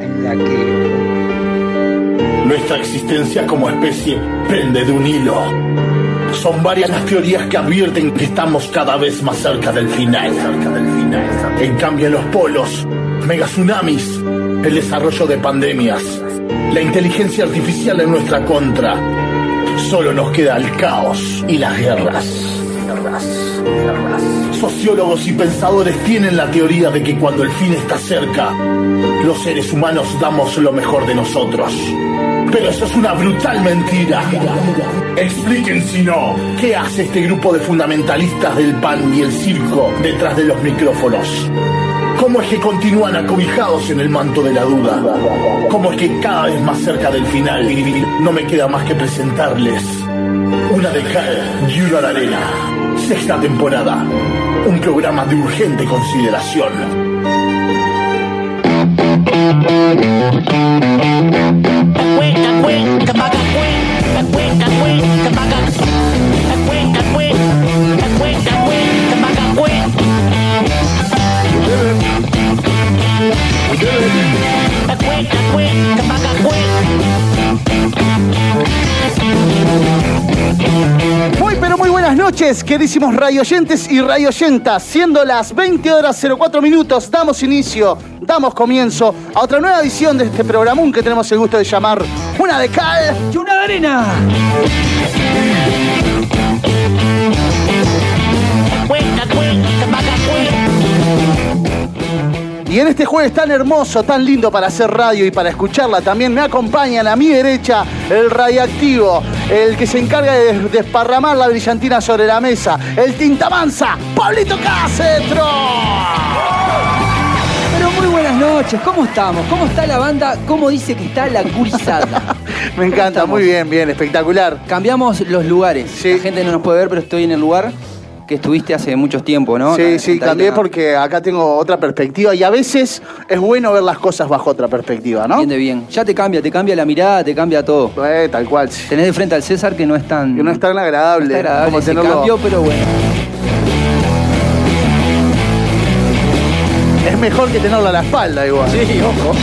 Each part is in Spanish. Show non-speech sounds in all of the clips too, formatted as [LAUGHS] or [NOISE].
en la que Nuestra existencia como especie pende de un hilo. Son varias las teorías que advierten que estamos cada vez más cerca del final. En cambio, en los polos, megatsunamis, el desarrollo de pandemias, la inteligencia artificial en nuestra contra, solo nos queda el caos y las guerras. Sociólogos y pensadores tienen la teoría de que cuando el fin está cerca, los seres humanos damos lo mejor de nosotros. Pero eso es una brutal mentira. Expliquen si no, ¿qué hace este grupo de fundamentalistas del pan y el circo detrás de los micrófonos? ¿Cómo es que continúan acobijados en el manto de la duda? ¿Cómo es que cada vez más cerca del final no me queda más que presentarles una de cal y una de arena? Sexta temporada. Un programa de urgente consideración. Muy noches, queridísimos radioyentes y radioyentas. Siendo las 20 horas 04 minutos, damos inicio, damos comienzo a otra nueva edición de este programón que tenemos el gusto de llamar Una de Cal y una de arena. Y en este jueves tan hermoso, tan lindo para hacer radio y para escucharla, también me acompañan a mi derecha el radioactivo, el que se encarga de desparramar la brillantina sobre la mesa, el tintamanza, Pablito Castro. Pero muy buenas noches, ¿cómo estamos? ¿Cómo está la banda? ¿Cómo dice que está la gurizada? [LAUGHS] Me encanta, muy bien, bien, espectacular. Cambiamos los lugares. Sí. La gente no nos puede ver, pero estoy en el lugar que estuviste hace mucho tiempo, ¿no? Sí, sí, cambié acá. porque acá tengo otra perspectiva y a veces es bueno ver las cosas bajo otra perspectiva, ¿no? Bien de bien. Ya te cambia, te cambia la mirada, te cambia todo. Eh, tal cual. sí. Tenés de frente al César que no es tan. Que no es tan agradable, no agradable como tenerlo- cambio, pero bueno. Es mejor que tenerlo a la espalda igual. Sí, ojo.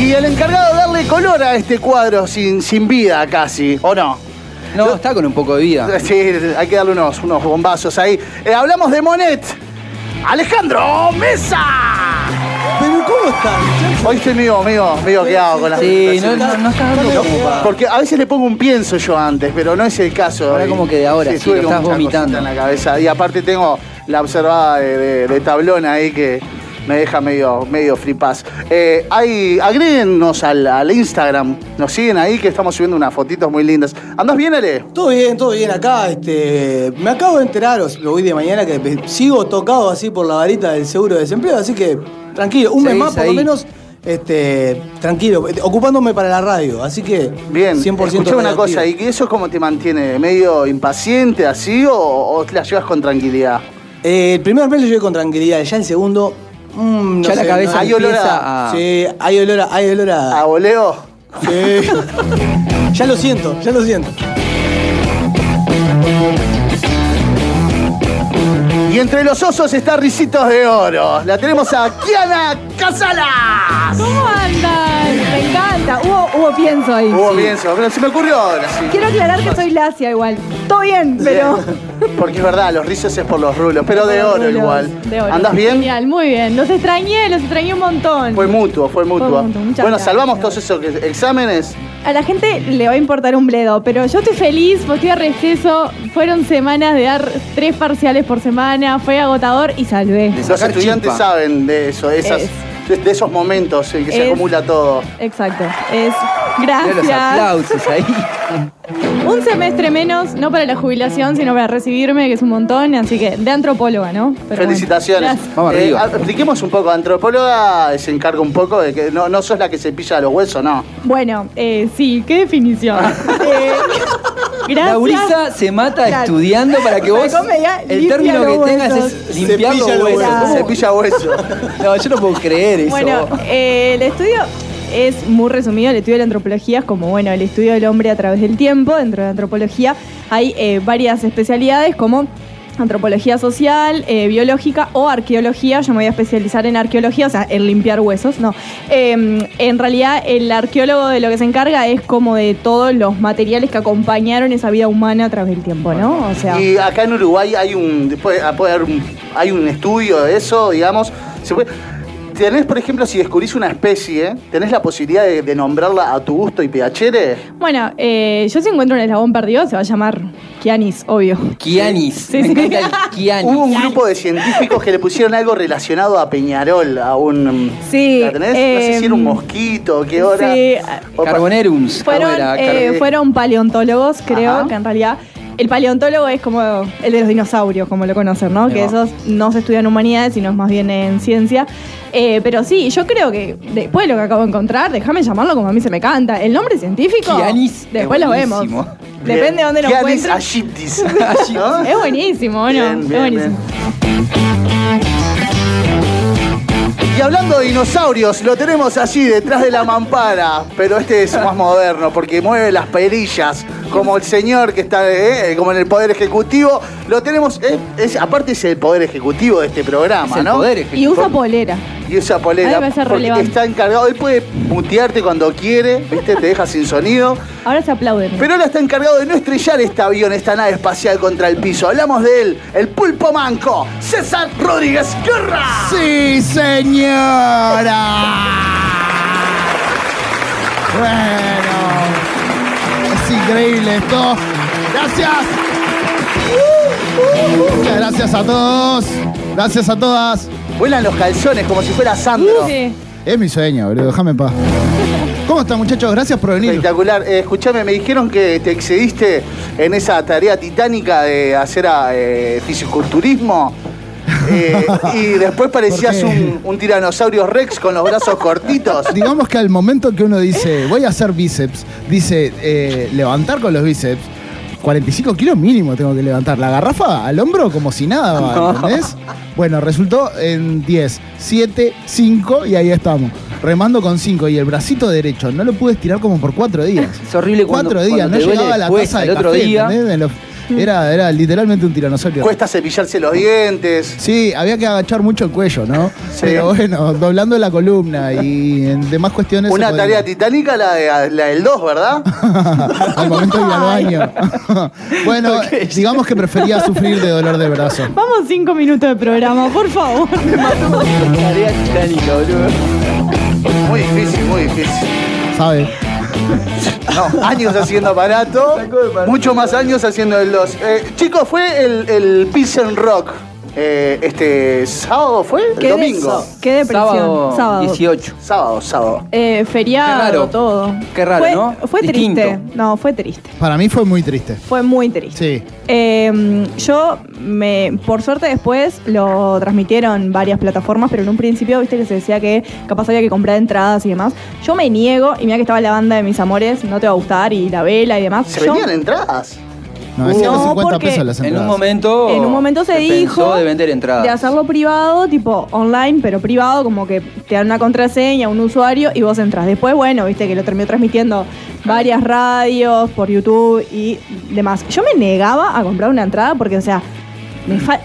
Y el encargado de darle color a este cuadro sin, sin vida casi, ¿o no? No, está con un poco de vida. [LAUGHS] Sí, hay que darle unos, unos bombazos ahí. Eh, hablamos de Monet. Alejandro Mesa. Pero ¿cómo están? Hoy estoy medio, medio, medio quedado con las Sí, no, no, no estás dando Porque a veces le pongo un pienso yo antes, pero no es el caso. Ahora como que de ahora, sí, estuve lo estás vomitando. en la cabeza. Y aparte tengo la observada de, de- de tablón ahí que me deja medio, medio flipas. Eh, hay, agréguenos al, al Instagram, nos siguen ahí que estamos subiendo unas fotitos muy lindas. ¿Andás bien, Ale? Todo bien, todo bien acá. Este, me acabo de enterar, os lo voy de mañana, que sigo tocado así por la varita del seguro de desempleo, así que tranquilo, un mes más por ahí. lo menos, este, tranquilo, ocupándome para la radio, así que Bien, 100% escuchame una cosa, ¿y que eso cómo te mantiene? ¿Medio impaciente así o, o te la llevas con tranquilidad? Eh, el primer mes lo llevé con tranquilidad, ya el segundo. Mm, no Ya la cabeza no- Hay olor a. Sí, hay olor a. Hay olor a. ¿A voleo? Sí. [LAUGHS] ya lo siento, ya lo siento. Y entre los osos está Ricitos de Oro. La tenemos a Kiana Casalas. ¿Cómo andan? Me encanta. Hubo, hubo pienso ahí. Hubo pienso, pero se me ocurrió ahora, sí. Quiero aclarar que soy lacia igual. Todo bien, pero. [LAUGHS] Porque es verdad, los rizos es por los rulos, pero de oro Rulos, igual. de oro. ¿Andás bien? Genial, muy bien. Los extrañé, los extrañé un montón. Fue mutuo, fue mutuo. mutuo, muchas bueno, gracias. salvamos todos esos que- exámenes. A la gente le va a importar un bledo, pero yo estoy feliz porque a receso. Fueron semanas de dar tres parciales por semana, fue agotador y salvé. Los estudiantes chispa. saben de eso, de, esas, Es. de, esos momentos en que se acumula todo. Exacto. Es. Mirá los Gracias. aplausos ahí. [LAUGHS] Un semestre menos, no para la jubilación, sino para recibirme, que es un montón, así que de antropóloga, ¿no? Pero Felicitaciones. Vamos Eh, arriba. un poco, antropóloga se encarga un poco de que no, no sos la que se pilla los huesos, no. Bueno, eh, sí, qué definición. [LAUGHS] Eh, gracias. La gurisa se mata Claro. estudiando para que vos. El término que tengas es limpiar los Cepilla huesos. huesos. ¿Cómo? Se pilla hueso. No, yo no puedo creer eso. Bueno, eh, el estudio es muy resumido. El estudio de la antropología es como, bueno, el estudio del hombre a través del tiempo. Dentro de la antropología hay eh, varias especialidades como antropología social, eh, biológica o arqueología. Yo me voy a especializar en arqueología, o sea, en limpiar huesos, no. Eh, en realidad, el arqueólogo de lo que se encarga es como de todos los materiales que acompañaron esa vida humana a través del tiempo, ¿no? O sea, Y acá en Uruguay hay un, después, ah, puede haber un- hay un estudio de eso, digamos. Se puede- tenés, por ejemplo, si descubrís una especie, tenés la posibilidad de, de nombrarla a tu gusto y piacere. bueno, eh, yo si encuentro un eslabón perdido se va a llamar Kianis, obvio. Kianis. Sí, Me sí. encanta el [LAUGHS] Kianis. Hubo un grupo de científicos que le pusieron algo relacionado a Peñarol, a un... Sí, ¿La tenés? no sé si era un em, mosquito, qué hora. Sí, O pa- Carbonerums. Fueron, ¿cómo era? eh, fueron paleontólogos, creo, Ajá. que en realidad el paleontólogo es como el de los dinosaurios, como lo conocen, ¿no? Ahí Que va. esos no se estudian en humanidades, sino es más bien en ciencia. Eh, pero sí, yo creo que después de lo que acabo de encontrar, déjame llamarlo como a mí se me canta. El nombre científico, Kianis es después lo vemos. Depende de dónde lo encuentres. [LAUGHS] Es buenísimo, ¿no? Bien, es bien, buenísimo. Y hablando de dinosaurios, lo tenemos allí detrás de la mampara, pero este es más moderno porque mueve las perillas, como el señor que está eh, como en el Poder Ejecutivo. Lo tenemos, eh, es, aparte es el Poder Ejecutivo de este programa, Es el ¿no? poder Y usa polera. Y usa polera, Ahí va a ser porque relevante. está encargado, él puede mutearte cuando quiere, ¿viste? Te deja sin sonido. Ahora se aplauden. Pero ahora está encargado de no estrellar este avión, esta nave espacial contra el piso. Hablamos de él, el pulpo manco, César Rodríguez Guerra. Sí, señora. Bueno, increíble esto. Gracias. Muchas gracias a todos. Gracias a todas. Vuelan los calzones como si fuera Sandro. Sí. Es mi sueño, boludo. Déjame en paz. ¿Cómo están, muchachos? Gracias por venir. Espectacular. Eh, escuchame, me dijeron que te excediste en esa tarea titánica de hacer eh, fisiculturismo. Eh, y después parecías un, un tiranosaurio rex con los brazos cortitos. Digamos que al momento que uno dice, voy a hacer bíceps, dice, eh, levantar con los bíceps, 45 kilos mínimo tengo que levantar. La garrafa al hombro como si nada, va, ¿entendés? Bueno, resultó en 10, 7, 5 y ahí estamos. Remando con 5 y el bracito derecho no lo pude estirar como por 4 días. Es horrible cuando, Cuatro días, cuando no duele llegaba a la taza de otro café, día. ¿entendés? Me Era, era literalmente un tiranosaurio. Cuesta cepillarse los dientes. Sí, había que agachar mucho el cuello, ¿no? Sí. Pero bueno, doblando la columna y en demás cuestiones. Una podía. tarea titánica la, de, la del 2, ¿verdad? [LAUGHS] al momento de ir al baño. [LAUGHS] bueno, digamos que prefería sufrir de dolor de brazo. Vamos cinco minutos de programa, por favor. [LAUGHS] Tarea titánica, boludo. Muy difícil, muy difícil. ¿Sabe? [LAUGHS] No, años haciendo aparato, mucho más años haciendo el 2. Eh, chicos, fue el, el Peace and Rock. Eh, este sábado fue? Qué domingo. Qué depresión. Sábado, Sábado. 18. Sábado, sábado. Eh, feriado, Qué raro. todo. Qué raro, fue, ¿no? Fue Distinto. triste. No, fue triste. Para mí fue muy triste. Fue muy triste. Sí. Eh, yo, me, por suerte después lo transmitieron varias plataformas, pero en un principio, viste que se decía que capaz había que comprar entradas y demás. Yo me niego, y mira que estaba la banda de mis amores, no te va a gustar, y la vela y demás. ¿Se Yo- vendían entradas? 950 porque pesos las En entradas. un momento. En un momento se, dijo de vender entradas. de hacerlo privado, tipo online, pero privado, como que te dan una contraseña, un usuario y vos entras. Después, bueno, viste que lo terminó transmitiendo varias radios por YouTube y demás. Yo me negaba a comprar una entrada porque, o sea, me fa-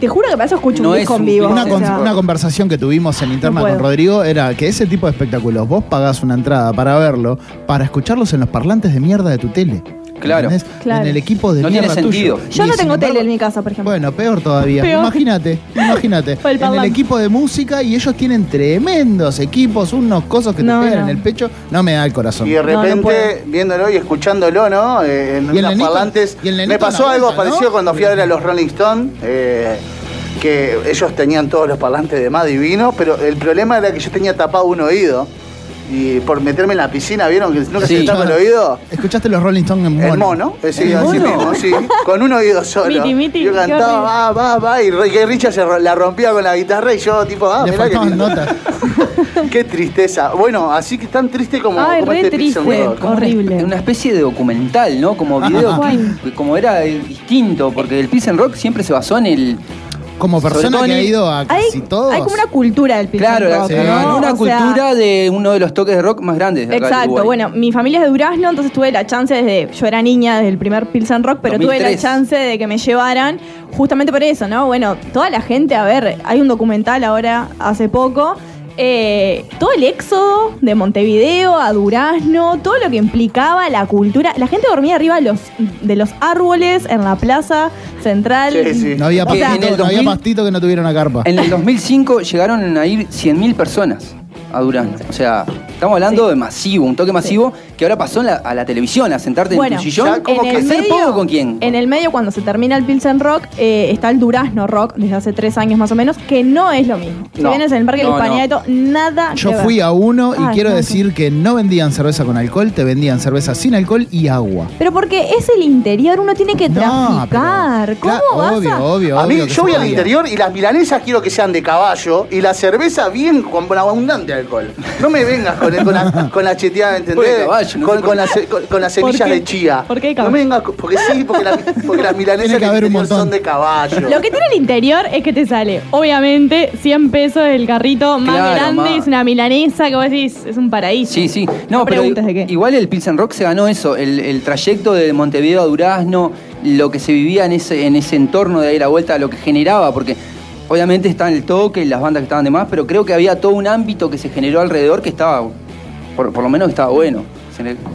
te juro que para eso escucho No un es disco en vivo. Una, o con- sea, una conversación que tuvimos en interna No con. Rodrigo era que ese tipo de espectáculos, vos pagás una entrada para verlo, para escucharlos en los parlantes de mierda de tu tele. Claro. ¿Entendés? Claro. En el equipo de No tiene mierda sentido. tuyo. Yo Y no sin tengo tele en mi casa, por ejemplo. Bueno, peor todavía. Peor. Imagínate, [LAUGHS] imagínate. Por el en el parlante. equipo de música y ellos tienen tremendos equipos, unos cosas que No, te pegan no. en el pecho. No me da el corazón. Y de No, no repente, puedo. viéndolo y escuchándolo, ¿no? Eh, en Y el nenito- parlantes. y el nenito Me pasó en la algo ¿no? parecido cuando fui a ver a los Rolling Stones. eh, que ellos tenían todos los parlantes de más divino, pero el problema era que yo tenía tapado un oído. Y por meterme en la piscina, ¿vieron que nunca se Sí. tapa el oído? ¿Escuchaste los Rolling Stones en mono? El mono, eh, sí, ¿El así mono? mismo, sí, con un oído solo. Miti, miti, yo qué cantaba, va, va, va, y que Richard se ro- la rompía con la guitarra y yo tipo, ah, Le mirá faltaban notas. [LAUGHS] qué tristeza. Bueno, así que tan triste como, Ay, como re este triste. Rock. Como una- Horrible. Una, especie de documental, ¿no? Como videoclip, como era eh, distinto, porque el Peace and Rock siempre se basó en el como persona que ha ido a Hay, casi todos. hay como una cultura del Pilsen Claro, la- Rock, sí. ¿no? una O sea, cultura de uno de los toques de rock más grandes. de acá Exacto, bueno, mi familia es de Durazno, entonces tuve la chance desde, yo era niña desde el primer Pilsen Rock, pero tuve 2003. la chance de que me llevaran justamente por eso, ¿no? Bueno, toda la gente, a ver, hay un documental ahora hace poco, eh, todo el éxodo de Montevideo a Durazno, todo lo que implicaba la cultura, la gente dormía arriba de los, de los árboles en la plaza central. Sí, sí. No había, O sea, pastito, en el no había 2000 pastito que no tuviera una carpa. En el 2005 llegaron a ir 100.000 personas a Durán. O sea, estamos hablando Sí. de masivo, un toque masivo que ahora pasó la- a la televisión, a sentarte Bueno, en tu sillón. ya como en que el hacer medio, poco con quién. En el medio, cuando se termina el Pilsen Rock, eh, está el Durazno Rock, desde hace tres años más o menos, que no es lo mismo. Si No. vienes en el Parque No, de la Hispanidad y todo, nada Yo que ver. fui a uno y Ay, quiero no, decir que no vendían cerveza con alcohol, te vendían cerveza sin alcohol y agua. Pero porque es el interior, uno tiene que No, traficar. pero- ¿Cómo Claro, vas obvio, a...? obvio, A mí, obvio yo voy al interior y las milanesas quiero que sean de caballo y la cerveza bien con abundante alcohol. No me vengas con, con, la, con la cheteada, ¿Por qué ¿entendés? caballo? No con, las, con, con las semillas de chía. ¿Por qué No caballo? me vengas, porque sí, porque, la- porque las milanesas del haber un interior montón. son de caballo. Lo que tiene el interior es que te sale, obviamente, 100 pesos el carrito más Claro, grande, ma. es una milanesa que vos decís, es un paraíso. Sí, sí. No, No pero de qué. igual el Pilsen Rock se ganó eso, el, el trayecto de Montevideo a Durazno, lo que se vivía en ese, en ese entorno de ahí la vuelta, lo que generaba, porque obviamente está el toque, las bandas que estaban de más, pero creo que había todo un ámbito que se generó alrededor que estaba, por, por lo menos estaba bueno.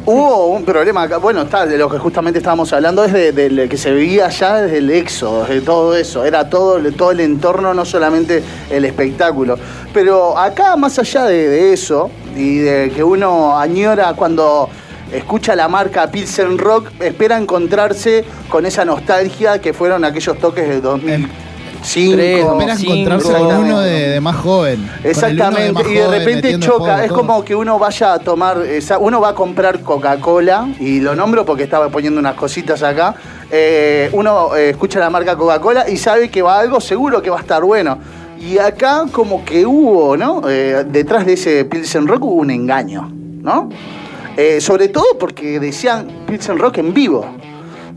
Hubo un problema acá, bueno, está de lo que justamente estábamos hablando, es de, de lo que se vivía allá desde el éxodo, de todo eso, era todo, todo el entorno, no solamente el espectáculo. Pero acá, más allá de, de eso, y de que uno añora cuando escucha la marca Pilsen Rock, espera encontrarse con esa nostalgia que fueron aquellos toques de 2005. Tres, Espera Cinco, encontrarse con exactamente. uno de, de más joven. De Exactamente, más y de repente choca, es como que uno vaya a tomar, uno va a comprar Coca-Cola, y lo nombro porque estaba poniendo unas cositas acá, eh, uno eh, escucha la marca Coca-Cola y sabe que va algo seguro que va a estar bueno. Y acá como que hubo, ¿no? Eh, detrás de ese Pilsen Rock hubo un engaño, ¿no? Sobre todo porque decían Pilsen Rock en vivo.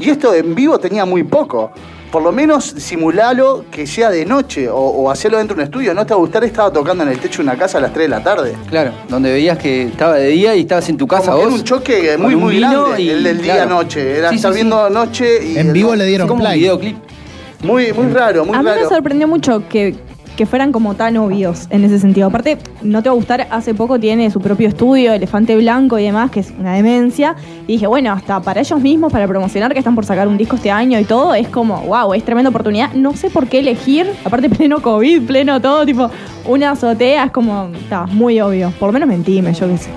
Y esto en vivo tenía muy poco. Por lo menos simulalo que sea de noche o, o hacerlo dentro de un estudio. ¿No te va a gustar? Estaba tocando en el techo de una casa a las 3 de la tarde. Claro, donde veías que estaba de día y estabas en tu casa Como vos. era un choque muy, un muy grande. y, el del claro. día-noche. Era Sí, sí, estar sí. viendo noche y. En vivo le dieron como un play. videoclip. Muy, muy raro, muy a mí raro. me sorprendió mucho que, que fueran como tan obvios en ese sentido. Aparte, no te va a gustar, hace poco tiene su propio estudio, Elefante Blanco y demás, que es una demencia. Y dije, bueno, hasta para ellos mismos, para promocionar que están por sacar un disco este año y todo, es como, wow, es tremenda oportunidad. No sé por qué elegir, aparte [LAUGHS] pleno COVID, pleno todo, tipo, una azotea, es como, está muy obvio. Por lo menos mentime, yo qué sé.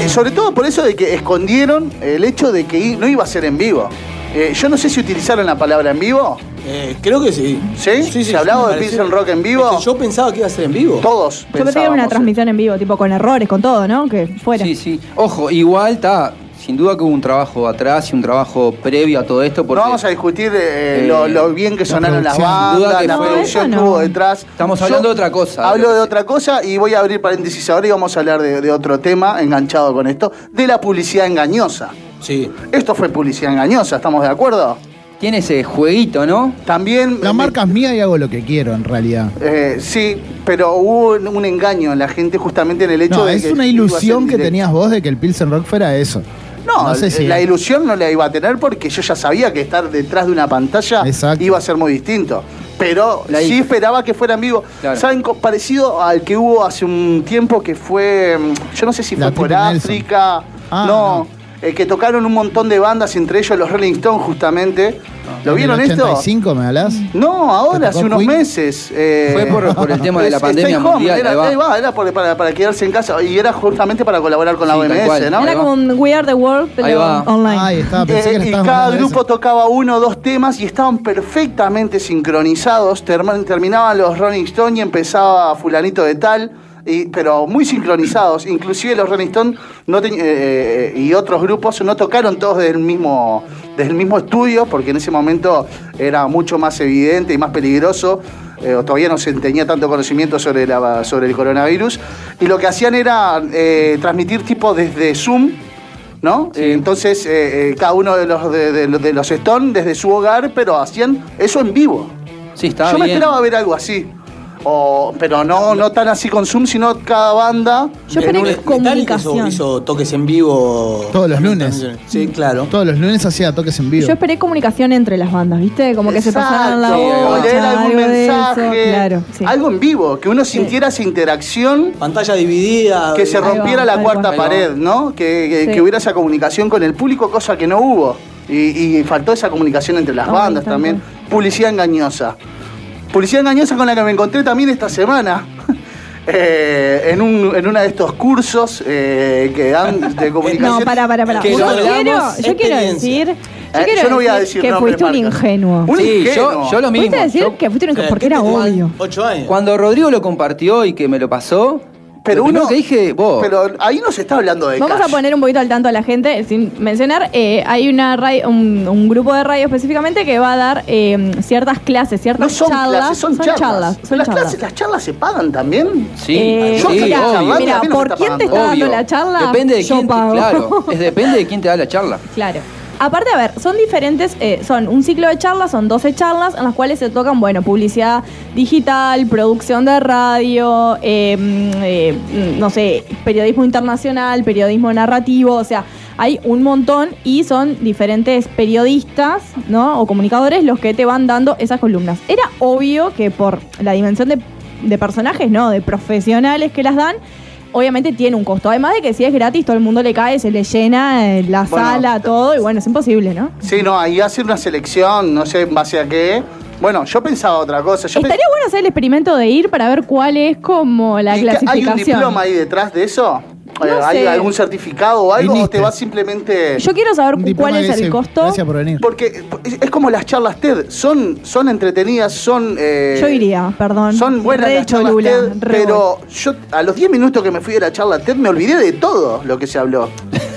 Eh, Sobre todo por eso de que escondieron el hecho de que no iba a ser en vivo. Eh, yo no sé si utilizaron la palabra en vivo. Eh, creo que sí. ¿Sí? ¿Se hablaba de pareció- Pilsen Rock en vivo? Es que yo pensaba que iba a ser en vivo. Todos. Yo pensé que era una transmisión en vivo, tipo con errores, con todo, ¿no? Que fuera. Sí, sí. Ojo, igual está. Sin duda que hubo un trabajo atrás y un trabajo previo a todo esto. No Porque vamos a discutir eh, Eh, lo, lo bien que la sonaron las producción. Sin duda bandas, que la fue- producción No, que hubo no. detrás. Estamos hablando de otra cosa. Hablo Lo de otra cosa y voy a abrir paréntesis ahora y vamos a hablar de, de otro tema enganchado con esto, de la publicidad engañosa. Sí. Esto fue publicidad engañosa, ¿estamos de acuerdo? tiene ese jueguito, ¿no? También... La marca es mía y hago lo que quiero, en realidad. eh, sí, pero hubo un, un engaño en la gente justamente en el hecho No, de es que una ilusión que tenías vos de que el Pilsen Rock fuera eso. No, No sé si- la ilusión no la iba a tener porque yo ya sabía que estar detrás de una pantalla Exacto. iba a ser muy distinto. Pero La sí esperaba que fuera en vivo. Claro. ¿Saben? Parecido al que hubo hace un tiempo que fue, mm, yo no sé si fue por. África. Ah, no, no. Eh, que tocaron un montón de bandas, entre ellos los Rolling Stones justamente. ¿Lo ¿En vieron el esto? 85 me hablas? No, ahora, ¿Te hace unos Queen? meses. eh, Fue por- por el tema de la [LAUGHS] es- pandemia Stay Home, mundial, Era, ahí va. ahí va, era por- para, para quedarse en casa y era justamente para colaborar con la Sí, OMS. ¿no? Era como un We Are the World, pero online. Ahí está, pensé Eh, que y estabas cada hablando de grupo eso. tocaba uno o dos temas y estaban perfectamente sincronizados. Term- terminaban los Rolling Stones y empezaba fulanito de tal. Y- pero muy sincronizados. Inclusive los Rolling Stones no eh, eh, y otros grupos no tocaron todos desde el mismo, desde el mismo estudio, porque en ese momento era mucho más evidente y más peligroso. eh, todavía no se tenía tanto conocimiento sobre, la, sobre el coronavirus. Y lo que hacían era eh, transmitir tipo desde Zoom ¿no? Sí. Entonces, cada uno de los, de, de- de los Stone desde su hogar, pero hacían eso en vivo. Sí, Yo me esperaba ver algo así. O, pero no, no tan así con Zoom, sino cada banda. Yo en un- Metallica comunicación. Hizo, hizo toques en vivo. Todos los lunes. Sí, claro. Todos los lunes hacía toques en vivo. Yo esperé comunicación entre las bandas, ¿viste? Como que se Exacto. pasaran la voz, o leer algún mensaje, Claro, sí. algo en vivo, que uno sintiera esa interacción, Pantalla dividida. que se Ahí va, rompiera la cuarta va. pared, ¿no? Que, que- Sí. que hubiera esa comunicación con el público, cosa que no hubo. Y, y faltó esa comunicación entre las Ay, bandas tal también. Publicidad engañosa. Publicidad engañosa con la que me encontré también esta semana. [LAUGHS] eh, en, un, en uno de estos cursos eh, que dan de comunicación. [LAUGHS] No, para, para, para. Que Yo quiero, yo quiero decir, yo Eh, quiero yo no voy a decir que fuiste un ingenuo. Un Sí, ingenuo. yo, yo lo mismo. Fuiste a decir Yo- que fuiste un ingenuo porque era obvio. Ocho años. Cuando Rodrigo lo compartió y que me lo pasó, Pero uno. que dije, vos, Pero ahí no se está hablando de Vamos cash. a poner un poquito al tanto a la gente, sin mencionar, eh, hay una radio- un, un grupo de radio específicamente que va a dar eh, ciertas clases, ciertas No son charlas. clases, son, charlas. son las, charlas. Clases, ¿Las charlas se pagan también? sí, Eh, Yo sí, mira, obvio. mira, ¿por quién te está dando la charla? Depende de Yo quién, te- pago. claro, [LAUGHS] es depende de quién te da la charla. Claro. Aparte, a ver, son diferentes, eh, son un ciclo de charlas, son 12 charlas en las cuales se tocan, bueno, publicidad digital, producción de radio, mm, eh, no sé, periodismo internacional, periodismo narrativo, o sea, hay un montón y son diferentes periodistas, ¿no? O comunicadores los que te van dando esas columnas. Era obvio que por la dimensión de, de personajes, ¿no? De profesionales que las dan, obviamente tiene un costo. Además de que si es gratis, todo el mundo le cae, se le llena eh, la Bueno, sala, todo, y bueno, es imposible, ¿no? Sí, no, ahí hacer una selección, no sé en base a qué. Bueno, yo pensaba otra cosa. Yo Estaría bueno hacer el experimento de ir para ver cuál es como la ¿Y qué- ¿Hay un clasificación. diploma ahí detrás de eso? No ¿Hay sé. algún certificado o algo? ¿O Viniste. te vas simplemente.? Yo quiero saber Un cu- diploma cuál que es el dice, costo. Gracias por venir. Porque es es como las charlas TED. Son, son entretenidas, son. eh, Yo iría, perdón. Son buenas Re las charlas cholula, TED, re pero yo a los 10 minutos que me fui de la charla TED me olvidé de todo lo que se habló.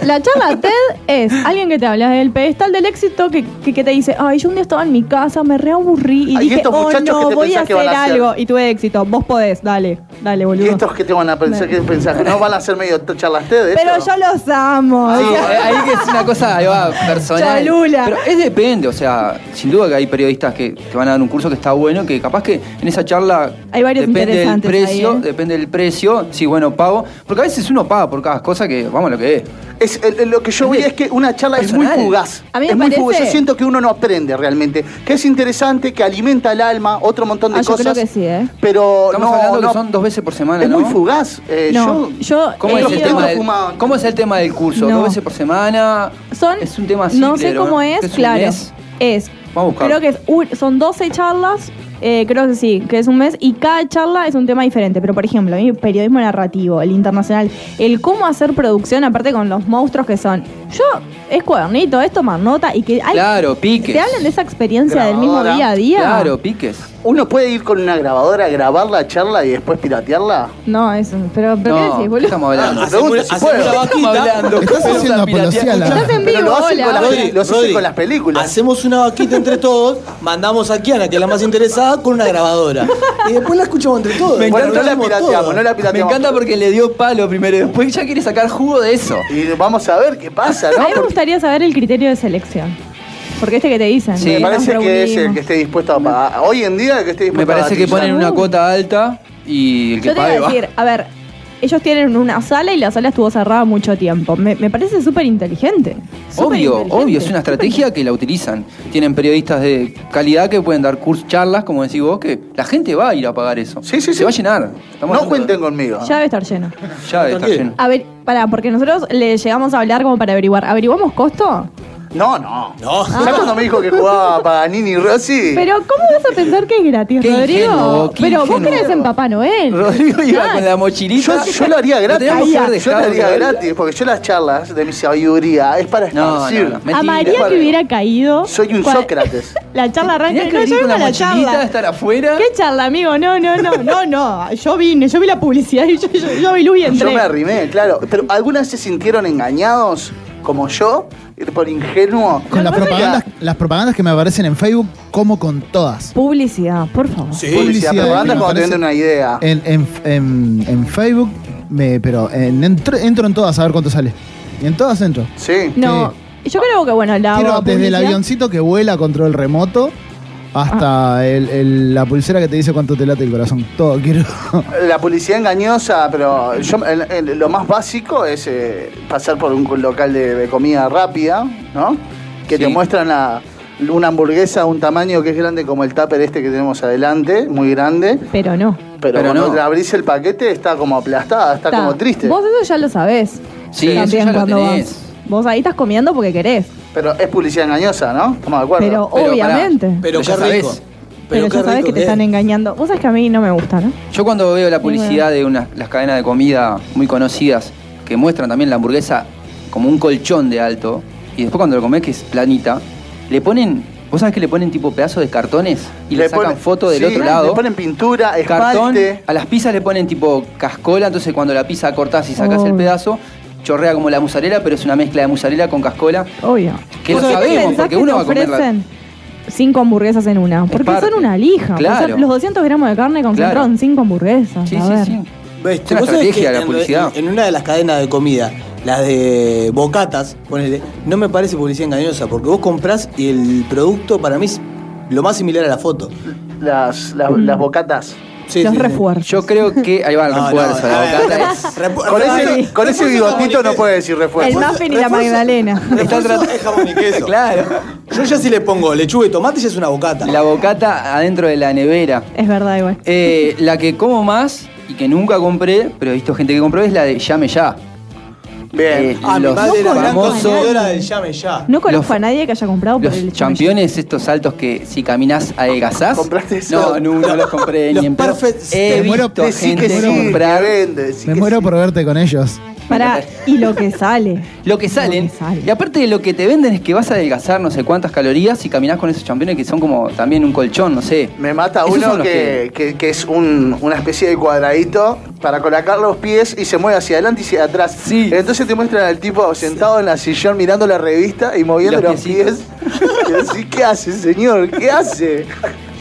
La charla TED es alguien que te habla del pedestal del éxito que, que, que te dice, ay, yo un día estaba en mi casa, me reaburrí y Ay, y dije, estos oh muchachos no, que te voy a pensás que hacer van a hacer". algo y tuve éxito. Vos podés, dale, dale, Y boludo. estos que te van a pensar, que pensás no van a ser medio charlas TED. Pero esto? yo los amo. Sí, [LAUGHS] ahí que es una cosa ahí va, personal. Cholula. Pero es depende, o sea, sin duda que hay periodistas que te van a dar un curso que está bueno, que capaz que en esa charla Hay varios depende del precio, ahí, ¿eh? depende del precio, sí, bueno, pago, porque a veces uno paga por cada cosa que, vamos a lo que es. Es, el- lo que yo de- es que una charla es muy fugaz. A mí me es muy parece- fugaz. Yo siento que uno no aprende realmente. Que es interesante, que alimenta el alma, otro montón de Ah, yo cosas. creo que sí, ¿eh? Pero Estamos no, hablando no- que son dos veces por semana, Es ¿no? muy fugaz. Eh, No, yo, yo ¿Cómo he es, el tema del. ¿Cómo es el tema del curso? No. ¿Dos veces por semana? Son, Es un tema No simple, sé cómo ¿no? es, ¿Es un claro. Es. Vamos a buscar. Creo que es un- son 12 charlas, eh, creo que sí, que es un mes, y cada charla es un tema diferente. Pero, por ejemplo, mí, periodismo narrativo, el internacional, el cómo hacer producción, aparte con los monstruos que son. Yo, es cuadernito, es tomar nota y que hay, Claro, piques. te hablen de esa experiencia del mismo Grabadora. día a día. Claro, piques. ¿Uno puede ir con una grabadora a grabar la charla y después piratearla? No, eso. Pero, pero ¿qué No, decís, ¿qué boludo? estamos hablando? Ah, si puedo. una Estamos vaquita. hablando. Estás ¿Cómo haciendo a la- Estás en Pero vivo, lo hacen hola. con las lo hacen Rodri, con las películas. Hacemos una vaquita entre todos, mandamos a Kiana, que es la más interesada, con una grabadora. Y después la escuchamos entre todos. Me Bueno, encanta, no la Hacemos pirateamos, todo. no la Me pirateamos. encanta porque le dio palo primero y después ya quiere sacar jugo de eso. Y vamos a ver qué pasa, A ¿no? mí me gustaría saber el criterio de selección. Porque este que te dicen. Sí, me que parece que es el que esté dispuesto a pagar. Hoy en día el que esté dispuesto Me parece a que ponen una cuota alta y el que Yo te pague iba a va. decir, a ver, ellos tienen una sala y la sala estuvo cerrada mucho tiempo. Me, me parece súper inteligente. Obvio, obvio, es una estrategia que la utilizan. Tienen periodistas de calidad que pueden dar cursos, charlas, como decís vos, que la gente va a ir a pagar eso. Sí, sí, Se sí. va a llenar. Estamos No cuenten de- conmigo. Ya debe estar lleno. Ya debe estar lleno. A ver, pará, porque nosotros le llegamos a hablar como para averiguar. ¿Averiguamos costo? No, no. No. ¿Sabes cuando me dijo que jugaba Paganini y Rossi? Pero, ¿cómo vas a pensar que es gratis, Qué Rodrigo? ingenuo, qué Pero vos ingenuo. crees en Papá Noel. Rodrigo iba Ah, con la mochilita. Yo, yo lo haría gratis. teníamos que haber Yo lo dejado, haría gratis, porque yo las charlas de mi sabiduría es para No, esparcir. no, no. Mentira, Amaría que hubiera caído. Soy un Sócrates. [LAUGHS] La charla arranca. Tenías que No, venir yo con vengo a la mochilita, charla. estar afuera. ¿Qué charla, amigo? No, no, no, no, no. Yo vine, yo vi la publicidad y yo, yo, yo vi luz y entré. Yo me arrimé, claro. Pero ¿alguna vez se sintieron engañados como yo? Por ingenuo. Con las propagandas, las propagandas que me aparecen en Facebook, como con todas. Publicidad, por favor. Sí. Publicidad, publicidad, propaganda me cuando te parece- venden una idea. En, en, en, en Facebook, me, pero en- entro, entro en todas a ver cuánto sale. Y en todas entro. Sí. No, yo creo que bueno, la Quiero desde el avioncito que vuela a control remoto hasta el- el- la pulsera que te dice cuánto te late el corazón. Todo quiero. [LAUGHS] La publicidad engañosa, pero yo, el- el- lo más básico es eh, pasar por un local de, de comida rápida, ¿no? Que te muestran la- una hamburguesa de un tamaño que es grande como el tupper este que tenemos adelante, muy grande. Pero no. Pero, Pero cuando no. te abrís el paquete está como aplastada, está, Está. como triste. Vos eso ya lo sabés. Sí, eso ya lo cuando tenés. vas. Vos ahí estás comiendo porque querés. Pero es publicidad engañosa, ¿no? Estamos de acuerdo. Pero, Pero obviamente. Pero Pero qué ya rico. sabés. Pero, qué ya rico que te es. están engañando. Vos sabés que a mí no me gusta, ¿no? Yo cuando veo la publicidad de unas, las cadenas de comida muy conocidas que muestran también la hamburguesa como un colchón de alto y después cuando lo comes que es planita, le ponen, vos sabés que le ponen tipo pedazos de cartones y le, sacan ponen- fotos del sí, otro lado. Le ponen pintura, cartón, esmalte. a las pizzas le ponen tipo cascola, entonces cuando la pizza cortás y sacás el pedazo, chorrea como la mozzarella, pero es una mezcla de mozzarella con cascola. Obvio. Que ¿Vos lo sabemos, porque que uno te va a comer cinco hamburguesas en una? Porque son una lija. Claro. Los 200 gramos de carne concentrados Claro. en cinco hamburguesas. Sí, a sí, ver. sí. ¿Ves? Es una estrategia la en- publicidad. En, una de las cadenas de comida, las de bocatas, ponele, no me parece publicidad engañosa, porque vos comprás y el producto para mí es lo más similar a la foto. Las, las, Mm. las bocatas. Sí, los sí, refuerzos. Yo creo que ahí va el No, refuerzo, no, la repu- Con ese, con ese bigotito no puede decir refuerzo. El muffin y la magdalena. Refuerzo es jamón y queso. [LAUGHS] Claro. Yo ya si le pongo lechuga y tomate ya es una bocata. La bocata adentro de la nevera. Es verdad, igual. Eh, la que como más y que nunca compré, pero he visto gente que compró, es la de Llame Ya. Bien. Eh, Ah, mi los madre era gran famosos- consumidora del llame ya. No conozco los- a nadie que haya comprado por el Los championes, estos saltos que si caminás adelgazás. ¿Compraste eso? No, no, no los compré [LAUGHS] Los ni en pedo. perfect- He Me muero- visto a Decí gente que sí, comprar que vende, decí Me que muero sí. por verte con ellos. Pará, [LAUGHS] y lo que sale. lo que salen. Lo que sale. Y aparte de lo que te venden es que vas a adelgazar no sé cuántas calorías y caminás con esos championes que son como también un colchón, no sé. Me mata Esos uno los que, que- que es un- una especie de cuadradito para colocar los pies y se mueve hacia adelante y hacia atrás. Sí. Entonces te muestran al tipo sentado en la sillón mirando la revista y moviendo Los los, pies. piecitos. Y decís, ¿qué hace, señor? ¿Qué hace? [LAUGHS]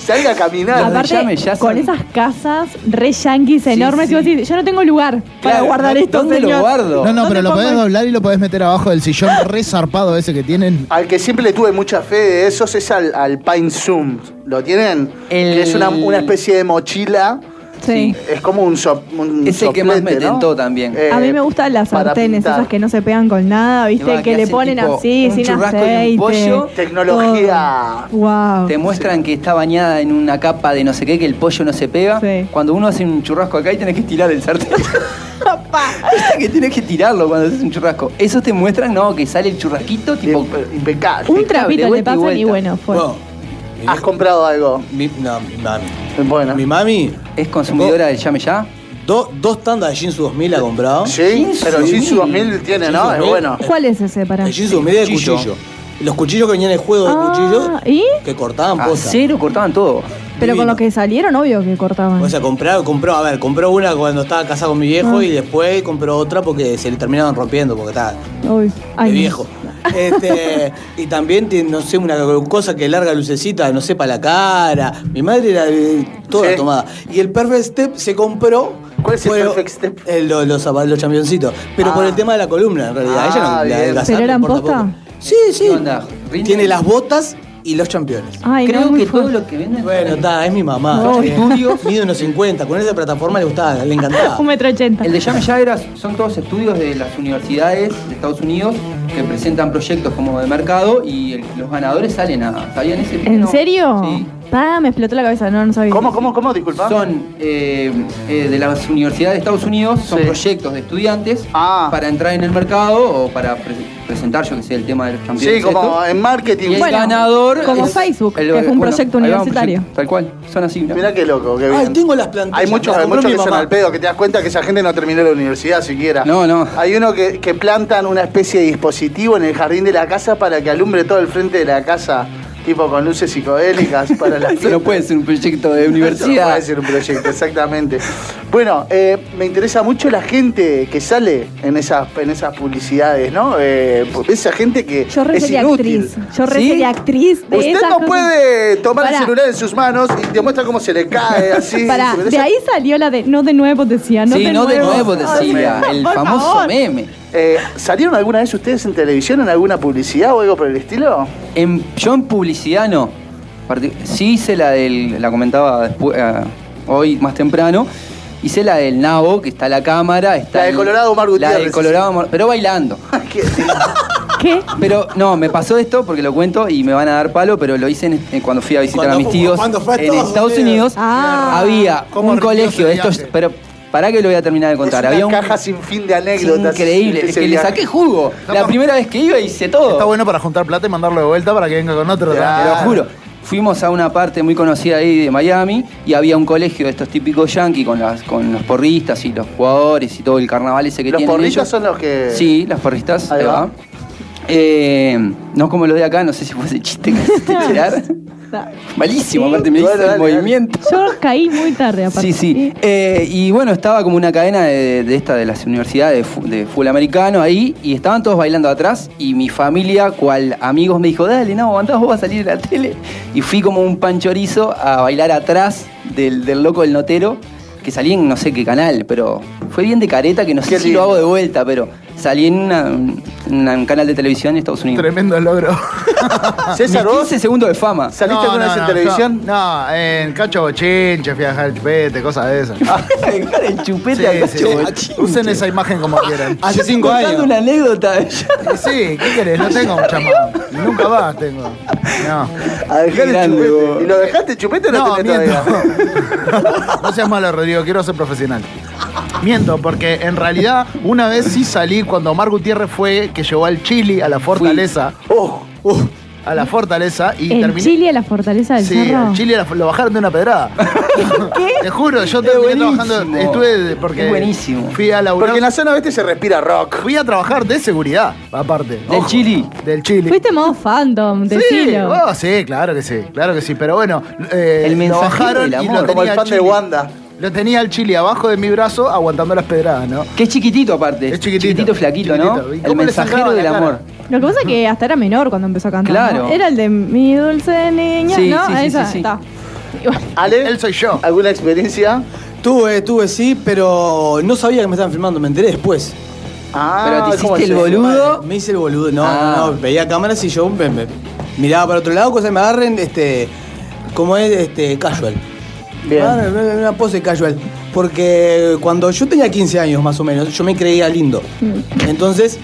Salga a caminar. Aparte, llame ya con son- esas casas re yanquis enormes, sí. y vos decís, yo no tengo lugar para Claro, guardar esto, ¿Dónde señor. lo guardo? No, no, ¿Dónde pero lo pongo podés el- doblar y lo podés meter abajo del sillón re zarpado ese que tienen. Al que siempre le tuve mucha fe de esos es al, al Pine Zoom. ¿Lo tienen? El- Que es una, una especie de mochila. Sí. Es como un, so- un Es el que más me tentó también. Eh, A mí me gustan las sartenes, pintar. esas que no se pegan con nada, ¿viste? va, que, que le ponen tipo así, un sin churrasco y un aceite. pollo. Tecnología. Wow. Te muestran que está bañada en una capa de no sé qué, que el pollo no se pega. Sí. Cuando uno hace un churrasco acá y tenés que tirar el sartén. [LAUGHS] Que tienes que tirarlo cuando haces un churrasco. Esos te muestran, no, que sale el churrasquito tipo. Impe- Impecable. Un trapito le y pasan y bueno, fue. Bueno, ¿Has comprado algo? mi, no, mi mami. Bueno. Mi mami, ¿Es consumidora del llame ya? do- dos tandas de Jinsu 2000 ha comprado. Sí, Jinsu pero Jinsu 2000 2000 tiene, ¿no? Es 2000. bueno. ¿Cuál es ese para? El Jinsu 2000 es de Cuchillo. cuchillo. Los cuchillos que venían en el juego de Ah, cuchillos ¿y? que cortaban A posta. cero cortaban todo. Pero con divino. lo que salieron, obvio que cortaban. O sea, compró, compró, a ver, compró una cuando estaba casado con mi viejo Ah. y después compró otra porque se le terminaban rompiendo porque estaba Uy, de ay, no. viejo. Este, y también tiene, no sé, una cosa que larga lucecita, no sé, para la cara. Mi madre era eh, toda Sí. tomada. Y el Perfect Step se compró. ¿Cuál es el Perfect Step? lo- los, zapa- los championcitos. Pero Ah. por el tema de la columna, en realidad. Ah, Ella no, la bien. adelgazar ¿Pero eran importa posta? poco. Sí, sí. ¿Qué onda? ¿Rinde? Tiene las botas y los championes. Ay, no, Creo que todo lo que venden. Bueno, está, es mi mamá. No. Eh, [LAUGHS] Mide unos 50. Con esa plataforma le gustaba, le encantaba. [LAUGHS] Un metro ochenta. El de Llame Ya era, son todos estudios de las universidades de Estados Unidos que presentan proyectos como de mercado y el- los ganadores salen a. ¿Sabían ese? ¿En No. serio? Sí. Pa, me explotó la cabeza, no, no sabía. ¿Cómo, cómo, cómo? Disculpa. Son eh, eh, de las universidades de Estados Unidos, son Sí. proyectos de estudiantes Ah. para entrar en el mercado o para pre- presentar, yo que sé, el tema de los campeones. Sí, como en marketing. Y el Bueno, ganador. como es- Facebook, que fue un proyecto ahí va, un universitario. proyecto, tal cual, son así. ¿no? Mirá qué loco, qué Ay, bien. tengo las plantillas. Hay muchos, las hay compró muchos mi que son mamá. al pedo, que te das cuenta que esa gente no terminó la universidad siquiera. No, no. Hay uno que, que plantan una especie de dispositivo en el jardín de la casa para que alumbre todo el frente de la casa, tipo con luces psicodélicas para la [LAUGHS] no puede ser un proyecto de Eso no universidad. puede ser un proyecto, exactamente. Bueno, eh, me interesa mucho la gente que sale en esas, en esas publicidades, ¿no? Eh, esa gente que Yo re es sería inútil. actriz. Yo re ¿Sí? sería actriz de Usted esas no cosas. puede tomar Pará. el celular en sus manos y te muestra cómo se le cae [LAUGHS] así. Pará, ¿Se me de ahí salió la de no de nuevo decía, no sí, de no nuevo. de nuevo, decía. [LAUGHS] El famoso favor. meme. Eh, ¿Salieron alguna vez ustedes en televisión en alguna publicidad o algo por el estilo? En, yo en publicidad no. Sí hice la del. La comentaba después, eh, hoy más temprano. Hice la del Nabo, que está la cámara. Está La del el- Colorado Omar La Gutiérrez, del Colorado Omar- pero bailando. [LAUGHS] ¿Qué? ¿Qué? Pero no, me pasó esto porque lo cuento y me van a dar palo, pero lo hice en- en- cuando fui a visitar Cuando a mis tíos cuando fue a en Estados Unidos. Unidos. Ah. Había ¿Cómo un colegio de estos, pero para que lo voy a terminar de contar. Es Había una un caja sin fin de anécdotas. increíble, es que le saqué jugo. La primera vez que iba hice todo. Está bueno para juntar plata y mandarlo de vuelta para que venga con otro. Claro. Te lo juro. Fuimos a una parte muy conocida ahí de Miami y había un colegio de estos típicos yankees con, las, con los porristas y los jugadores y todo el carnaval ese que Los tienen porristas ellos. son los que. Sí, las porristas. Ahí va. Eh, no como lo de acá, no sé si fue ese chiste que hiciste. [LAUGHS] Malísimo, aparte me el movimiento. Yo caí muy tarde, aparte. Sí, sí. Eh, y bueno, estaba como una cadena de, de esta de las universidades de, de fútbol americano ahí y estaban todos bailando atrás y mi familia, cual amigos, me dijo, dale, no, aguantás, vos vas a salir en la tele. Y fui como un panchorizo a bailar atrás del, del loco del notero, que salí en no sé qué canal, pero fue bien de careta que no sé Qué si lindo. lo hago de vuelta, pero salí en una- en un canal de televisión en Estados Unidos. Tremendo logro. [LAUGHS] César, vos 15 segundos de fama. saliste alguna vez en televisión. no, en Cacho Bochinche, fui a dejar el chupete, cosas de esas. [LAUGHS] Dejar el chupete Sí, acá, sí, chavo. sí. Usen esa imagen como quieran. Hace cinco Contando años. una anécdota. Sí, ¿qué querés? No tengo mucha más. Nunca más tengo. No. A dejar el chupete. vos. ¿Y lo dejaste chupete o no, No, tenés todavía? [LAUGHS] No seas malo, Rodrigo, quiero ser profesional. Miento, porque en realidad una vez sí salí cuando Omar Gutiérrez fue, que llevó al Chili a la fortaleza. Oh, Uh, a la fortaleza y ¿En terminé. Chile a la fortaleza del Sí, cerro? al Chile la- lo bajaron de una pedrada. [LAUGHS] Te juro, yo Es terminé buenísimo. trabajando. Estuve de- porque. Es buenísimo. Fui a laburar. porque en la zona oeste se respira rock. Fui a trabajar de seguridad, aparte. Del Ojo, Chili. Del Chile. Fuiste modo Phantom, Sí, decilo. oh, sí, claro que sí, claro que sí. Pero bueno, eh, El lo mensajero bajaron del y amor. lo Como el tenía fan de. Wanda. Lo tenía el chili abajo de mi brazo aguantando las pedradas, ¿no? Que es chiquitito aparte. Es chiquitito. flaquito, Chiquitito. ¿no? ¿Y El mensajero del amor. Lo que pasa es que hasta era menor cuando empezó a cantar. Claro. ¿no? Era el de mi dulce niña, Sí, ¿no? sí, sí, Esa, sí, sí. está. Ale, Él soy yo. ¿alguna experiencia? Tuve, tuve, sí, pero no sabía que me estaban filmando, me enteré después. Ah, Pero te ¿cómo hiciste el boludo. Me hice el boludo, no, Ah. no, no, veía cámaras y yo me- me- miraba para otro lado, cosas que me agarren, este, como es, este, casual. Bien. Ah, Una una pose casual. Porque cuando yo tenía 15 años más o menos, yo me creía lindo. Entonces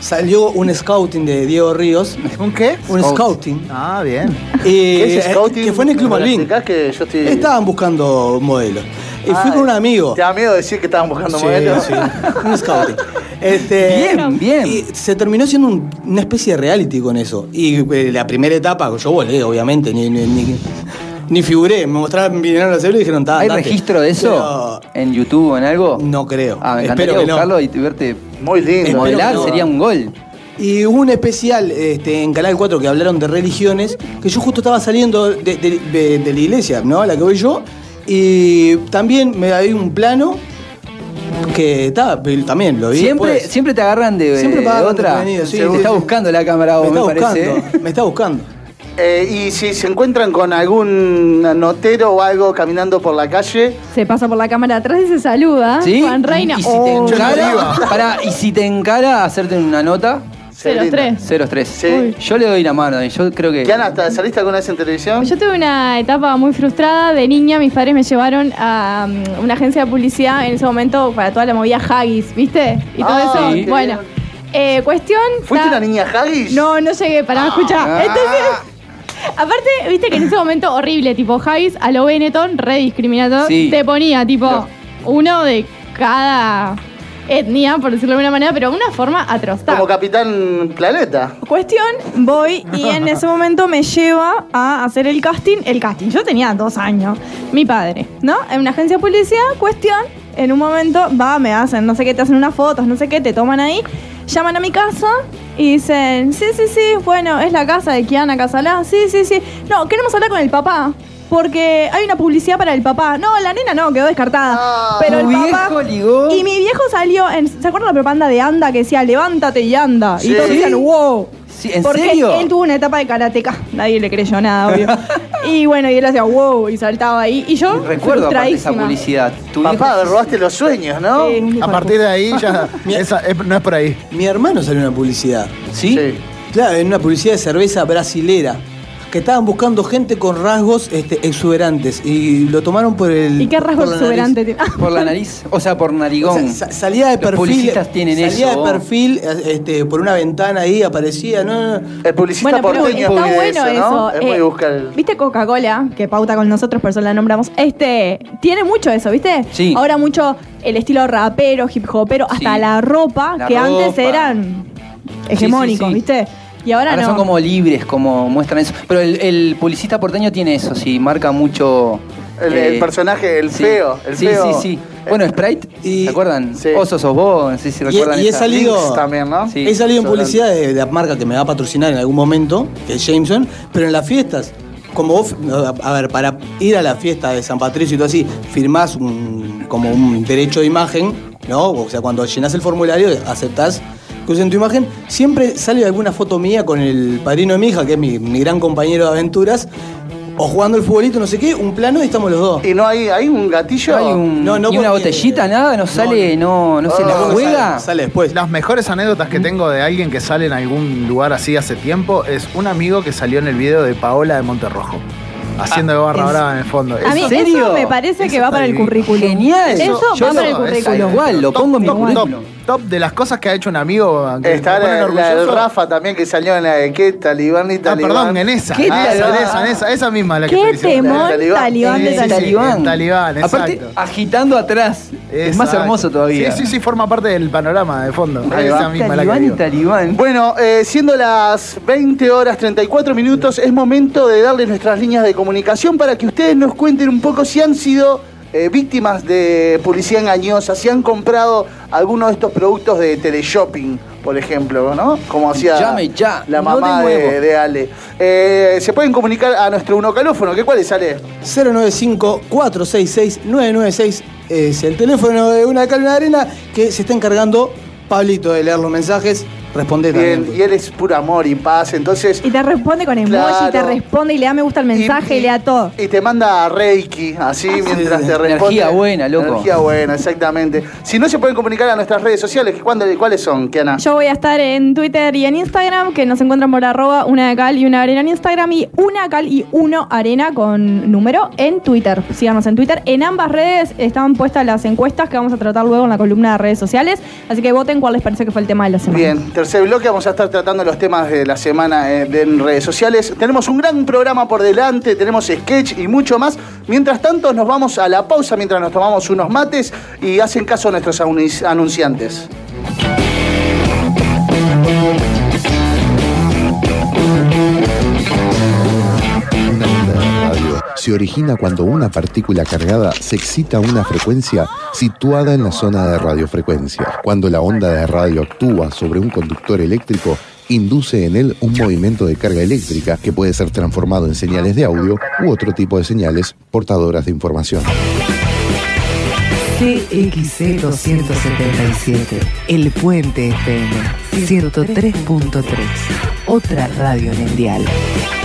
salió un scouting de Diego Ríos. ¿Un qué? Un Scout. scouting. Ah, bien. y- ¿Qué es eh, scouting? Que fue en el Club ¿Me lo Malvin. explicás que yo estoy... Estaban buscando modelos. Y Ah, fui con un amigo. ¿Te da miedo decir que estaban buscando Sí, modelos? sí. Un scouting. Este, Bien, bien. Y se terminó siendo un- una especie de reality con eso. Y eh, la primera etapa, yo volé, obviamente, ni, ni, ni, ni figuré. Me mostraron, vinieron a hacerlo y dijeron, "Ta, ¿Hay andate". registro de eso en YouTube o en algo? No creo. Ah, me Espero encantaría que no. buscarlo y verte Muy lindo. Modelar, no. sería un gol. Y hubo un especial este, en Canal 4 que hablaron de religiones, que yo justo estaba saliendo de, de- de- de la iglesia, ¿no? A la que voy yo. Y también me había un plano que está, también lo vi. Siempre, después. siempre te agarran de, Siempre de me otra. desprevenido, sí, te sí, está sí. buscando la cámara, me vos, está me, parece. buscando, me está buscando. Eh, y si se encuentran con algún notero o algo caminando por la calle, se pasa por la cámara atrás y se saluda. ¿Sí? Juan Reina. Y si te Oh, encara, pará, y si te encara hacerte una nota, se Cero, brindan. tres. 0-3. Sí. Yo le doy la mano, y yo creo que. Kiana, ¿te- ¿saliste alguna vez en televisión? Yo tuve una etapa muy frustrada. De niña, mis padres me llevaron a um, una agencia de publicidad en ese momento para toda la movida Haggis, ¿viste? Y todo Ah, eso. sí. Bueno, eh, cuestión. ¿Fuiste ta- una niña Haggis? No, no llegué, para escuchar. Ah. Entonces, aparte, viste que en ese momento horrible, tipo Haggis a lo Benetton, re discriminatorio, Sí. te ponía tipo uno de cada etnia, por decirlo de alguna manera, pero de una forma atroz. Como Capitán Planeta. Cuestión, voy y en ese [LAUGHS] momento me lleva a hacer el casting. El casting, yo tenía dos años. Mi padre, ¿no? En una agencia de publicidad, cuestión, en un momento va, me hacen, no sé qué, te hacen unas fotos, no sé qué, te toman ahí, llaman a mi casa y dicen, sí, sí, sí, bueno, es la casa de Kiana Casalá, sí, sí, sí. No, queremos hablar con el papá. Porque hay una publicidad para el papá. No, la nena no, quedó descartada. Ah. Pero el Tu papá. viejo ligó. Y mi viejo salió en. ¿Se acuerdan la propaganda de Anda que decía levántate y anda? Sí. Y todos decían, wow. Sí, ¿En Porque serio? él tuvo una etapa de karateca. Nadie le creyó nada, obvio. [LAUGHS] y bueno, y él hacía wow y saltaba ahí. Y yo. Recuerdo aparte esa frustradísima. publicidad. Tu Papá, viejo- robaste los sueños, ¿no? Sí, un hijo A de partir de ahí ya. [LAUGHS] esa- es- no es por ahí. Mi hermano salió en una publicidad. ¿Sí? Claro, en una publicidad de cerveza brasilera. Que estaban buscando gente con rasgos este, exuberantes y lo tomaron por el. ¿Y qué rasgo por la exuberante nariz. tiene? [LAUGHS] Por la nariz, o sea, por O narigón. sea, sa- salía de Los perfil. publicistas tienen salía eso. de perfil este, por una ventana ahí, aparecía. No, no, no. El publicista Bueno, porteño está es muy de bueno eso, ¿no? eso. Es muy eh, buscar el... ¿Viste Coca-Cola? Que pauta con nosotros, por eso la nombramos. Este, tiene mucho eso, ¿viste? Sí. Ahora mucho el estilo rapero, hip hopero, hasta Sí. la ropa, La que antes eran hegemónicos, sí. ¿viste? Y ahora, Ahora no. son como libres, como muestran eso. Pero el, el publicista porteño tiene eso, sí, marca mucho. El, eh, el personaje, el sí. feo. El sí, feo. sí, sí. Bueno, Sprite, Y- ¿se acuerdan? Sí. Oso sos vos, no sé si Y- recuerdan y he salido- también, ¿no? Sí. He salido en publicidad de, de la marca que me va a patrocinar en algún momento, que es Jameson, pero en las fiestas, como vos, a ver, para ir a la fiesta de San Patricio y todo así, firmás un, como un derecho de imagen, ¿no? O sea, cuando llenás el formulario, aceptás usen tu imagen, siempre sale alguna foto mía con el padrino de mi hija, que es mi, mi gran compañero de aventuras, o jugando el futbolito, no sé qué, un plano y estamos los dos. Y no hay, hay un gatillo. No hay un, No, no una botellita, nada, no sale, no, no, se la Oh, juega. Sale, sale después. Las mejores anécdotas que tengo de alguien que sale en algún lugar así hace tiempo es un amigo que salió en el video de Paola de Monterrojo. Haciendo de barra ¿en- brava en el fondo. A mí ¿En serio? eso me parece Eso que va para el currículum. Genial. Eso, va para el es currículum. cual, lo pongo en mi currículum. Top de las cosas que ha hecho un amigo. que Está me la, la orgulloso. Rafa también que salió en la de ¿Qué? Talibán y Ah, Talibán. perdón, en esa. ¿Qué Ah, esa, en esa, en esa, esa misma es la que ¿Qué estoy diciendo. temón Talibán. talibán de Sí, sí, sí. talibán? Talibán, Aparte, exacto. agitando atrás. Es más hermoso todavía. Sí, sí, sí, forma parte del panorama de fondo. Ahí esa va. misma es la que Talibán y digo. talibán. Bueno, eh, siendo las 20 horas 34 minutos, es momento de darles nuestras líneas de comunicación para que ustedes nos cuenten un poco si han sido eh, víctimas de publicidad engañosa, si han comprado alguno de estos productos de teleshopping, por ejemplo, ¿no? Como hacía Llame ya, la mamá de de, de Ale. Eh, se pueden comunicar a nuestro unocalófono, ¿qué cuál es, Ale? 095-466-996 es el teléfono de una calma de arena que se está encargando Pablito de leer los mensajes. Responde también. Bien, y él es puro amor y paz, entonces... Y te responde con emoji, Claro. te responde y le da me gusta el mensaje y, le da todo. Y te manda Reiki, así mientras sí. te responde. Energía buena, loco. Energía buena, exactamente. Si no se pueden comunicar a nuestras redes sociales, ¿cuándo- ¿cuáles son, Kiana? Yo voy a estar en Twitter y en Instagram, que nos encuentran por arroba una de cal y una arena en Instagram y una cal y uno arena con número en Twitter. Síganos en Twitter. En ambas redes están puestas las encuestas que vamos a tratar luego en la columna de redes sociales. Así que voten cuál les parece que fue el tema de la semana. Bien, tercer bloque, vamos a estar tratando los temas de la semana eh, en redes sociales. Tenemos un gran programa por delante, tenemos sketch y mucho más. Mientras tanto, nos vamos a la pausa mientras nos tomamos unos mates y hacen caso a nuestros anunci- anunciantes. Se origina cuando una partícula cargada se excita a una frecuencia situada en la zona de radiofrecuencia. Cuando la onda de radio actúa sobre un conductor eléctrico, induce en él un movimiento de carga eléctrica que puede ser transformado en señales de audio u otro tipo de señales portadoras de información. CXC 277, El Puente FM 103.3, otra radio mundial. Un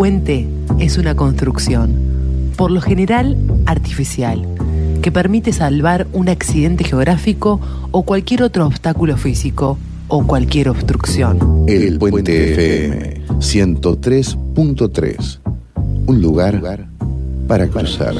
puente es una construcción, por lo general artificial, que permite salvar un accidente geográfico o cualquier otro obstáculo físico o cualquier obstrucción. El Puente FM 103.3. Un lugar para cruzar.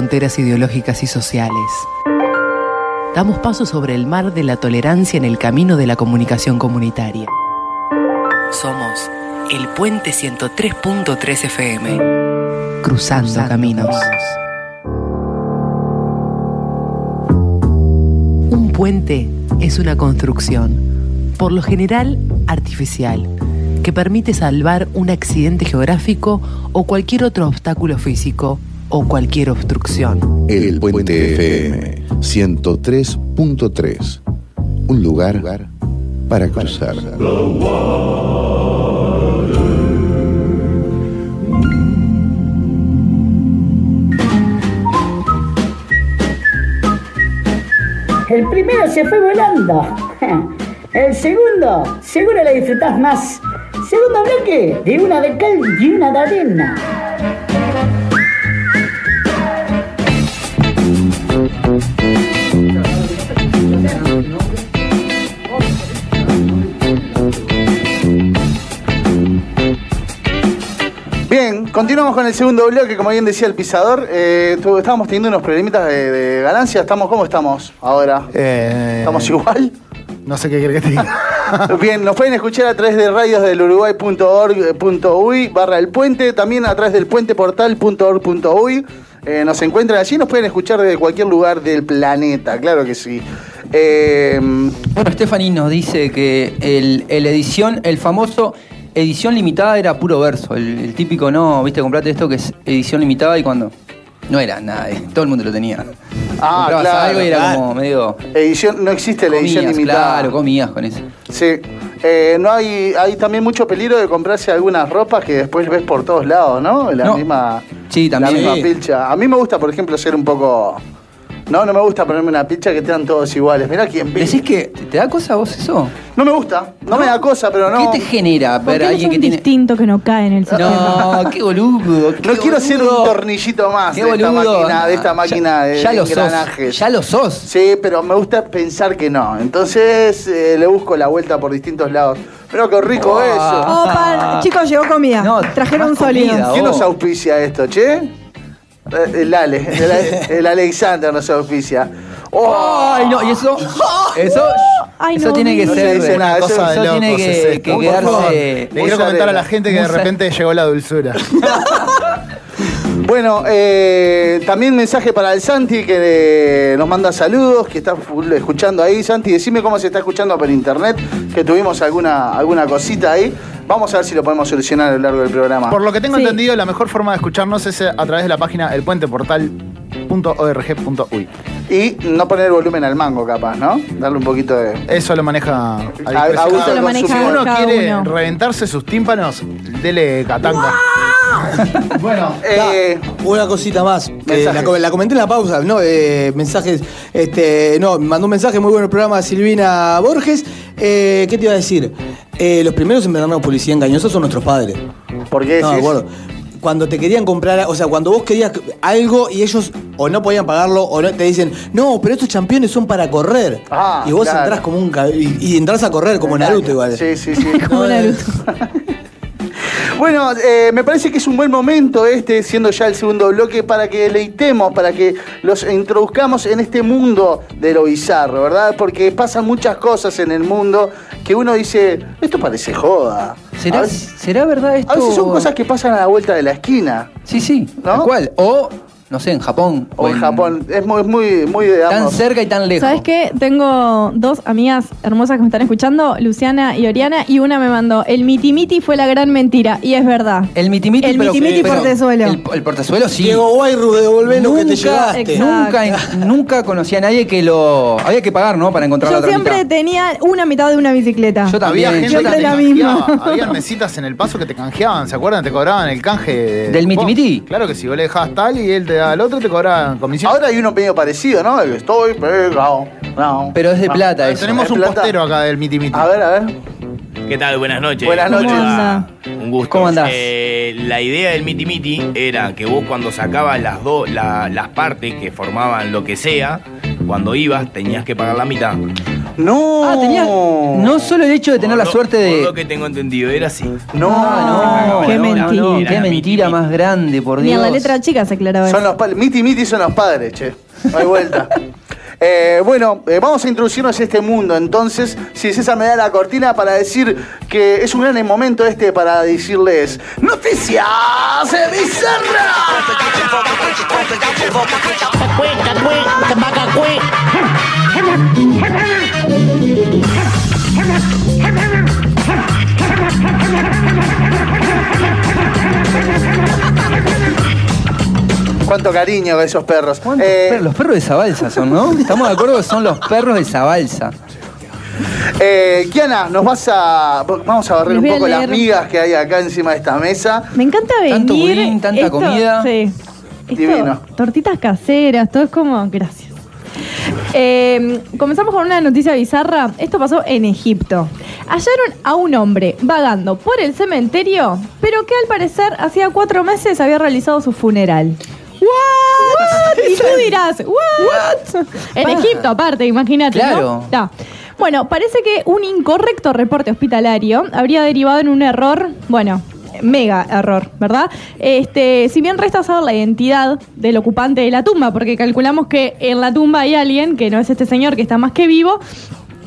Fronteras ideológicas y sociales. Damos paso sobre el mar de la tolerancia en el camino de la comunicación comunitaria. Somos el Puente 103.3 FM. Cruzando, caminos. Un puente es una construcción, por lo general artificial, que permite salvar un accidente geográfico o cualquier otro obstáculo físico o cualquier obstrucción. El Puente FM 103.3. Un lugar para cruzar. El primero se fue volando. [LAUGHS] El segundo, seguro lo disfrutás más. Segundo bloque, de una de cal y una de arena. Continuamos con el segundo bloque, como bien decía el pisador. Eh, tu- estábamos teniendo unos problemitas de, de ganancia. ¿Estamos, ¿Cómo estamos ahora? Eh, ¿Estamos igual? No sé qué quiere que te diga. [LAUGHS] Bien, nos pueden escuchar a través de radios del uruguay.org.uy barra el puente, también a través del puenteportal.org.uy. Eh, nos encuentran allí, nos pueden escuchar desde cualquier lugar del planeta, claro que sí. Eh, Bueno, Stephanie nos dice que el, el edición, el famoso edición limitada era puro verso. El, el típico, no, viste, comprate esto que es edición limitada y cuando. No era nada, eh, todo el mundo lo tenía. Ah, Comprabas claro, algo y era claro. como medio. Edición, no existe la edición limitada. Claro, comías con eso. Sí. Eh, no hay, hay también mucho peligro de comprarse algunas ropas que después ves por todos lados, ¿no? La No. misma, Sí, también. la misma Sí. pilcha. A mí me gusta, por ejemplo, ser un poco. No, no me gusta ponerme una pilcha que tengan todos iguales. Mirá quién ve. ¿Decís que te da cosa a vos eso? No me gusta, no, me da cosa, pero no. ¿Qué te genera ¿Por ver qué a alguien un que tiene.? distinto que no cae en el sistema? No, qué boludo. qué No quiero ser un tornillito más Qué de esta boludo. máquina, de esta máquina de, ya de lo sos. engranajes. Ya lo sos. Sí, pero me gusta pensar que no. Entonces eh, le busco la vuelta por distintos lados. Pero qué rico Wow. eso. Opa, chicos, llegó comida. No, Trajeron más sólidos. comida. ¿Quién nos auspicia esto, che? Eh, El Ale, el, el Alexander nos auspicia. Oh, Ay, no, y eso. Eso. Ay, eso no, tiene que no se ser. dice nada, eso, eso- Cosa de eso tiene locos es que, esto. que Por favor, quedarse. Le quiero comentar a arena. la gente que de repente llegó la dulzura. [LAUGHS] Bueno, eh, también mensaje para el Santi que eh, nos manda saludos, que está full escuchando ahí. Santi, decime cómo se está escuchando por internet, que tuvimos alguna, alguna cosita ahí. Vamos a ver si lo podemos solucionar a lo largo del programa. Por lo que tengo Sí. entendido, la mejor forma de escucharnos es a través de la página elpuenteportal.org.uy. Y no poner el volumen al mango, capaz, ¿no? Darle un poquito de. Eso lo maneja a a discreción. gusto Lo maneja Si uno quiere uno. reventarse sus tímpanos, dele catanga. [LAUGHS] Bueno, eh, Una cosita más. la, co- la comenté en la pausa, ¿no? Eh, mensajes. Este, no, me mandó un mensaje muy bueno el programa Silvina Borges. Eh, ¿Qué te iba a decir? Eh, los primeros en vendernos publicidad engañosa son nuestros padres. ¿por qué No, acuerdo. Cuando te querían comprar, o sea, cuando vos querías algo y ellos o no podían pagarlo o no te dicen, no, pero estos campeones son para correr. Ah, y vos claro. entrás como un. Y, y entrás a correr como Naruto igual. Sí, sí, sí. [LAUGHS] Como No, Naruto. [LAUGHS] Bueno, eh, me parece que es un buen momento este, siendo ya el segundo bloque, para que deleitemos, para que los introduzcamos en este mundo de lo bizarro, ¿verdad? Porque pasan muchas cosas en el mundo que uno dice, esto parece joda. ¿Será, veces, ¿Será verdad esto? a veces son cosas que pasan a la vuelta de la esquina. Sí, sí. ¿No? Tal cual. O, no sé, en Japón. O en Japón. Es muy, muy, muy de Tan cerca y tan lejos. ¿Sabes qué? Tengo dos amigas hermosas que me están escuchando, Luciana y Oriana, y una me mandó, el miti miti fue la gran mentira, y es verdad. El mitimiti, El pero, mitimiti pero portezuelo. El, el portezuelo sí. Diego Guayru, devolvenos que te. Exacto. nunca, nunca conocí a nadie que lo. Había que pagar, ¿no? Para encontrar la Yo otra siempre mitad. tenía una mitad de una bicicleta. Yo también. Había gente que te la misma. Había mesitas en el paso que te canjeaban, ¿se acuerdan? Te cobraban el canje de- ¿Del miti-miti? Claro que si vos le dejabas tal y él te al otro, te cobraban comisión. Ahora hay uno medio parecido, ¿no? El estoy pegado. No. Pero es de Ah. plata eso. Tenemos ¿Es un plata? postero acá del miti miti. A ver, a ver. ¿Qué tal? Buenas noches. Buenas ¿Cómo noches. Un gusto. ¿Cómo andás? Eh, la idea del Miti Miti era que vos cuando sacabas las dos la- las partes que formaban lo que sea, cuando ibas tenías que pagar la mitad. No. Ah, tenía. No solo el hecho de tener Por la lo- suerte Por de. lo que tengo entendido, era así. No. Ah, no, Qué no, no, mentira. no, Qué mentira miti. más grande, por Ni Dios. en la letra chica se aclaraba Son eso. los padres. Miti Miti son los padres, che. No hay vuelta. Eh, bueno, eh, vamos a introducirnos a este mundo. Entonces, si César me da la cortina para decir que es un gran momento este para decirles noticias Cuánto cariño con esos perros. ¿Cuántos Eh, perros? Los perros de Zabalza son, ¿no? Estamos de acuerdo que son los perros de Zabalza. eh, Kiana, nos vas a. Vamos a barrer un poco las migas que hay acá encima de esta mesa. Me encanta venir. Tanto budín, tanta esto- comida. Sí. Esto, Divino. Tortitas caseras, todo es como. Gracias. Eh, comenzamos con una noticia bizarra. Esto pasó en Egipto. Hallaron a un hombre vagando por el cementerio, pero que al parecer hacía cuatro meses había realizado su funeral. ¿What? [LAUGHS] Y tú dirás, ¿what? En Egipto, aparte, imagínate. ¿no? Claro. Bueno, parece que un incorrecto reporte hospitalario habría derivado en un error, bueno, mega error, ¿verdad? Este, si bien resta saber la identidad del ocupante de la tumba, porque calculamos que en la tumba hay alguien, que no es este señor que está más que vivo,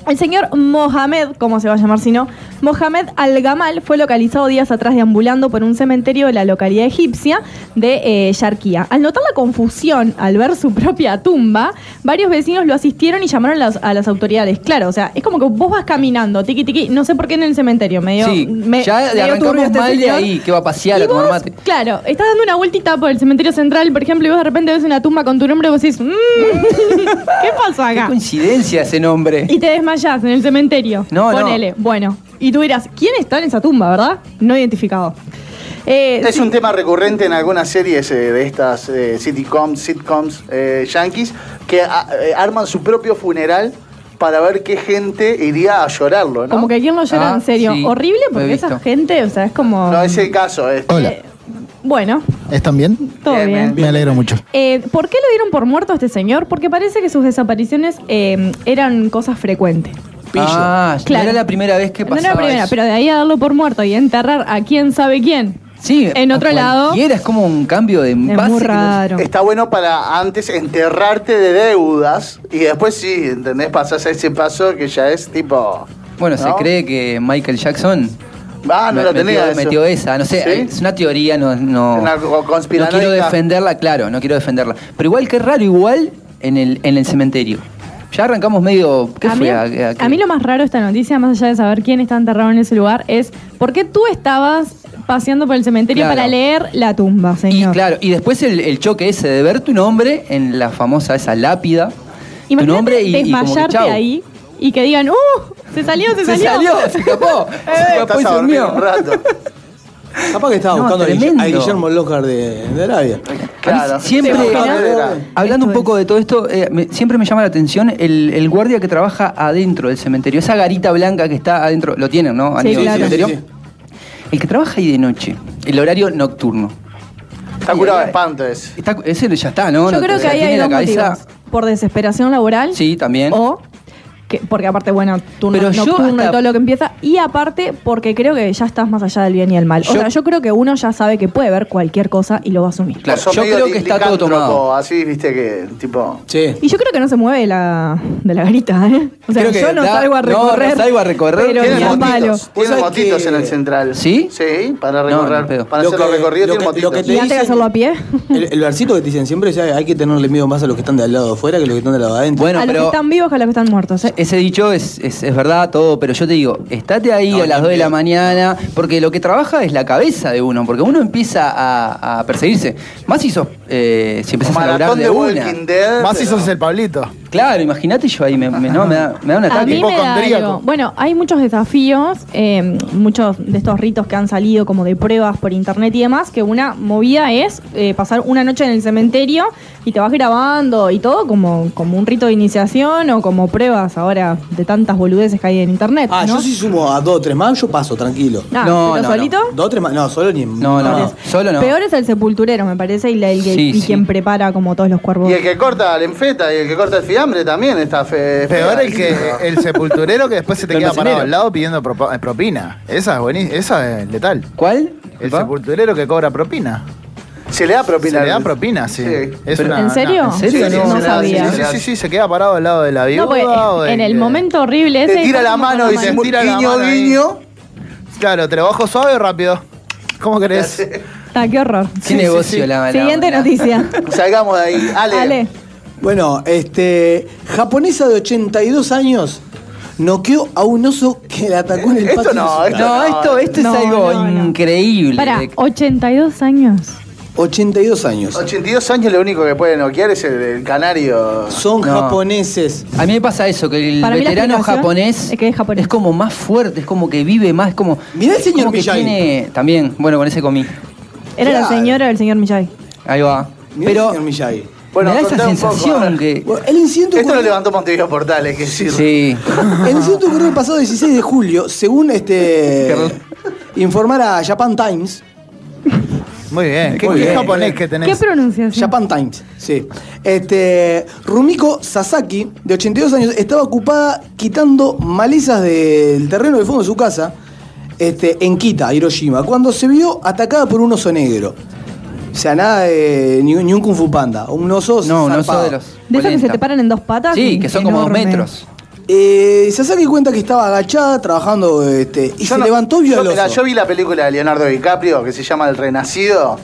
El señor Mohamed, ¿cómo se va a llamar si no? Mohamed Al-Gamal fue localizado días atrás deambulando por un cementerio de la localidad egipcia de eh, Yarquía. Al notar la confusión al ver su propia tumba, varios vecinos lo asistieron y llamaron a las, a las autoridades. Claro, o sea, es como que vos vas caminando, tiqui tiqui, no sé por qué en el cementerio, medio. Sí, me- ya le arrancamos este mal de ahí, que va a pasear Y a tomar vos, mate. Claro, estás dando una vueltita por el cementerio central, por ejemplo, y vos de repente ves una tumba con tu nombre y vos decís, "Mm, [LAUGHS] ¿qué pasó Qué acá? coincidencia ese nombre. Y te desmayás en el cementerio. No, no. Ponele. Bueno. Y tú dirás, ¿quién está en esa tumba, verdad? No identificado. Eh, Es sí. un tema recurrente en algunas series eh, de estas eh, sitcoms, sitcoms eh, yankees que a- eh, arman su propio funeral para ver qué gente iría a llorarlo, ¿no? Como que quién lo llora Ah, en serio. sí, Horrible porque esa gente, o sea, es como. No es el caso. Es, Hola, Bueno, ¿están bien? todo Bien, bien. Me alegro mucho. Eh, ¿Por qué lo dieron por muerto a este señor? Porque parece que sus desapariciones eh, eran cosas frecuentes. Ah, Claro. no era la primera vez que No pasaba era la primera, eso. pero de ahí a darlo por muerto y enterrar a quién sabe quién. Sí, en otro lado. cualquiera, es como un cambio de Es base muy no- raro. Está bueno para antes enterrarte de deudas y después sí, ¿entendés? Pasás a ese paso que ya es tipo... Bueno, se ¿no? cree que Michael Jackson Ah, no me- lo metió, tenía eso. metió esa, no sé, ¿Sí? es una teoría, no, no, Una no quiero defenderla, claro, no quiero defenderla. Pero igual que raro, igual en el, en el cementerio. Ya arrancamos medio. ¿Qué a, fue? mí, ¿A- a qué? a mí lo más raro de esta noticia, más allá de saber quién está enterrado en ese lugar, es por qué tú estabas paseando por el cementerio Claro. para leer la tumba, Y señor. claro, y después el, el choque ese de ver tu nombre en la famosa esa lápida. tu Imagínate nombre y, y como que desmayarte ahí y que digan, ¡uh! Se salió, se, Se salió, se [LAUGHS] escapó. Se escapó y Estás se a dormir durmió. un rato. [LAUGHS] Capaz que estaba No, buscando tremendo. a Guillermo Lócar de, de Arabia. Claro. Siempre, hablando un poco de todo esto, eh, me- siempre me llama la atención el, el guardia que trabaja adentro del cementerio. Esa garita blanca que está adentro, lo tienen, ¿no? Sí, claro. cementerio. Sí, sí, El que trabaja ahí de noche, el horario nocturno. Está curado de espanto ese. Está, ese ya está, ¿no? Yo No, creo que ahí tiene hay la dos cabeza- motivos. Por desesperación laboral. Sí, también. O, que, porque aparte, bueno, turno Pero yo nocturno hasta- y todo lo que empieza. Y aparte, porque creo que ya estás más allá del bien y el mal. o Yo- sea, yo creo que uno ya sabe que puede ver cualquier cosa y lo va a asumir. Claro, Vos sos yo medio creo que está todo licántropo, tomado. Así, viste que, tipo... Sí. Y yo creo que no se mueve de la, de la garita, ¿eh? O sea, Creo que yo no da- salgo a no, recorrer. no salgo a recorrer. Pero Tiene ni a motitos, palo. Vos tiene sabés motitos que- en el central. ¿Sí? Sí, para No, recorrer. ni pedo. para Lo hacer que- los recorridos lo tiene que- lo motitos. que te ¿Y antes de hacerlo a pie? [LAUGHS] El, el versito que te dicen siempre es "Ay, hay que tenerle miedo más a los que están del lado de afuera que a los que están del lado de adentro. Bueno, a los que están vivos que a los que están muertos. ¿eh? Ese dicho es, es, es verdad todo, pero yo te digo, estate ahí No, a las ni 2 de la mañana, porque lo que trabaja es la cabeza de uno, porque uno empieza a, a perseguirse. Más si sos, eh, si empezás a Maratón de de una. Dead. Más si pero- sos el Pablito. Claro, imagínate yo ahí, me, me- no, me, da, me da un A ataque. mí me da Hipocondríaco. algo. Bueno, hay muchos desafíos, eh, muchos de estos ritos que han salido como de pruebas por internet y demás, que una movida es eh, pasar una noche en el cementerio y te vas grabando y todo como, como un rito de iniciación o como pruebas ahora de tantas boludeces que hay en internet. Ah, ¿no? yo si sumo a dos o tres más, yo paso, tranquilo. Ah, No, ¿pero no, no. solito? Dos o tres más, no, solo ni. No, no, Peor solo no. Peor es el sepulturero, me parece, y, la- el que- Sí, y sí. quien prepara como todos los cuervos. Y el que corta la enfeta y el que corta el también está fe. Peor el que [LAUGHS] el sepulturero que después se te queda parado al lado pidiendo eh, propina. Esa es buenísima, esa es letal. ¿Cuál? El sepulturero que cobra propina. Se le da propina. Se le da propina, sí. Es Pero- una- ¿En serio? ¿En serio? Sí, No, sí, no se sabía. sí, Sí, sí, sí, se queda parado al lado de la viuda. No, pues, o de en el momento horrible ese. Te tira la mano y te tira la mano guiño. Claro, te lo bajo suave o rápido. ¿Cómo querés? Ah, qué horror. ¿Qué negocio la la- Siguiente noticia. Salgamos de ahí. Ale. Ale. Bueno, este. Japonesa de 82 años noqueó a un oso que la atacó en el Esto patio. no, esto casa. No, esto, esto No, es algo no, no. increíble. Para, 82 años. 82 años. 82 años lo único que puede noquear es el, el canario. Son No. japoneses. A mí me pasa eso, que el Para veterano japonés es que es japonés. como más fuerte, es como que vive más, es como... Mirá el señor Miyagi. tiene También, bueno, con ese comí. ¿Era la señora o el señor Miyagi? Ahí va. Mirá el Pero señor Miyagi. Bueno, me da esa sensación a que... Bueno, el incidente Esto lo levantó Montevideo Portales, que decir. Sí. [LAUGHS] El incidente ocurrió el pasado 16 de julio, según este informara Japan Times. Muy bien. ¿Qué, Muy qué bien. japonés que tenés? ¿Qué pronunciación? Japan Times, sí. Este, Rumiko Sasaki, de 82 años, estaba ocupada quitando malezas del terreno del fondo de su casa, este, en Kita, Hiroshima, cuando se vio atacada por un oso negro. O sea, nada de ni, ni un Kung Fu Panda, un oso No, un oso de los... ¿De esos que se te paran en dos patas? Sí, que son como dos Enorme. metros. Eh, Sasaki cuenta que estaba agachada trabajando este, y Yo se no- levantó y vio yo, mira, yo vi la película de Leonardo DiCaprio que se llama El Renacido.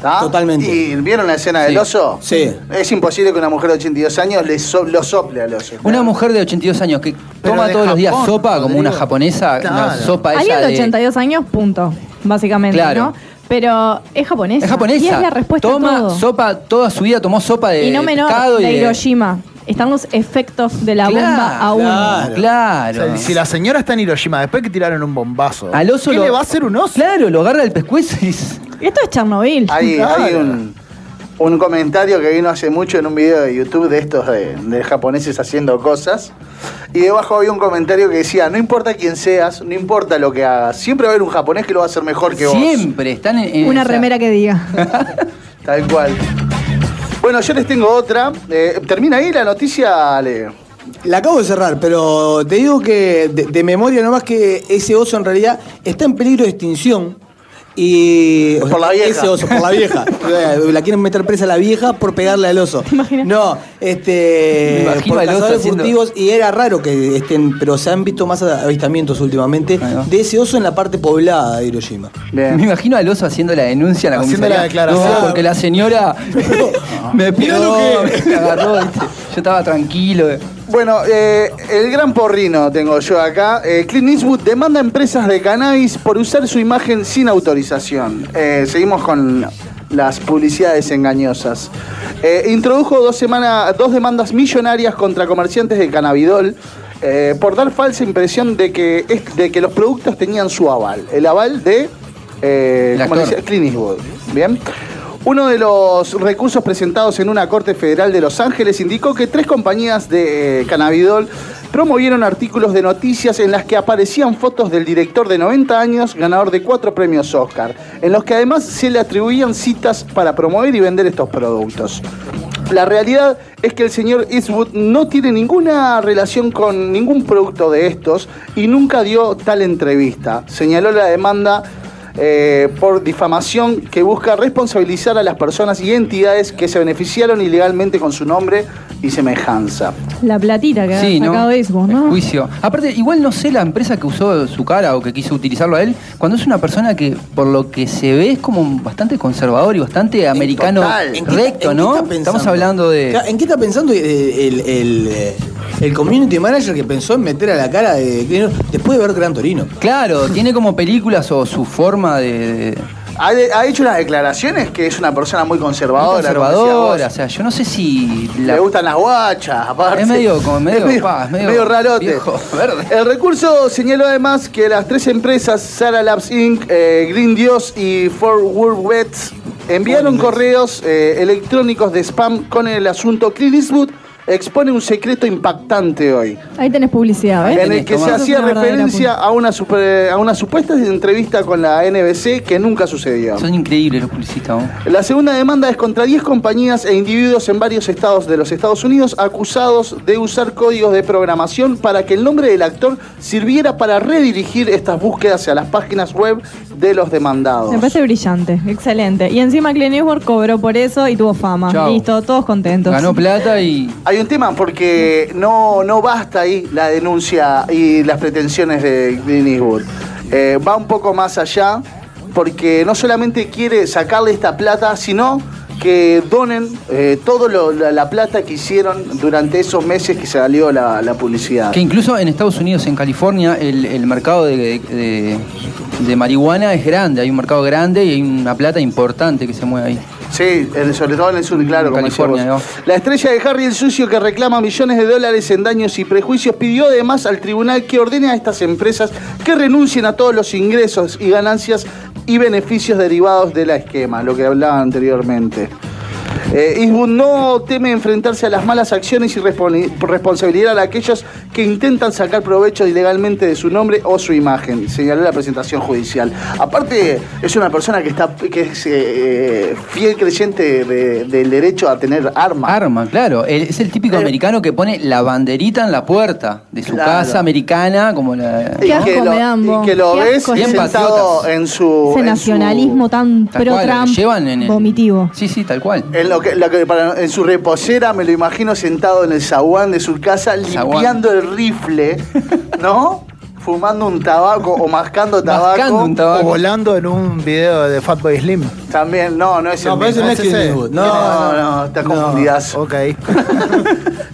¿tá? Totalmente. ¿Y vieron la escena del Sí. oso? Sí. Es imposible que una mujer de 82 años le so- lo sople al oso. Una mujer de 82 años que Pero toma todos los días sopa como una japonesa, Claro. una sopa Alguien esa de de... 82 años, punto. Básicamente, Claro. ¿no? Pero es japonesa. Es japonesa. Y es la respuesta Toma a todo. sopa, toda su vida tomó sopa de y no menor pescado y de de- Hiroshima. Están los efectos de la Claro, bomba a uno. claro. O Claro. sea, si la señora está en Hiroshima, después que tiraron un bombazo, Al oso ¿qué lo- le va a hacer un oso? Claro, lo agarra el pescuezo y dice, Esto es Chernobyl. Hay un, un comentario que vino hace mucho en un video de YouTube de estos de, de japoneses haciendo cosas. Y debajo había un comentario que decía, no importa quién seas, no importa lo que hagas, siempre va a haber un japonés que lo va a hacer mejor que vos. siempre están en... en- Una remera que diga. [LAUGHS] Tal cual. Bueno, yo les tengo otra. Eh, ¿Termina ahí la noticia, Ale? La acabo de cerrar, pero te digo que de, de memoria nomás que ese oso en realidad está en peligro de extinción. Y. Por la vieja. Ese oso, por la vieja. [LAUGHS] la quieren meter presa a la vieja por pegarle al oso. imaginas? No, este. Me imagino por al oso cazadores haciendo- furtivos. Y era raro que estén. Pero se han visto más avistamientos últimamente de ese oso en la parte poblada de Hiroshima. Bien. Me imagino al oso haciendo la denuncia en la Haciendo comisaría. la declaración. No, porque la señora [LAUGHS] [LAUGHS] me pegó, lo que- me agarró, ¿viste? Yo estaba tranquilo. Bueno, eh, el gran porrino tengo yo acá. Eh, Clint Eastwood demanda a empresas de cannabis por usar su imagen sin autorización. Eh, seguimos con las publicidades engañosas. Eh, introdujo dos, semana- dos demandas millonarias contra comerciantes de cannabidol eh, por dar falsa impresión de que, de que los productos tenían su aval. El aval de eh, El ¿cómo actor. decía? Clint Eastwood. Bien. Uno de los recursos presentados en una corte federal de Los Ángeles indicó que tres compañías de eh, cannabidol promovieron artículos de noticias en las que aparecían fotos del director de 90 años, ganador de cuatro premios Oscar, en los que además se le atribuían citas para promover y vender estos productos. La realidad es que el señor Eastwood no tiene ninguna relación con ningún producto de estos y nunca dio tal entrevista. Señaló la demanda eh, por difamación que busca responsabilizar a las personas y entidades que se beneficiaron ilegalmente con su nombre y semejanza. La platita que Sí, ha ¿no? sacado Xbox, El ¿no? juicio. Aparte, igual no sé la empresa que usó su cara o que quiso utilizarlo a él, cuando es una persona que, por lo que se ve, es como bastante conservador y bastante americano total. ¿En qué recto, está- en qué ¿no? Estamos hablando de. ¿En qué está pensando el, el, el, eh, el community manager que pensó en meter a la cara de Clint Eastwood después de ver Gran Torino? Claro, tiene como películas o su forma de. de- Ha, de- ha hecho unas declaraciones que es una persona muy muy conservadora. conservadora, o sea, yo no sé si. la- Le gustan las guachas, aparte. Es medio como medio- pa, es medio rarote. viejo [LAUGHS] verde. El recurso señaló además que las tres empresas, Sara Labs Inc., eh, Green Dios y Fort Worth Bets, enviaron correos eh, electrónicos de spam con el asunto Clint Eastwood expone un secreto impactante hoy, Ahí tenés publicidad, ¿ves? en el que se hacía referencia a una, super- a una supuesta entrevista con la NBC que nunca sucedió. Son increíbles los publicistas, ¿no? La segunda demanda es contra 10 compañías e individuos en varios estados de los Estados Unidos acusados de usar códigos de programación para que el nombre del actor sirviera para redirigir estas búsquedas a las páginas web de los demandados. Me parece brillante, excelente. Y encima Clint Eastwood cobró por eso y tuvo fama. Chau. Listo, todos contentos. Ganó plata y. Hay un tema porque no, no basta ahí la denuncia y las pretensiones de Clint Eastwood. Eh, va un poco más allá porque no solamente quiere sacarle esta plata, sino que donen eh, toda la, la plata que hicieron durante esos meses que salió la, publicidad. Que incluso en Estados Unidos, en California, el, mercado de- de marihuana es grande. Hay un mercado grande y hay una plata importante que se mueve ahí. Sí, sobre todo en el sur, claro, como California. La estrella de Harry el Sucio, que reclama millones de dólares en daños y prejuicios, pidió además al tribunal que ordene a estas empresas que renuncien a todos los ingresos y ganancias y beneficios derivados del esquema, lo que hablaba anteriormente. Eh, no teme enfrentarse a las malas acciones y responsabilidad a aquellos que intentan sacar provecho ilegalmente de su nombre o su imagen, señaló la presentación judicial. Aparte, es una persona que está que es eh, fiel creyente de- del derecho a tener armas. Arma, claro. El- es el típico Eh. americano que pone la banderita en la puerta de su Claro. casa americana, como la. Asco que lo, y que lo ves sentado en su... Ese en nacionalismo su- tan Tal pro cual, lo Trump llevan en el- vomitivo. Sí, sí, tal cual. En, lo que, lo que para- en su reposera me lo imagino sentado en el zaguán de su casa limpiando el el rifle, [LAUGHS] ¿no? Fumando un tabaco o mascando tabaco. Mascando un tabaco. O volando en un video de Fatboy Slim. También, no, no es No, el pero ese mismo. no es Clint Eastwood. No, no, no, está confundidazo. Ok. [LAUGHS]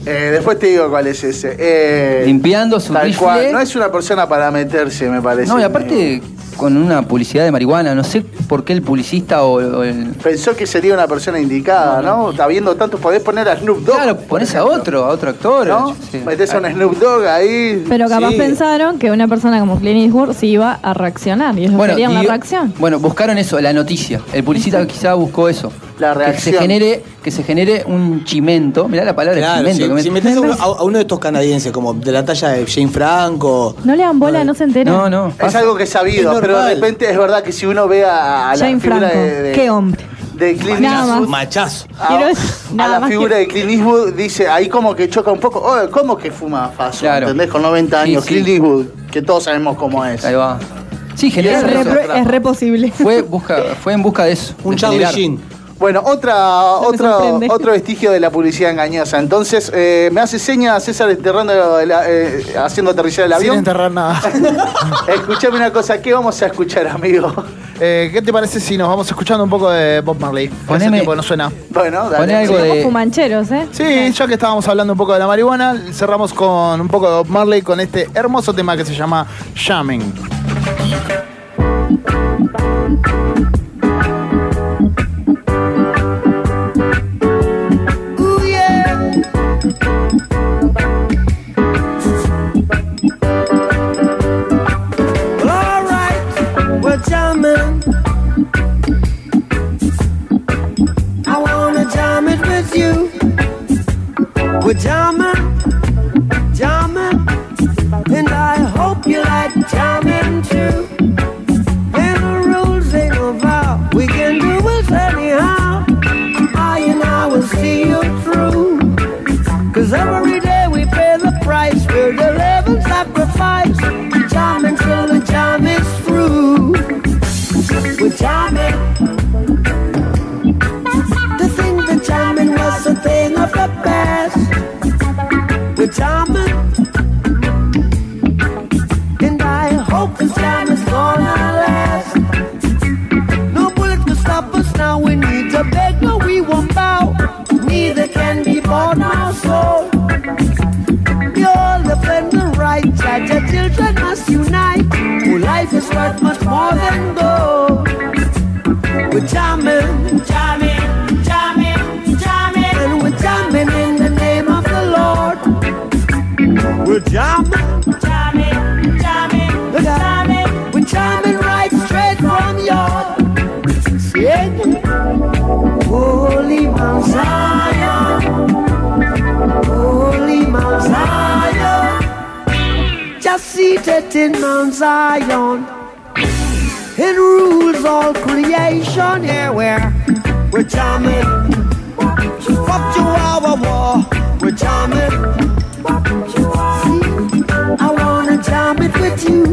Eh, después te digo cuál es ese. Eh, Limpiando su tal rifle. cual. No es una persona para meterse, me parece. No, y aparte con una publicidad de marihuana, no sé por qué el publicista o, o el... Pensó que sería una persona indicada, ¿no? Habiendo tanto, podés poner a Snoop Dogg. Claro, pones a otro, a otro actor. ¿No? sé. Metés a un Snoop Dogg ahí. Pero capaz Sí. pensaron que una persona como Clint Eastwood sí iba a reaccionar y ellos querían la reacción. Bueno, buscaron eso, la noticia. El publicista quizá buscó eso. La Que se genere, que se genere un chimento. Mirá la palabra Claro, chimento. si, que me- si metes a uno, a- a uno de estos canadienses, como de la talla de Jane Franco. No le dan bola, no se enteran. No, no. Es algo que es sabido, Es pero de repente es verdad que si uno ve a, a la Jane figura Franco, de, de, qué hombre. de Clint Eastwood. Machazo. a, Quiero- a nada la figura que- de Clint Eastwood dice, ahí como que choca un poco, oh, ¿cómo que fuma Faso? Claro. ¿Entendés? Con 90 Sí, años, sí. Clint Eastwood, que todos sabemos cómo es. Ahí va. Sí, Es generaron re, eso. es re posible. Fue, busca, fue en busca de eso. Un de Charlie. Sheen. Bueno, otra, otro, [LAUGHS] otro vestigio de la publicidad engañosa. Entonces, eh, me hace señas César enterrando el- eh, haciendo aterrizar el Sin avión. enterrar nada. [LAUGHS] Escuchame una cosa, ¿qué vamos a escuchar, amigo? Eh, ¿Qué te parece si nos vamos escuchando un poco de Bob Marley? Poneme- tiempo que no suena. Bueno, dale. Poné algo Somos de. fumancheros, ¿eh? Sí, ya que estábamos hablando un poco de la marihuana, cerramos con un poco de Bob Marley con este hermoso tema que se llama Shamming. Mount Zion. It rules all creation, yeah, where we're jamming. To our war, we're jamming. See, I wanna jam it with you.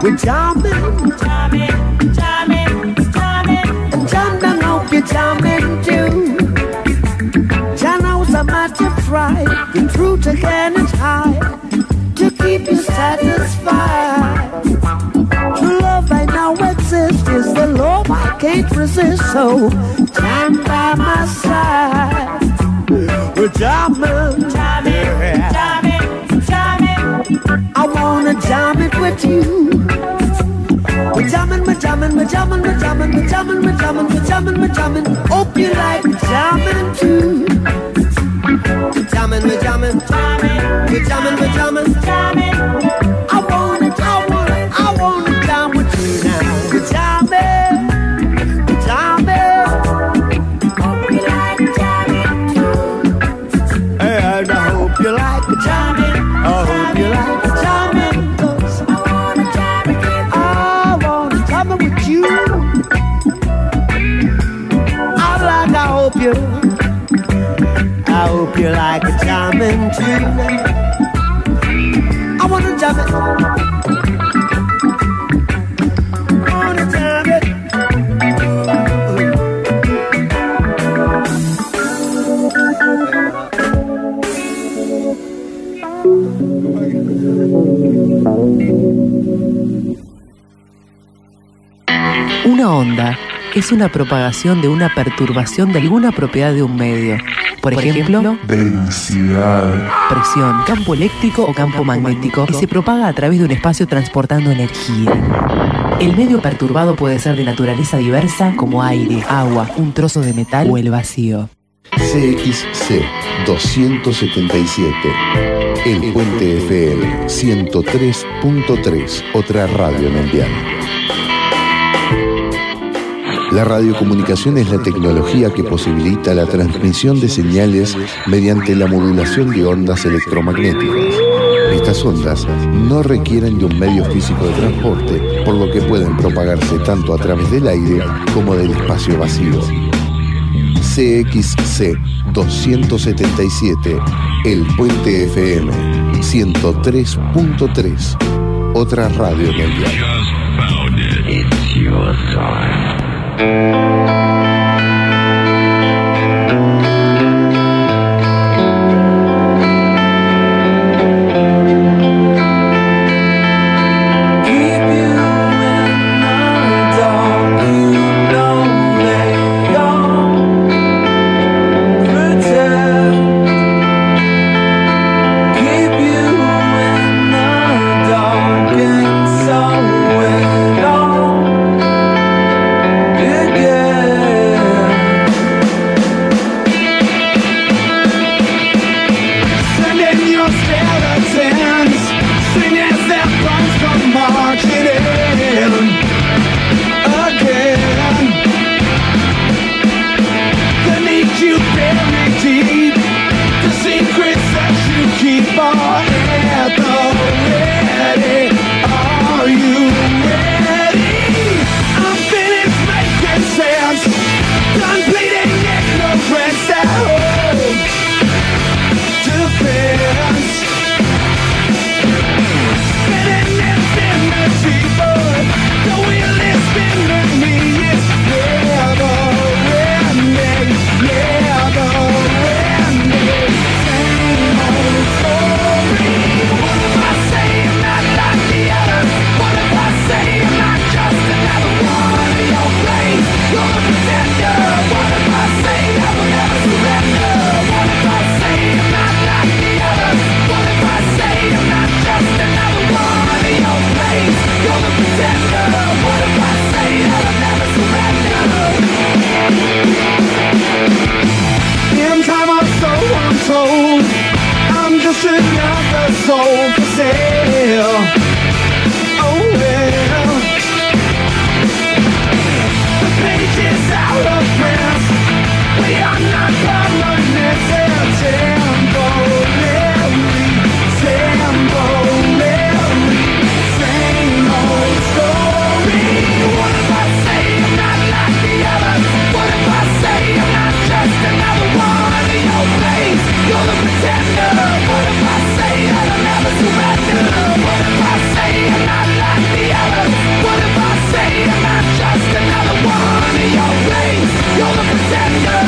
We're jamming, jamming, jamming, jamming. And jam down, hope you're jamming too. Jano's a matter of pride. The truth again is high. I can't. So jam by my side. We're jamming, jamming, jamming, jamming. I wanna jam it with you. We're jamming, we're jamming, we're jamming, we're jamming, we're jamming, we're jamming, we're jamming, we're jamming. Hope you like jamming too. We're jamming, we're jamming, jamming, we're jamming, we're jamming, jamming. Una onda es una propagación de una perturbación de alguna propiedad de un medio. Por, ejemplo, densidad, presión, campo eléctrico o campo, magnético, que se propaga a través de un espacio transportando energía. El medio perturbado puede ser de naturaleza diversa como aire, agua, un trozo de metal o el vacío. CXC 277. El Puente FL 103.3, otra radio mundial. La radiocomunicación es la tecnología que posibilita la transmisión de señales mediante la modulación de ondas electromagnéticas. Estas ondas no requieren de un medio físico de transporte, por lo que pueden propagarse tanto a través del aire como del espacio vacío. CXC 277, El Puente FM 103.3, otra radio mundial. oh you. You're the pretender.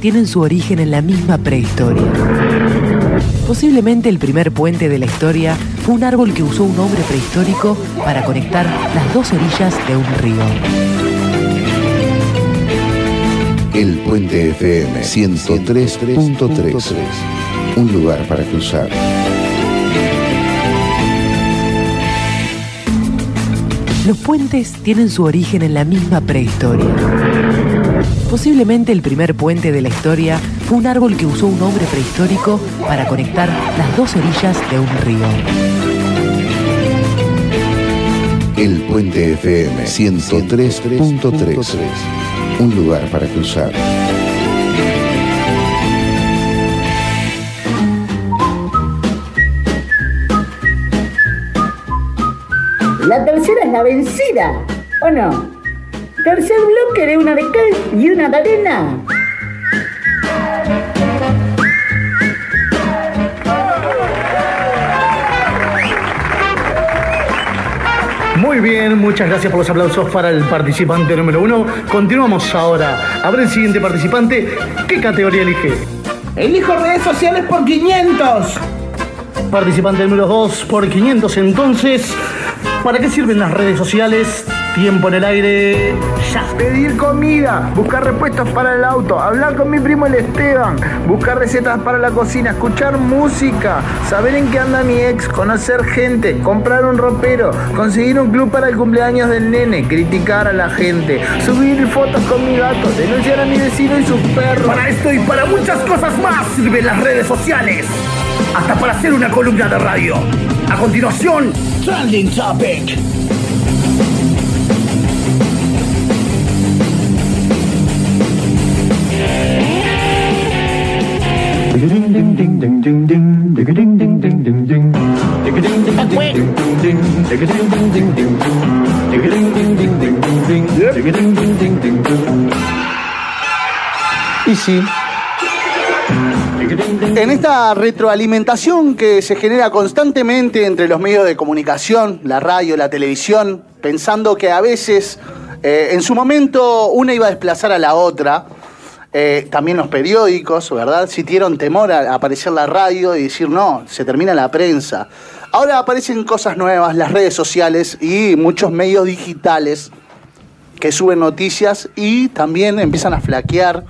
Tienen su origen en la misma prehistoria. Posiblemente el primer puente de la historia fue un árbol que usó un hombre prehistórico para conectar las dos orillas de un río. El Puente FM 103.3. Un lugar para cruzar. Los puentes tienen su origen en la misma prehistoria. Posiblemente el primer puente de la historia fue un árbol que usó un hombre prehistórico para conectar las dos orillas de un río. El Puente FM 103.3. Un lugar para cruzar. La tercera es la vencida, ¿o no? Tercer bloque de una de cal y una de arena. Muy bien, muchas gracias por los aplausos para el participante número uno. Continuamos ahora. A ver el siguiente participante. ¿Qué categoría elige? Elijo redes sociales por 500. Participante número 2 por 500 entonces. ¿Para qué sirven las redes sociales? Tiempo en el aire. Ya. Pedir comida, buscar repuestos para el auto, hablar con mi primo el Esteban, buscar recetas para la cocina, escuchar música, saber en qué anda mi ex, conocer gente, comprar un ropero, conseguir un club para el cumpleaños del nene, criticar a la gente, subir fotos con mi gato, denunciar a mi vecino y sus perros. Para esto y para muchas cosas más sirven las redes sociales. Hasta para hacer una columna de radio. A continuación, Trending Topic. Y sí. En esta retroalimentación que se genera constantemente entre los medios de comunicación, la radio, la televisión, pensando que a veces, eh, en su momento, una iba a desplazar a la otra, eh, también los periódicos, ¿verdad? Sintieron temor a aparecer la radio y decir, no, se termina la prensa. Ahora aparecen cosas nuevas, las redes sociales y muchos medios digitales que suben noticias y también empiezan a flaquear,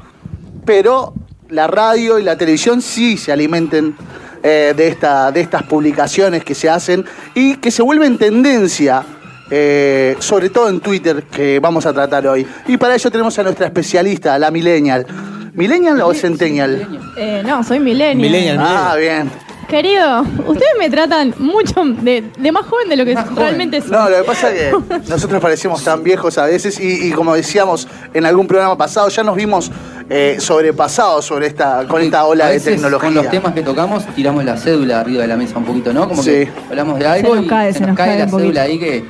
pero la radio y la televisión sí se alimenten eh, de, esta, de estas publicaciones que se hacen y que se vuelven tendencia, eh, sobre todo en Twitter, que vamos a tratar hoy. Y para ello tenemos a nuestra especialista, la Millennial. ¿Millennial o Centennial? Eh, no, soy millennial. Ah, bien. Querido, ustedes me tratan mucho de, de más joven de lo que realmente soy. No, lo que pasa es que nosotros parecemos tan viejos a veces y, y como decíamos en algún programa pasado, ya nos vimos eh, sobrepasados sobre esta, con esta ola A de tecnología. Con los temas que tocamos, tiramos la cédula arriba de la mesa un poquito, ¿no? Como Sí. que hablamos de algo nos y cae, se, se nos cae, cae la un cédula ahí que.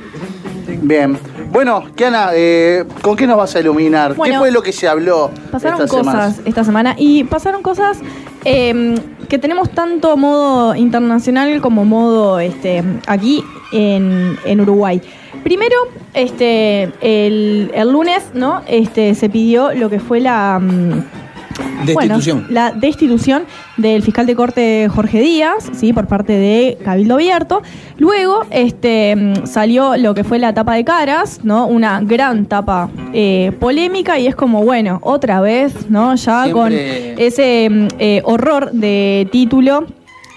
Bien. Bueno, Kiana, eh, ¿con qué nos vas a iluminar? ¿Qué fue lo que se habló Pasaron esta cosas semana? esta semana y pasaron cosas eh, que tenemos tanto modo internacional como modo este, aquí en, en Uruguay. Primero, este, el, el lunes, ¿no? Este, se pidió lo que fue la mm, Destitución. bueno, la destitución del fiscal de corte Jorge Díaz, sí, por parte de Cabildo Abierto. Luego, este, salió lo que fue la tapa de caras, ¿no? Una gran tapa eh, polémica y es como, bueno, otra vez, ¿no? Ya Siempre- con ese eh, horror de título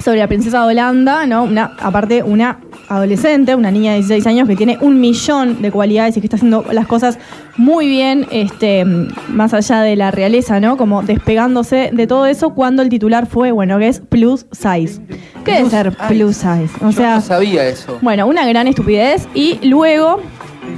sobre la princesa de Holanda, ¿no? Una, aparte, una adolescente, una niña de 16 años que tiene un millón de cualidades y que está haciendo las cosas muy bien, este, más allá de la realeza, ¿no? Como despegándose de todo eso cuando el titular fue, bueno, que es plus size. ¿Qué debe ser plus size? O Yo sea, no sabía eso. bueno, una gran estupidez. Y luego,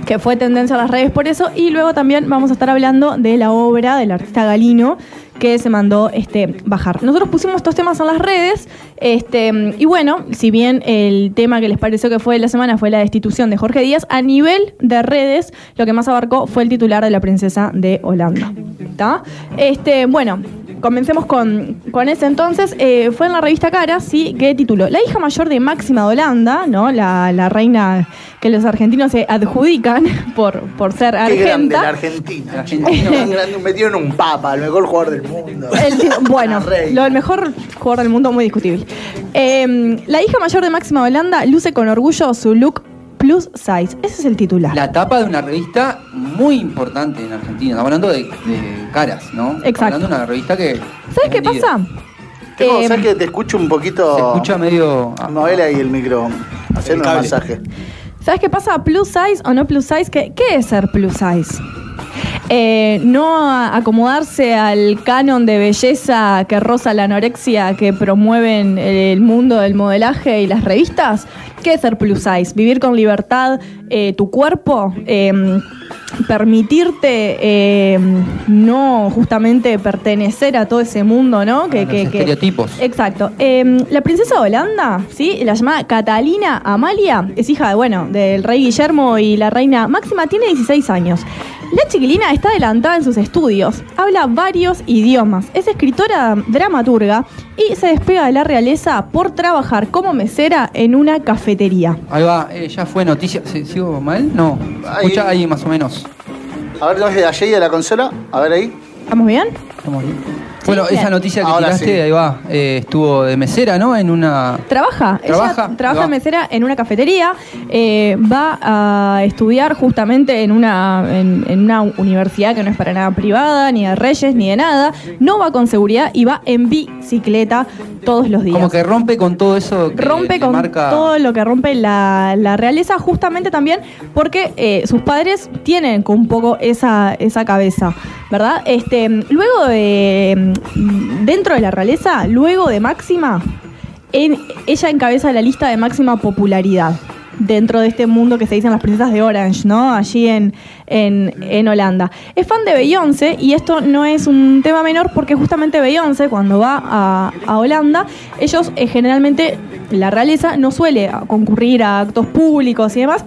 que fue tendencia a las redes por eso, y luego también vamos a estar hablando de la obra del artista Galino, que se mandó este, bajar. Nosotros pusimos estos temas en las redes este, y bueno, si bien el tema que les pareció que fue de la semana fue la destitución de Jorge Díaz, a nivel de redes lo que más abarcó fue el titular de la princesa de Holanda. ¿Está? Este, bueno, comencemos con, con ese entonces. Eh, fue en la revista Cara, sí, que tituló La hija mayor de Máxima de Holanda, ¿no? La, la reina que los argentinos se adjudican [LAUGHS] por, por ser Qué grande la. Argentina. Tan grande, Metieron un papa, el mejor jugador del mundo. El ti- [LAUGHS] bueno, lo del mejor jugador del mundo, muy discutible. Eh, la hija mayor de Máxima Holanda luce con orgullo su look plus size. Ese es el titular. La tapa de una revista muy importante en Argentina. Estamos hablando de, de caras, ¿no? Estamos Exacto. hablando de una revista que. ¿Sabes qué líder. pasa? Tengo, Eh, ¿Sabes que te escucho un poquito? Se escucha medio. Novela y el micro. Haciendo un masaje. ¿Sabes qué pasa? Plus size o no plus size. ¿Qué, qué es ser plus size? Eh, no acomodarse al canon de belleza que roza la anorexia que promueven el mundo del modelaje y las revistas. ¿Qué es ser plus size? Vivir con libertad eh, tu cuerpo, eh, permitirte eh, no justamente pertenecer a todo ese mundo, ¿no? Que, los que- que- estereotipos. Exacto. Eh, la princesa de Holanda, ¿sí? La llamada Catalina Amalia, es hija de, bueno, del rey Guillermo y la reina Máxima, tiene 16 años. La chiquilina está adelantada en sus estudios, habla varios idiomas, es escritora dramaturga y se despega de la realeza por trabajar como mesera en una cafetería. Ahí va, eh, ya fue noticia. ¿Sí- ¿Sigo mal? No. Ahí. Escucha ahí más o menos. A ver, ¿no es de allí de la consola? A ver ahí. ¿Estamos bien? Estamos bien. Bueno, bien. esa noticia que Ahora tiraste, sí. ahí va. eh, estuvo de mesera, ¿no? En una. Trabaja, Trabaja, ella trabaja va. mesera en una cafetería, eh, va a estudiar justamente en una, en, en una universidad que no es para nada privada, ni de reyes, ni de nada, no va con seguridad y va en bicicleta todos los días. Como que rompe con todo eso que rompe que con marca. todo lo que rompe la, la realeza, justamente también porque eh, sus padres tienen con un poco esa, esa cabeza, ¿verdad? Este, luego de. Dentro de la realeza, luego de Máxima, ella encabeza la lista de máxima popularidad dentro de este mundo que se dicen las princesas de Orange, ¿no? Allí en, en, en Holanda. Es fan de Beyoncé y esto no es un tema menor porque justamente Beyoncé cuando va a, a Holanda, ellos eh, generalmente, la realeza no suele concurrir a actos públicos y demás.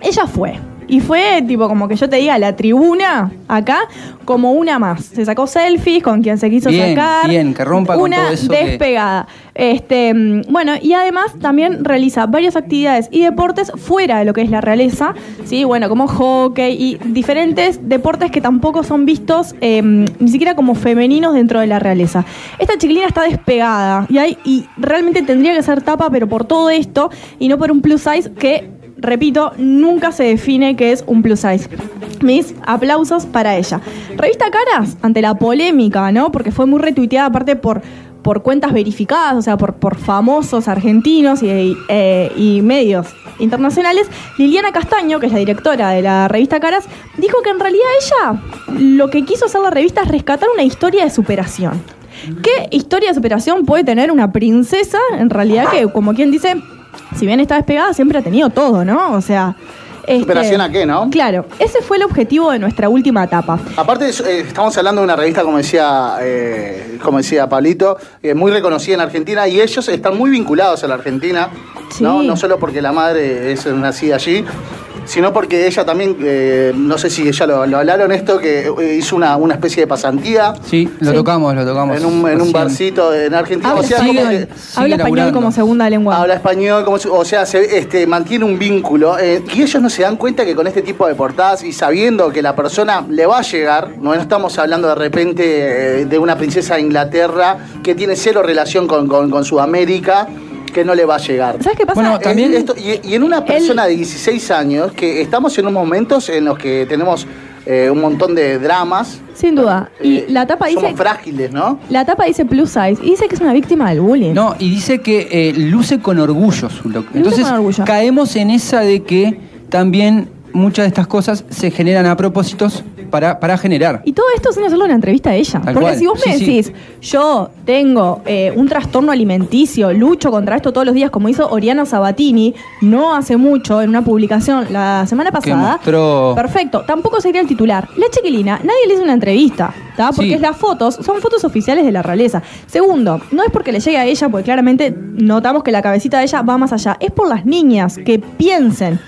Ella fue. Y fue tipo como que yo te diga la tribuna acá como una más. Se sacó selfies con quien se quiso Bien, sacar. bien, que rompa con una todo eso que- despegada. Este, mm, bueno, y además también realiza varias actividades y deportes fuera de lo que es la realeza, ¿sí? Bueno, como hockey y diferentes deportes que tampoco son vistos eh, ni siquiera como femeninos dentro de la realeza. Esta chiquilina está despegada y, hay, y realmente tendría que ser tapa, pero por todo esto y no por un plus size que repito, nunca se define qué es un plus size. Mis aplausos para ella. Revista Caras, ante la polémica, ¿no? Porque fue muy retuiteada aparte por, por cuentas verificadas, o sea, por, por famosos argentinos y, eh, y medios internacionales. Liliana Castaño, que es la directora de la revista Caras, dijo que en realidad ella lo que quiso hacer la revista es rescatar una historia de superación. ¿Qué historia de superación puede tener una princesa? En realidad que, como quien dice, si bien está despegada, siempre ha tenido todo, ¿no? O sea... este, ¿Superación a qué, no? Claro, ese fue el objetivo de nuestra última etapa. Aparte, eh, estamos hablando de una revista, como decía, eh, como decía Pablito, eh, muy reconocida en Argentina y ellos están muy vinculados a la Argentina, ¿no? Sí. No solo porque la madre es nacida allí, sino porque ella también, eh, no sé si ya lo, lo hablaron esto, que eh, hizo una, una especie de pasantía Sí, lo Sí. tocamos, lo tocamos. en un, en un barcito en Argentina. Habla O sea, como español, que- habla español laburando. como segunda lengua. Habla español, como, o sea, se, este, mantiene un vínculo. eh, y ellos no se dan cuenta que con este tipo de portadas y sabiendo que la persona le va a llegar, no estamos hablando de repente eh, de una princesa de Inglaterra que tiene cero relación con, con- con Sudamérica, que no le va a llegar. ¿Sabes qué pasa? Bueno, Eh, también- esto- y, y en una persona de 16 años, que estamos en unos momentos en los que tenemos eh, un montón de dramas. Sin duda. Y eh, la tapa dice... Somos frágiles, ¿no? La tapa dice plus size y dice que es una víctima del bullying. No, y dice que eh, luce con orgullo su look. Entonces con orgullo. caemos en esa de que también muchas de estas cosas se generan a propósitos para, para generar. Y todo esto sin hacerlo una entrevista a ella. Tal Porque cual. si vos me Sí, sí. decís, yo tengo eh, un trastorno alimenticio, lucho contra esto todos los días, como hizo Oriana Sabatini, no hace mucho, en una publicación la semana pasada. mostró. Perfecto, tampoco sería el titular. La chiquilina, nadie le hizo una entrevista, ¿tá? Porque Sí. las fotos, son fotos oficiales de la realeza. Segundo, no es porque le llegue a ella, porque claramente notamos que la cabecita de ella va más allá. Es por las niñas que piensen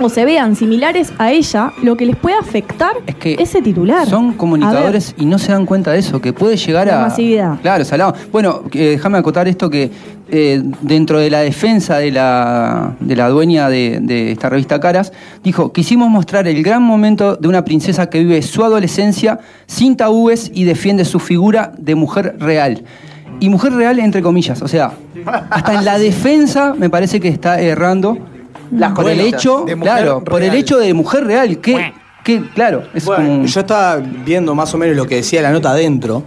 o se vean similares a ella, lo que les puede afectar ese titular. Son A comunicadores y no se dan cuenta de eso, que puede llegar La a. masividad. Claro, salado. Bueno, eh, déjame acotar esto que eh, dentro de la defensa de la, de la dueña de, de esta revista Caras, dijo: Quisimos mostrar el gran momento de una princesa que vive su adolescencia sin tabúes y defiende su figura de mujer real. Y mujer real entre comillas, o sea, hasta en la [LAUGHS] defensa me parece que está errando. Las por el hecho, De mujer claro, por el real. hecho de mujer real, que, que claro, es Bueno, como... yo estaba viendo más o menos lo que decía la nota adentro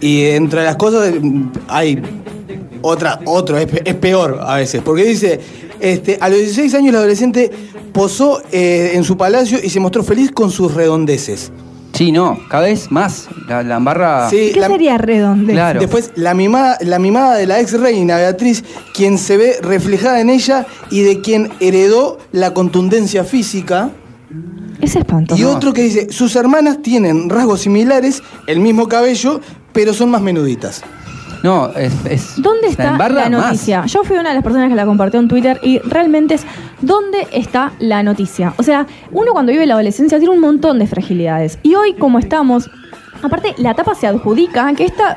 y entre las cosas hay otra, otro, es peor a veces, porque dice, este, a los 16 años el adolescente posó eh, en su palacio y se mostró feliz con sus redondeces. Sí, no, cada vez más. La, la embarra. Sí, ¿Qué la- sería redondez? Claro. Después, la mimada, la mimada de la ex reina Beatriz, quien se ve reflejada en ella y de quien heredó la contundencia física. Es espantoso. Y otro que dice, sus hermanas tienen rasgos similares, el mismo cabello, pero son más menuditas. No, es. es- ¿Dónde está la más. noticia? Yo fui una de las personas que la compartió en Twitter y realmente es ¿dónde está la noticia? O sea, uno cuando vive la adolescencia tiene un montón de fragilidades. Y hoy, como estamos, aparte la tapa se adjudica que esta,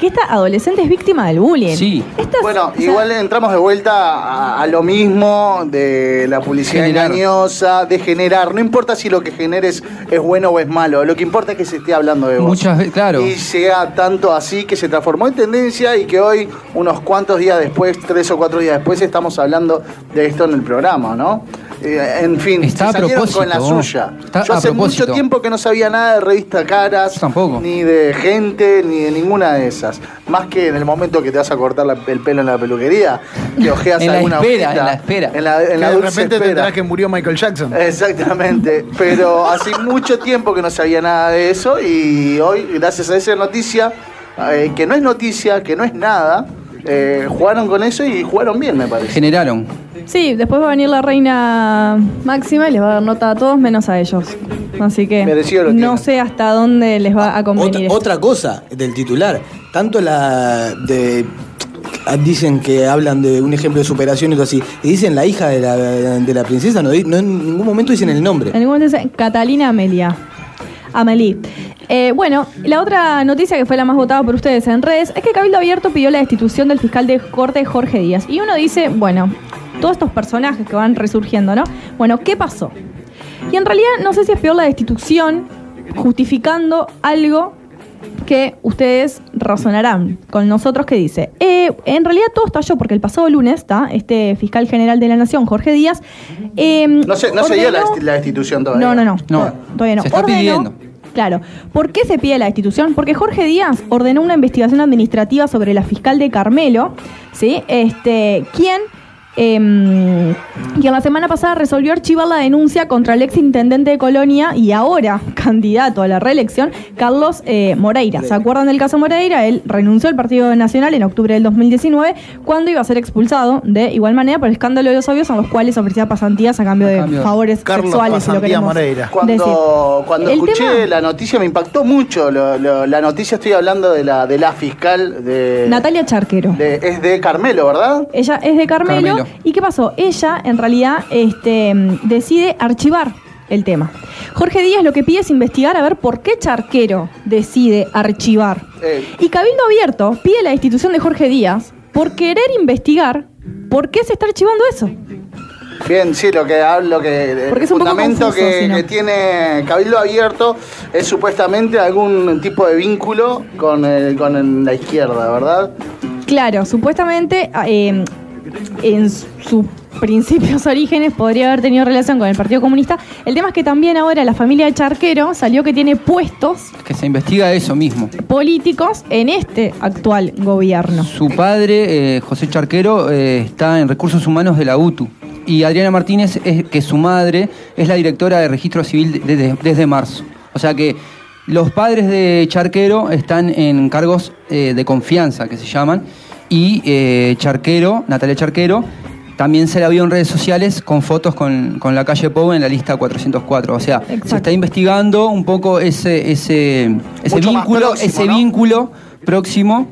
que esta adolescente es víctima del bullying. Sí. Esta es- Bueno, o sea, igual entramos de vuelta a, a lo mismo de la publicidad Generar. engañosa, de generar. No importa si lo que generes es bueno o es malo, lo que importa es que se esté hablando de vos. Muchas veces, claro. Y sea tanto así que se transformó en tendencia y que hoy, unos cuantos días después, tres o cuatro días después, estamos hablando de esto en el programa, ¿no? Eh, en fin, Está se a salieron propósito, con la suya. Está Yo a hace propósito. mucho tiempo que no sabía nada de revista Caras, tampoco. ni de gente, ni de ninguna de esas. Más que en el momento que te vas a cortar la- el pelo en la peluquería, que ojeas En la alguna espera, hojita. en la espera. En la, en Que la de dulce repente te espera. enterás que murió Michael Jackson. Exactamente, pero hace mucho tiempo que no sabía nada de eso y hoy, gracias a esa noticia, eh, que no es noticia, que no es nada, eh, jugaron con eso y jugaron bien, me parece. Generaron. Sí, después va a venir la reina máxima y les va a dar nota a todos menos a ellos. Así que Merecido lo no sé hasta dónde les va a convenir. Otra, esto. otra cosa del titular, tanto la de dicen que hablan de un ejemplo de superación y todo así, y dicen la hija de la, de la princesa, no, no en ningún momento dicen el nombre. En ningún momento dice Catalina Amelia. Amelie. Eh, bueno, la otra noticia que fue la más votada por ustedes en redes es que Cabildo Abierto pidió la destitución del fiscal de corte Jorge Díaz. Y uno dice, bueno, todos estos personajes que van resurgiendo, ¿no? Bueno, ¿qué pasó? Y en realidad no sé si es peor la destitución justificando algo que ustedes razonarán con nosotros que dice, eh, en realidad todo estalló porque el pasado lunes, ¿está? este fiscal general de la Nación, Jorge Díaz, eh, No se, no se dio la, ordenó- desti- la destitución todavía. no, no, no. No, Todavía no. se está Ordenó- pidiendo. Claro. ¿Por qué se pide la destitución? Porque Jorge Díaz ordenó una investigación administrativa sobre la fiscal de Carmelo, ¿sí? Este, quien, em, quien la semana pasada resolvió archivar la denuncia contra el ex intendente de Colonia y ahora [LAUGHS] candidato a la reelección, Carlos eh, Moreira. ¿Se acuerdan del caso Moreira? Él renunció al Partido Nacional en octubre del 2019 cuando iba a ser expulsado de igual manera por el escándalo de los obvios en los cuales ofrecía pasantías a cambio de cambio favores Carlos sexuales. si lo queremos Moreira. Cuando, decir. cuando El escuché tema- la noticia me impactó mucho. lo- lo- la noticia estoy hablando de la, de la fiscal de, Natalia Charquero. de- Es de Carmelo, ¿verdad? Ella es de Carmelo. Carmelo. ¿Y qué pasó? Ella, en realidad, este, decide archivar el tema. Jorge Díaz lo que pide es investigar a ver por qué Charquero decide archivar. Eh, Y Cabildo Abierto pide la destitución de Jorge Díaz por querer investigar por qué se está archivando eso. Bien, sí, lo que hablo que el Porque es un poco fundamento confuso, que, tiene Cabildo Abierto es supuestamente algún tipo de vínculo con, el- con el- la izquierda, ¿verdad? Claro, supuestamente eh, en sus principios [LAUGHS] orígenes podría haber tenido relación con el Partido Comunista. El tema es que también ahora la familia de Charquero salió que tiene puestos Que se investiga eso mismo. políticos en este actual gobierno. Su padre, eh, José Charquero, eh, está en recursos humanos de la UTU. Y Adriana Martínez, es, que su madre es la directora de registro civil de- de- desde marzo. O sea que los padres de Charquero están en cargos eh, de confianza, que se llaman, y eh, Charquero, Natalia Charquero, también se la vio en redes sociales con fotos con, con la calle Pou en la lista 404. O sea, se está investigando un poco ese, ese, ese Mucho vínculo, próximo, ese ¿no? vínculo próximo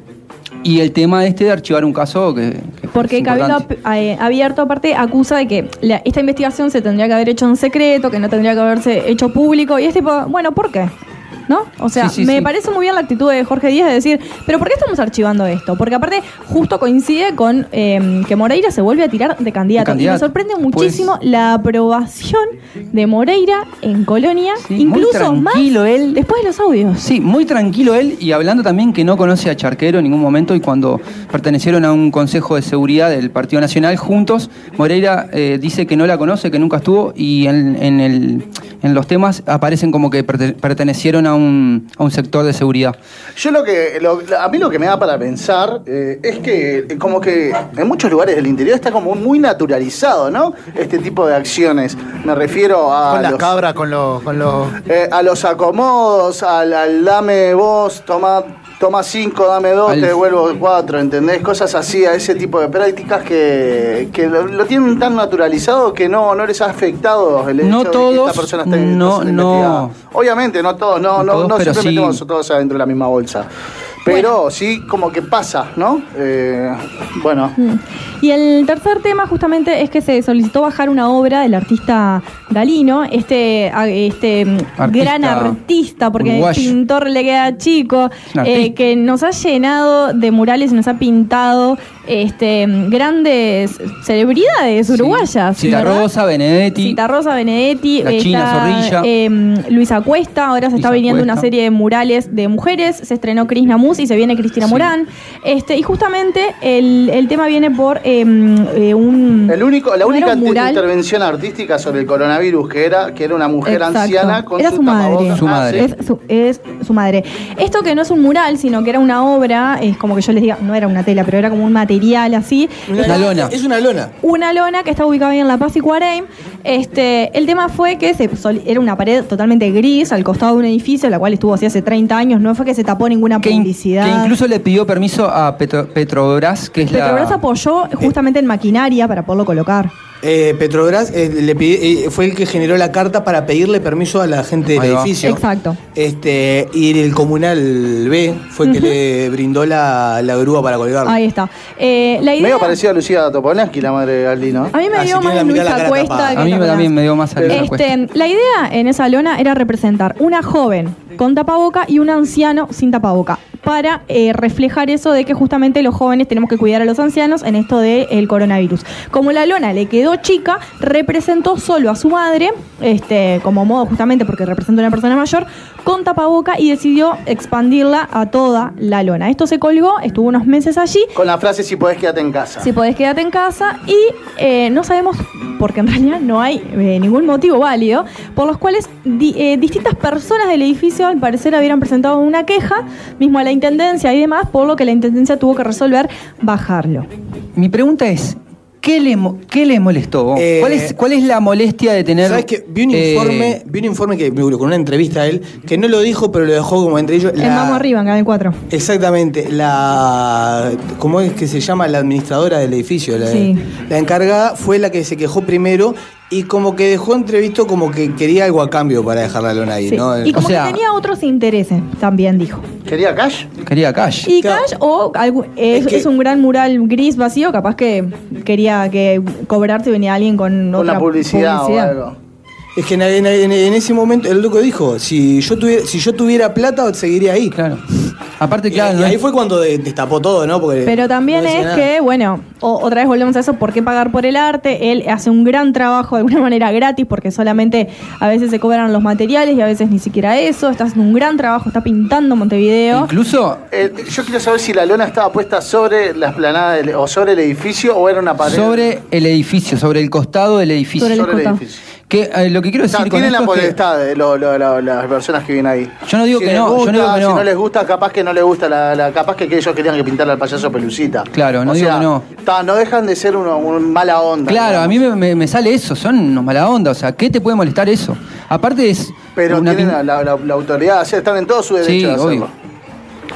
y el tema este de archivar un caso que, que Porque es Cabildo eh, Abierto, aparte, acusa de que la- esta investigación se tendría que haber hecho en secreto, que no tendría que haberse hecho público. Y es tipo, bueno, ¿por qué? ¿No? O sea, Sí, sí, me sí. parece muy bien la actitud de Jorge Díaz de decir, ¿pero por qué estamos archivando esto? Porque aparte, justo coincide con eh, que Moreira se vuelve a tirar de candidato. De Y me sorprende Pues- muchísimo la aprobación de Moreira en Colonia, muy incluso más tranquilo él. después de los audios. Sí, muy tranquilo él y hablando también que no conoce a Charquero en ningún momento y cuando pertenecieron a un consejo de seguridad del Partido Nacional juntos, Moreira eh, dice que no la conoce, que nunca estuvo y en, en el- en los temas aparecen como que perte- pertenecieron a un, a un sector de seguridad. Yo lo que, lo- a mí lo que me da para pensar eh, es que eh, como que en muchos lugares del interior está como muy naturalizado, ¿no? Este tipo de acciones. Me refiero a Con las los, cabras, con los. Con los... eh, a los acomodos, al, al dame vos, toma, toma cinco, dame dos, Al- te devuelvo cuatro, ¿entendés? Cosas así, a ese tipo de prácticas que, que lo, lo tienen tan naturalizado que no, no les ha afectado el hecho No de que todos, esta persona esté, no, no. investigada. Obviamente, no todos, no, No no, todos, no pero siempre sí. metemos todos adentro de la misma bolsa. Pero sí, como que pasa, ¿no? Eh, bueno. Mm. Y el tercer tema justamente es que se solicitó bajar una obra del artista Galino, este, a- este mm, Artista gran artista, porque el pintor le queda chico, eh, que nos ha llenado de murales y nos ha pintado este, grandes celebridades uruguayas. Cita ¿verdad? Rosa, Benedetti. Cita Rosa, Benedetti, La China Zorrilla. eh, Luisa Cuesta, ahora se está viniendo una serie de murales de mujeres, se estrenó Cris Namus y se viene Cristina Sí. Morán. Este, y justamente el, el tema viene por eh, eh, un... El único, la única mural. intervención artística sobre el coronavirus que era que era una mujer Exacto. anciana con Era su, su madre. Su Ah. Es su, es su madre. Esto que no es un mural, sino que era una obra, es como que yo les diga, no era una tela, pero era como un material así. Una lona. Es una lona. Una lona que está ubicada ahí en La Paz y Cuareim. Este, el tema fue que se era una pared totalmente gris al costado de un edificio, la cual estuvo así hace 30 años. No fue que se tapó ninguna Que, in- publicidad. que incluso le pidió permiso a Petro- Petrobras, que es Petrobras la... apoyó justamente en maquinaria para poderlo colocar. Eh, Petrobras eh, le eh, fue el que generó la carta para pedirle permiso a la gente del edificio. Exacto. Este, y el comunal B fue el que le brindó la, la grúa para colgarlo. Ahí está. Eh, la idea. Medio parecida a Lucía Topolansky, la madre de Galdi, ¿no? A mí me Ah, dio tiene más cara Cuesta A mí también me dio más a. Este, la idea en esa lona era representar una joven con tapaboca y un anciano sin tapaboca para eh, reflejar eso de que justamente los jóvenes tenemos que cuidar a los ancianos en esto del coronavirus. Como la lona le quedó chica, representó solo a su madre, este, como modo justamente porque representa a una persona mayor, con tapaboca y decidió expandirla a toda la lona. Esto se colgó, estuvo unos meses allí Con la frase si podés quedarte en casa. si podés quedarte en casa y eh, no sabemos, porque en realidad no hay eh, ningún motivo válido, por los cuales di- eh, distintas personas del edificio al parecer habían presentado una queja, mismo a la Intendencia y demás, por lo que la Intendencia tuvo que resolver bajarlo. Mi pregunta es, ¿qué le, mo- qué le molestó? Eh, ¿Cuál, es, ¿Cuál es la molestia de tener... ¿Sabes qué? Vi un eh, informe, vi un informe que con una entrevista a él, que no lo dijo, pero lo dejó como entre ellos. En Vamos Arriba, en Canal 4. Exactamente, la ¿cómo es que se llama? La administradora del edificio, la, Sí. la encargada fue la que se quejó primero y como que dejó entrevisto como que quería algo a cambio para dejar la lona ahí, Sí. ¿no? Y como O sea- que tenía otros intereses, también dijo. ¿Quería cash? Quería cash. Y Claro. Cash o algo- es, Es que- es un gran mural gris vacío, capaz que quería que cobrarse y venía alguien con Con otra la publicidad, o algo. Es que en, en- en- en ese momento el loco dijo, si yo tuviera, si yo tuviera plata seguiría ahí. Claro. Aparte, claro, y no ahí fue cuando de- destapó todo, ¿no? Porque Pero también no es nada. que, bueno, o- otra vez volvemos a eso, ¿por qué pagar por el arte? Él hace un gran trabajo de alguna [LAUGHS] manera gratis porque solamente a veces se cobran los materiales y a veces ni siquiera eso. Está haciendo un gran trabajo, está pintando Montevideo. incluso Eh, yo quiero saber si la lona estaba puesta sobre la esplanada del- o sobre el edificio o era una pared. sobre el edificio, sobre el costado del edificio. Sobre el Sobre el costado. edificio. Que, eh, lo que quiero decir con tienen la potestad de lo- lo- lo- las personas que vienen ahí. Yo no digo Si que no, yo no digo que no. Si no les gusta, capaz que no les gusta la, la- capaz que ellos querían que pintara al payaso pelucita. Claro, no O digo sea, que no. ta, no dejan de ser uno, un mala onda. Claro, a mí me, me- me sale eso, son unos mala onda, o sea, ¿qué te puede molestar eso? Aparte es, Pero una tienen la, la- la autoridad, o sea, están en todo su derecho Sí, de hacerlo. obvio.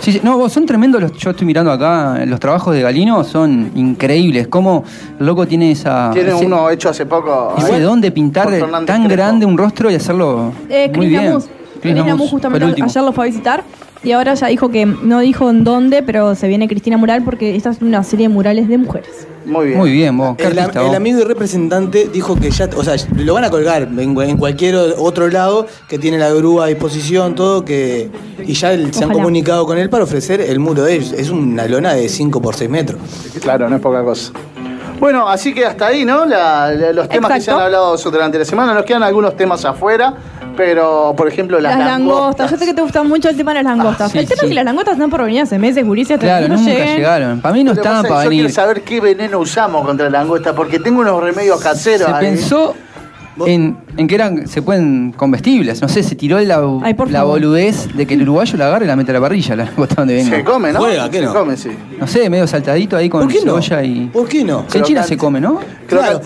Sí, sí, no, vos, son tremendos los, yo estoy mirando acá, los trabajos de Galino son increíbles. Cómo el loco tiene esa. Tiene ese, uno hecho hace poco. ese don de pintar tan grande un rostro y hacerlo Eh, muy bien. Namus. Chris Namus justamente ayer lo fue a visitar y ahora ya dijo que no dijo en dónde, pero se viene Cristina Mural porque esta es una serie de murales de mujeres. Muy bien. Muy bien, vos. El, artista, el vos. amigo y representante dijo que ya, o sea, lo van a colgar en, en cualquier otro lado que tiene la grúa a disposición, todo, que y ya el- se han comunicado con él para ofrecer el muro de ellos. Es una lona de 5 por 6 metros. Claro, no es poca cosa. Bueno, así que hasta ahí, ¿no? La- la- los temas que se han Exacto. hablado durante la semana. Nos quedan algunos temas afuera, pero por ejemplo las, Las, langostas. Yo sé que te gusta mucho el tema de las langostas. Ah, sí, el tema sí. es que las langostas están por venir hace meses, Guricia, hasta Claro, no nunca lleguen. llegaron. Para mí no estaban para Yo quiero venir. saber qué veneno usamos contra la langosta, porque tengo unos remedios caseros. Se ahí. pensó en, en que eran, se pueden comestibles. No sé, se tiró la, Ay, la boludez de que el uruguayo la agarre y la mete a la parrilla, la langosta donde venga. Se come, ¿no? Juega, ¿qué se no? come, sí. No sé, medio saltadito ahí con ¿Por qué no? cebolla y. ¿Por qué no? En China se come, ¿no? Claro.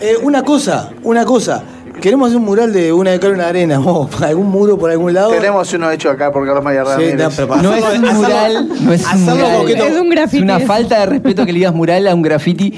Eh, una cosa, una cosa. Queremos hacer un mural de una de cal una arena, [LAUGHS] o algún muro por algún lado. Tenemos uno hecho acá por Carlos María Sí, Ramírez. no, pero para No es un mural, no es un mural. coqueto. Es un graffiti. Es una falta de respeto que le digas mural a un graffiti. que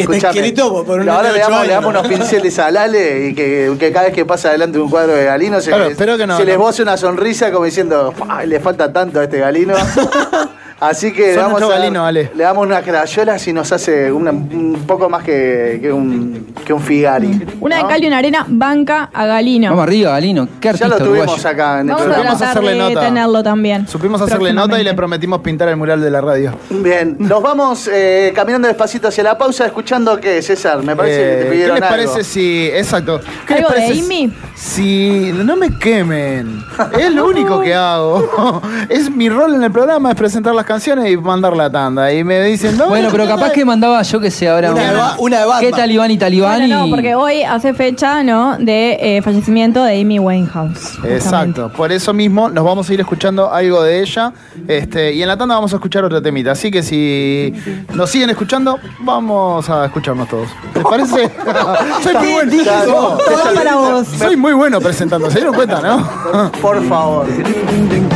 está Escuchame, escrito por- por un ahora le damos, unos pinceles a Lale y que, que cada vez que pasa delante de un cuadro de Galino se, Claro, les, que no, se les no. boce una sonrisa como diciendo, "Ay, le falta tanto a este Galino. [LAUGHS] Así que le damos, a dar- Galino, Ale. le damos unas crayolas y nos hace una- un poco más que, que un, que un Figari. Una de cal y una arena banca a Galino. Vamos arriba, Galino. Qué Ya artista lo tuvimos uruguayo. acá en el Vamos a programa. Supimos tratar hacerle de nota. tenerlo también. Supimos hacerle nota y le prometimos pintar el mural de la radio. Bien, [LAUGHS] nos vamos eh, caminando despacito hacia la pausa, escuchando qué, César. Me parece que te Eh, ¿Qué pidieron les algo. parece si. Exacto. ¿Qué les ¿Algo de parece Amy? Si. No me quemen. Es lo único que hago. [LAUGHS] Es mi rol en el programa, es presentar las canciones y mandar la tanda. Y me dicen, no. Bueno, pero capaz que mandaba yo que sé ahora. Una una de Batman. ¿Qué talibán y talibán? Bueno, no, porque hoy hace fecha, ¿no? De eh, fallecimiento de Amy Winehouse. justamente. Exacto, por eso mismo nos vamos a ir escuchando algo de ella este, y en la tanda vamos a escuchar otra temita. Así que si nos siguen escuchando, vamos a escucharnos todos. ¿Les parece? [LAUGHS] Soy muy bueno. Todo César, para vos. Soy muy bueno presentando, ¿se dieron cuenta, no? Por favor. [LAUGHS]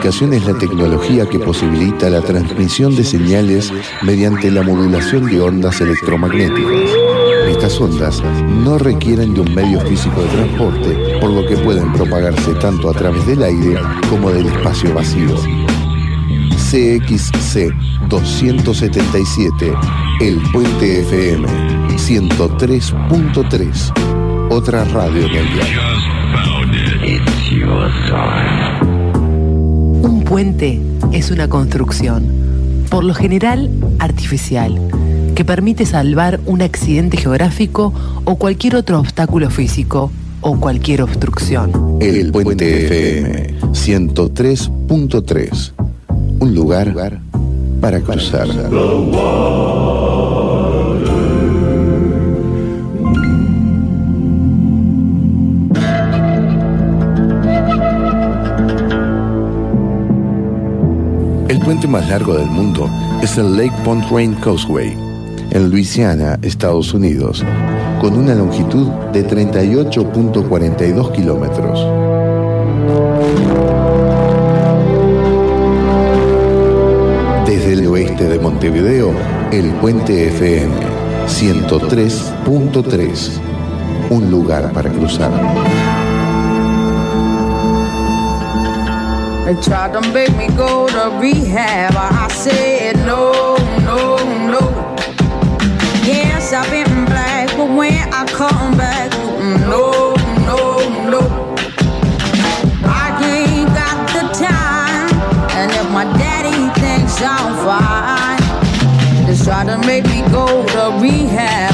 radiocomunicación es la tecnología que posibilita la transmisión de señales mediante la modulación de ondas electromagnéticas. Estas ondas no requieren de un medio físico de transporte, por lo que pueden propagarse tanto a través del aire como del espacio vacío. CXC 277, El Puente FM 103.3, otra radio mundial. Un puente es una construcción, por lo general artificial, que permite salvar un accidente geográfico o cualquier otro obstáculo físico o cualquier obstrucción. El Puente FM 103.3, un lugar para cruzar. Puente más largo del mundo es el Lake Pontchartrain Causeway, en Luisiana, Estados Unidos, con una longitud de 38.42 kilómetros. Desde el oeste de Montevideo, el puente FM 103.3, un lugar para cruzar. They tried to make me go to rehab. I said no, no, no. Yes, I've been black, but when I come back, no, no, no. I ain't got the time, and if my daddy thinks I'm fine, just try to make me go to rehab.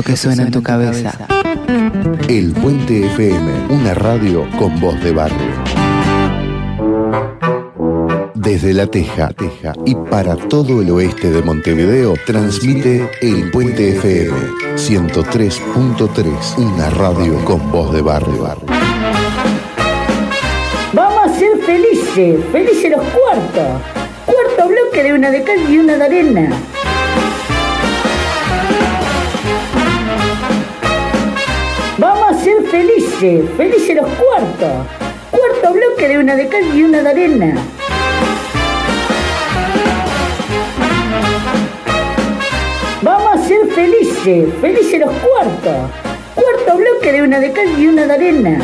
Lo que suena en tu cabeza. El Puente FM, una radio con voz de barrio. Desde La Teja, Teja y para todo el oeste de Montevideo transmite El Puente FM 103.3, una radio con voz de barrio. Vamos a ser felices, felices los cuartos. Cuarto bloque de una de cal y una de arena. Ser felices, los cuartos. Cuarto bloque de una de cal y una de arena. Vamos a ser felices, felices los cuartos. Cuarto bloque de una de cal y una de arena.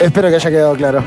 Espero que haya quedado claro.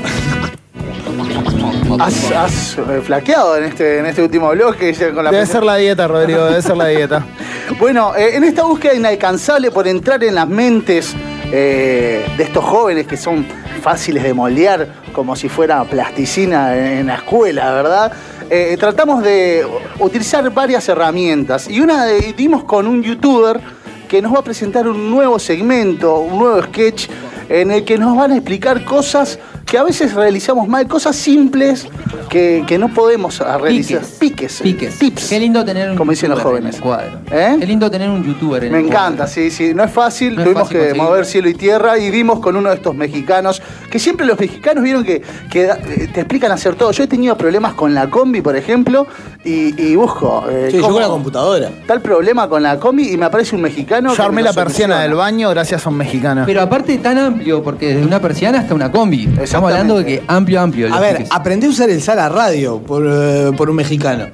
Has, has, eh, flaqueado en este, en este último bloque ya con la Debe ser la dieta, Rodrigo, debe ser la dieta. [LAUGHS] Bueno, eh, en esta búsqueda inalcanzable por entrar en las mentes eh, de estos jóvenes que son fáciles de moldear como si fuera plasticina en, en la escuela, ¿verdad? Eh, tratamos de utilizar varias herramientas y una de, dimos con un youtuber que nos va a presentar un nuevo segmento, un nuevo sketch en el que nos van a explicar cosas que a veces realizamos mal, cosas simples que, que no podemos realizar. Piques. Piques. Tips. Qué lindo tener un Como dicen los youtuber en jóvenes. el cuadro. ¿Eh? Qué lindo tener un youtuber en Me el cuadro. encanta, sí, sí. No es fácil, No es tuvimos fácil que mover cielo y tierra y dimos con uno de estos mexicanos, que siempre los mexicanos vieron que, que eh, te explican hacer todo. Yo he tenido problemas con la combi, por ejemplo, y, y busco. eh, Sí, yo con la computadora. Tal problema con la combi y me aparece un mexicano. Yo armé la persiana del baño gracias a un mexicano. Pero aparte tan amplio, porque desde una persiana hasta una combi. Estamos hablando de que amplio, amplio. A ver, aprendí a usar el Sara Radio por, eh, por un mexicano.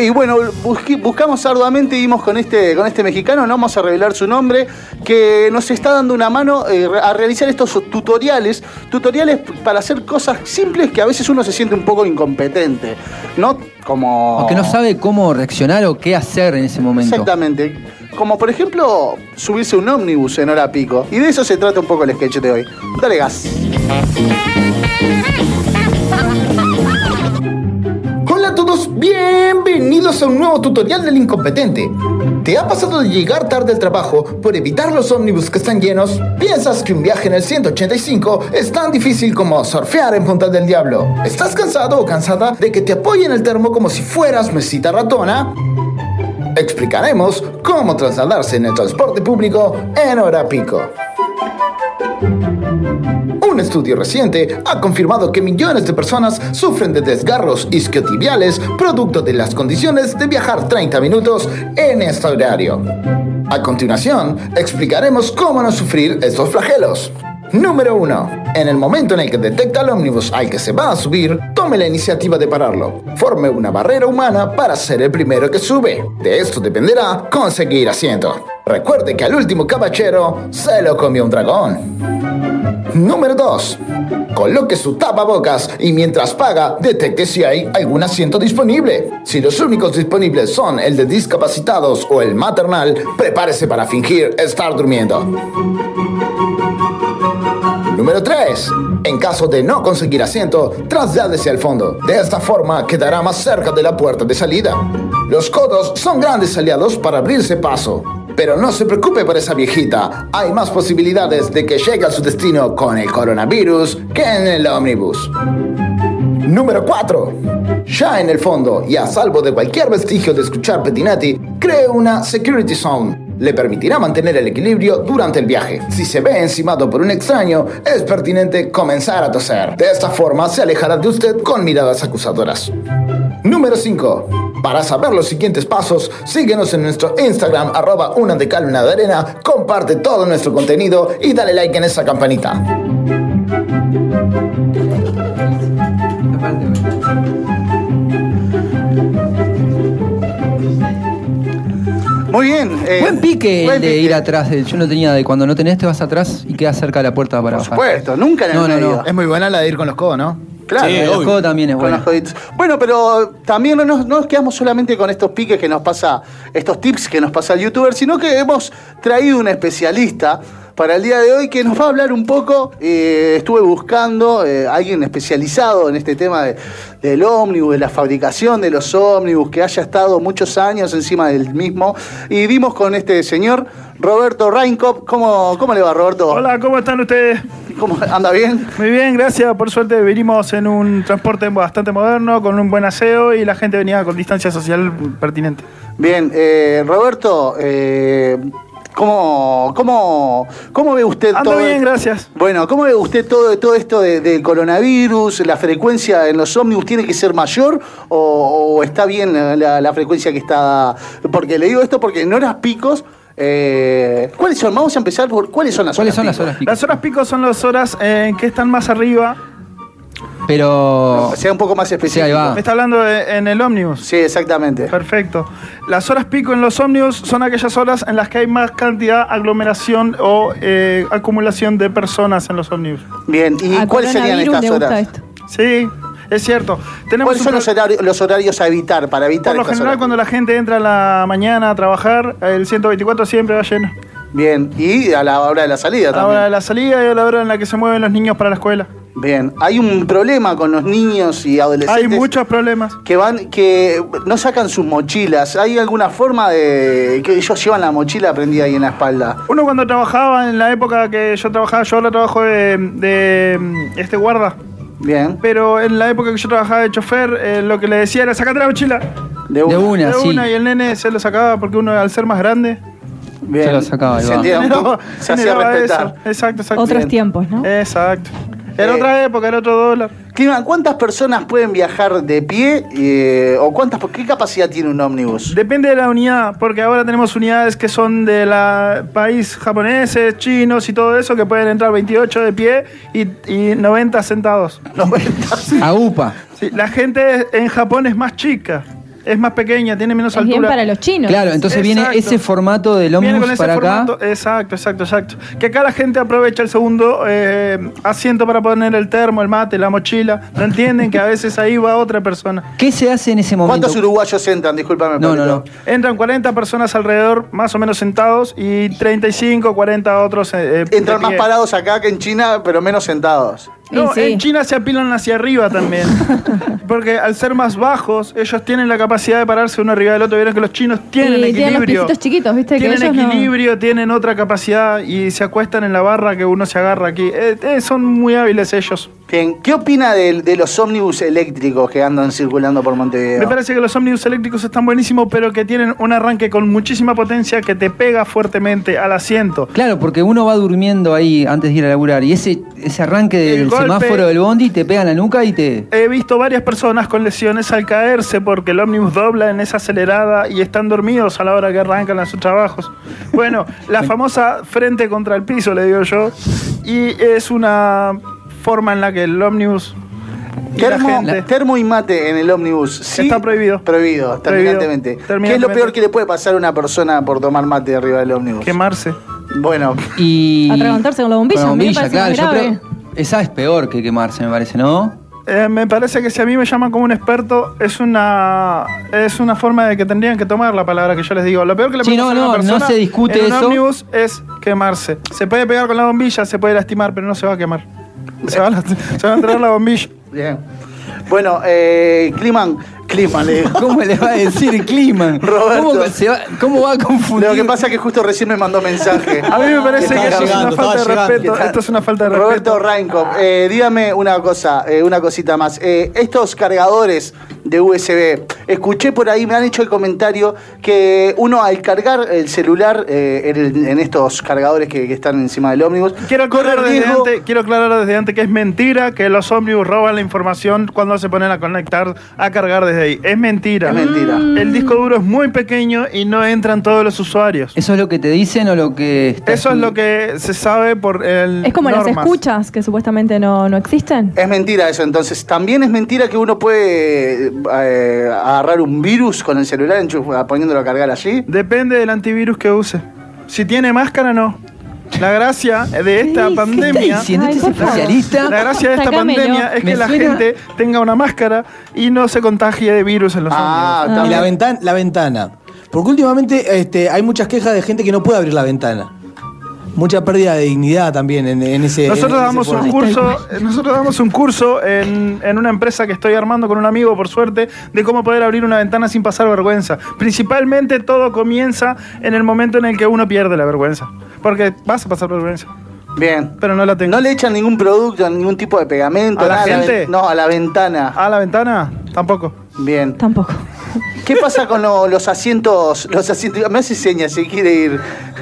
Y bueno, busqui- buscamos arduamente y dimos con este, con este mexicano, no vamos a revelar su nombre, que nos está dando una mano eh, a realizar estos tutoriales, tutoriales para hacer cosas simples que a veces uno se siente un poco incompetente, ¿no? Como... O que no sabe cómo reaccionar o qué hacer en ese momento. Exactamente. Como por ejemplo subirse un ómnibus en hora pico. Y de eso se trata un poco el sketch de hoy. Dale gas. Hola a todos, bienvenidos a un nuevo tutorial del incompetente. ¿Te ha pasado de llegar tarde al trabajo por evitar los ómnibus que están llenos? ¿Piensas que un viaje en el 185 es tan difícil como surfear en Punta del Diablo? ¿Estás cansado o cansada de que te apoyen el termo como si fueras mesita ratona? Explicaremos cómo trasladarse en el transporte público en hora pico. Un estudio reciente ha confirmado que millones de personas sufren de desgarros isquiotibiales producto de las condiciones de viajar 30 minutos en este horario. A continuación, explicaremos cómo no sufrir estos flagelos. Número 1. En el momento en el que detecta el ómnibus al que se va a subir, tome la iniciativa de pararlo. Forme una barrera humana para ser el primero que sube. De esto dependerá conseguir asiento. Recuerde que al último caballero se lo comió un dragón. Número 2. Coloque su tapabocas y mientras paga, detecte si hay algún asiento disponible. Si los únicos disponibles son el de discapacitados o el maternal, prepárese para fingir estar durmiendo. Número 3. En caso de no conseguir asiento, trasládese al fondo. De esta forma quedará más cerca de la puerta de salida. Los codos son grandes aliados para abrirse paso. Pero no se preocupe por esa viejita. Hay más posibilidades de que llegue a su destino con el coronavirus que en el ómnibus. Número 4. Ya en el fondo y a salvo de cualquier vestigio de escuchar Pettinati, cree una Security Zone. Le permitirá mantener el equilibrio durante el viaje. Si se ve encimado por un extraño, es pertinente comenzar a toser. De esta forma se alejará de usted con miradas acusadoras. Número 5. Para saber los siguientes pasos, síguenos en nuestro Instagram, arroba una de cal, una de arena, comparte todo nuestro contenido y dale like en esa campanita. Muy bien. eh, Buen pique buen el de pique. ir atrás. Yo no tenía de cuando no tenés, te vas atrás y quedas cerca de la puerta para Por bajar. supuesto, nunca en el No, no, medio. no. Es muy buena la de ir con los codos, ¿no? Claro, Sí, eh, los codos también es bueno. Bueno, pero también no nos, no nos quedamos solamente con estos piques que nos pasa, estos tips que nos pasa el youtuber, sino que hemos traído un especialista para el día de hoy que nos va a hablar un poco. eh, estuve buscando eh, a alguien especializado en este tema de- del ómnibus, de la fabricación de los ómnibus, que haya estado muchos años encima del mismo. Y dimos con este señor, Roberto Reinkop. ¿Cómo, cómo le va, Roberto? Hola, ¿cómo están ustedes? ¿Cómo anda bien? Muy bien, gracias. Por suerte venimos en un transporte bastante moderno, con un buen aseo y la gente venía con distancia social pertinente. Bien, eh, Roberto, eh, ¿cómo, cómo, ¿cómo ve usted Ando todo? bien, gracias. Bueno, ¿cómo ve usted todo, todo esto de- del coronavirus? ¿La frecuencia en los ómnibus tiene que ser mayor o, o está bien la, la frecuencia que está? Porque le digo esto porque en horas picos, eh, ¿cuáles son? Vamos a empezar por cuáles son las ¿Cuáles horas son las horas picos? Las horas pico son las horas eh, en que están más arriba. Pero. Sea un poco más específico. Sí, ahí va. Me está hablando de- en el ómnibus. Sí, exactamente. Perfecto. Las horas pico en los ómnibus son aquellas horas en las que hay más cantidad, aglomeración o eh, acumulación de personas en los ómnibus. Bien, ¿y Al cuáles serían coronavirus estas le gusta horas? esto. Sí, es cierto. Tenemos ¿Cuáles un son pro- los horarios, los horarios a evitar para evitar Por lo estas general, horas? cuando la gente entra a la mañana a trabajar, el 124 siempre va lleno. Bien, y a la hora de la salida A la también. hora de la salida y a la hora en la que se mueven los niños para la escuela. Bien, hay un problema con los niños y adolescentes. Hay muchos problemas. que van, que no sacan sus mochilas. ¿Hay alguna forma de que ellos llevan la mochila prendida ahí en la espalda? Uno cuando trabajaba, en la época que yo trabajaba, yo ahora trabajo de, de, este guarda. Bien. Pero en la época que yo trabajaba de chofer, eh, lo que le decía era sacate la mochila. De una. De una, de sí. una, y el nene se lo sacaba porque uno al ser más grande. Bien. Se lo sacaba, Se se hacía respetar. eso. Exacto, exacto. Otros Bien. tiempos, ¿no? Exacto. Era Eh, otra época, era otro dólar. Clima, ¿cuántas personas pueden viajar de pie? eh, ¿O cuántas, qué capacidad tiene un ómnibus? Depende de la unidad, porque ahora tenemos unidades que son de la país japoneses, chinos y todo eso, que pueden entrar 28 de pie y, y 90 sentados. 90. A UPA. Sí, la gente en Japón es más chica, es más pequeña, tiene menos Es bien altura. para los chinos. Claro, entonces viene ese formato del Viene ómnibus con ese para acá. formato, exacto, exacto, exacto. Que acá la gente aprovecha el segundo eh, asiento para poner el termo, el mate, la mochila. No entienden que a veces ahí va otra persona. ¿Qué se hace en ese momento? ¿Cuántos uruguayos entran? Discúlpame, No, no, no. Entran 40 personas alrededor, más o menos sentados, y 35, 40 otros. eh, eh, Entran más pie. parados acá que en China, pero menos sentados. No, sí. en China se apilan hacia arriba también. [LAUGHS] Porque al ser más bajos, ellos tienen la capacidad de pararse uno arriba del otro. Vieron que los chinos tienen y tienen los equilibrio. chiquitos, ¿viste? Que Tienen ellos no- equilibrio, tienen otra capacidad y se acuestan en la barra que uno se agarra aquí. Eh, eh, son muy hábiles ellos. Bien, ¿qué opina de, de los ómnibus eléctricos que andan circulando por Montevideo? Me parece que los ómnibus eléctricos están buenísimos, pero que tienen un arranque con muchísima potencia que te pega fuertemente al asiento. Claro, porque uno va durmiendo ahí antes de ir a laburar y ese, ese arranque El del golpe- semáforo del bondi te pega en la nuca y te... He visto varias personas con lesiones al caerse porque el ómnibus dobla en esa acelerada y están dormidos a la hora que arrancan a sus trabajos. Bueno, la [LAUGHS] famosa frente contra el piso, le digo yo, y es una forma en la que el ómnibus y Termo, gente... termo y mate en el ¿sí? Está prohibido. Prohibido, terminantemente. ¿Qué es lo peor que le puede pasar a una persona por tomar mate arriba del ómnibus? Quemarse. Bueno, Y... Atragantarse con la bombilla, Con la me bombilla, claro. yo creo- esa es peor que quemarse, me parece, ¿no? Eh, me parece que si a mí me llaman como un experto, es una es una forma de que tendrían que tomar la palabra que yo les digo. Lo peor que le Sí, puede no, pasar a no, una no persona se discute en un eso. ómnibus es quemarse. Se puede pegar con la bombilla, se puede lastimar, pero no se va a quemar. [LAUGHS] Se va a, se va a entrar la bombilla. bien. Bueno, eh, Climan, Climan le digo. [LAUGHS] ¿Cómo le va a decir Kliman? Roberto. ¿Cómo, se va, ¿Cómo va a confundir? Lo que pasa es que justo recién me mandó mensaje. [LAUGHS] A mí me parece que, esto es una falta de respeto. Esto es una falta de Roberto respeto. Reinkop, eh, dígame una cosa, eh, una cosita más. Eh, estos cargadores de USB, escuché por ahí, me han hecho el comentario que uno al cargar el celular eh, en, estos cargadores que, que están encima del ómnibus, Quiero aclarar, desde riesgo. antes, quiero aclarar desde antes que es mentira que los ómnibus roban la información cuando se ponen a conectar, a cargar desde ahí. Es mentira. Es mentira. El disco duro es muy pequeño y no entran todos los usuarios. ¿Eso es lo que te dicen o lo que Eso es lo que se sabe por el Es como las escuchas que supuestamente no, no existen. Es mentira eso, entonces. También es mentira que uno puede eh, agarrar un virus con el celular poniéndolo a cargar allí. Depende del antivirus que use. Si tiene máscara, no. La gracia de esta pandemia. ¿Qué está diciendo Ay, este por favor. especialista? La gracia de esta pandemia es Me que la suena- gente tenga una máscara y no se contagie de virus en los Ah. Ah. Y la, ventan- la ventana. Porque últimamente este, hay muchas quejas de gente que no puede abrir la ventana. Mucha pérdida de dignidad también en, en ese. en Nosotros ese damos un curso, eh, nosotros damos un curso en, en una empresa que estoy armando con un amigo, por suerte, de cómo poder abrir una ventana sin pasar vergüenza. Principalmente todo comienza en el momento en el que uno pierde la vergüenza. Porque vas a pasar vergüenza. Bien. Pero no la tengo. No le echan ningún producto, ningún tipo de pegamento, ¿A la nada gente? ven- no, a la ventana. ¿A la ventana? Tampoco. Bien. Tampoco. ¿Qué pasa con lo- los asientos? Los asientos. Me hace señas si quiere ir. [LAUGHS]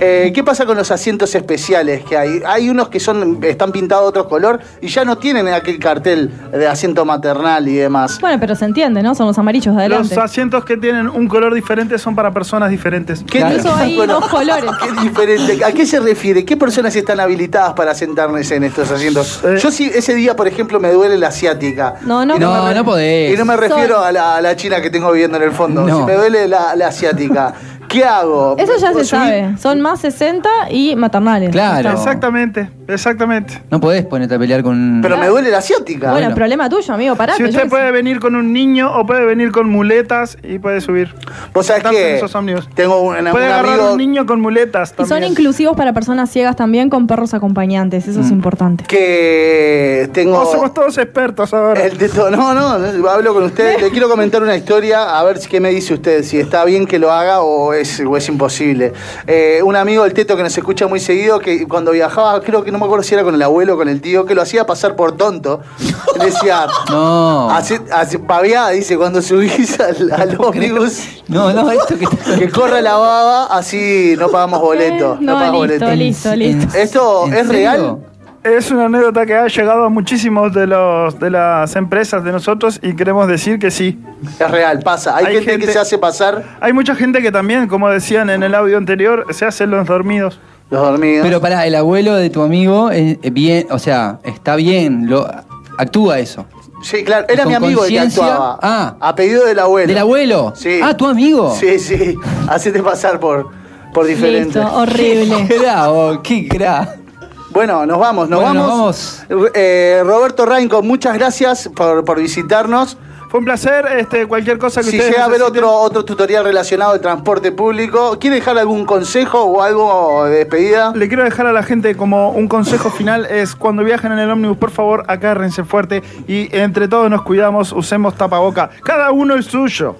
Eh, ¿Qué pasa con los asientos especiales que hay? Hay unos que son están pintados de otro color y ya no tienen aquel cartel de asiento maternal y demás. Bueno, pero se entiende, ¿no? Son los amarillos de adelante. Los asientos que tienen un color diferente son para personas diferentes. ¿Qué Incluso hay Bueno, dos colores. [LAUGHS] ¿Qué diferente? ¿A qué se refiere? ¿Qué personas están habilitadas para sentarse en estos asientos? Yo sí, ese día, por ejemplo, me duele la asiática. No, no, Y No, no podés. Y no me refiero a la, a la china que tengo viviendo en el fondo. No. Si me duele la, la asiática, ¿qué hago? Eso ya ¿Puedo se subir? sabe. Son más 60 y maternales. Claro. Exactamente, exactamente. No podés ponerte a pelear con. Pero me duele la asiática. Bueno, el problema tuyo, amigo, pará. Si que yo usted qué puede venir con un niño o puede venir con muletas y puede subir. Vos sabés en que esos ómnibus. tengo un, un Puede agarrar amigo un niño con muletas. Y son inclusivos para personas ciegas también con perros acompañantes. Eso es importante. que tengo. No, somos todos expertos ahora. El de to- no, no, no, hablo con usted. [LAUGHS] Le quiero comentar una historia, a ver si- qué me dice usted, si está bien que lo haga o es, o es imposible. Eh, un amigo del Teto que nos escucha muy seguido, que cuando viajaba, creo que no me acuerdo si era con el abuelo o con el tío, que lo hacía pasar por tonto. Le [LAUGHS] decía, No. hace, hace paviada, dice, cuando subís al, al ómnibus, No, no, esto que está. que corra la baba, así no pagamos boleto. No, no, pagamos listo, boleto. listo, listo. ¿Esto ¿En es serio? real? Es una anécdota que ha llegado a muchísimos de los de las empresas de nosotros y queremos decir que sí. Es real, pasa. Hay, gente, que se hace pasar Hay mucha gente que también, como decían en el audio anterior, se hacen los dormidos. los dormidos. Pero pará, el abuelo de tu amigo es es bien, o sea, está bien, lo actúa eso. Sí, claro, era mi amigo el que actuaba. Ah. A pedido del abuelo. ¿Del abuelo? Sí. Ah, tu amigo. Sí, sí. [LAUGHS] Hacete pasar por, por diferente. Listo, horrible. [LAUGHS] Qué oh, qué cra. Bueno, nos vamos, nos Bueno, vamos. nos Eh, Roberto Rainco, muchas gracias por, por visitarnos. Fue un placer, este, cualquier cosa que Si ustedes llega a necesiten. otro, otro tutorial relacionado al transporte público, ¿quiere dejar algún consejo o algo de despedida? Le quiero dejar a la gente como un consejo final es cuando viajen en el ómnibus, por favor, agárrense fuerte y entre todos nos cuidamos, usemos tapaboca. Cada uno el suyo.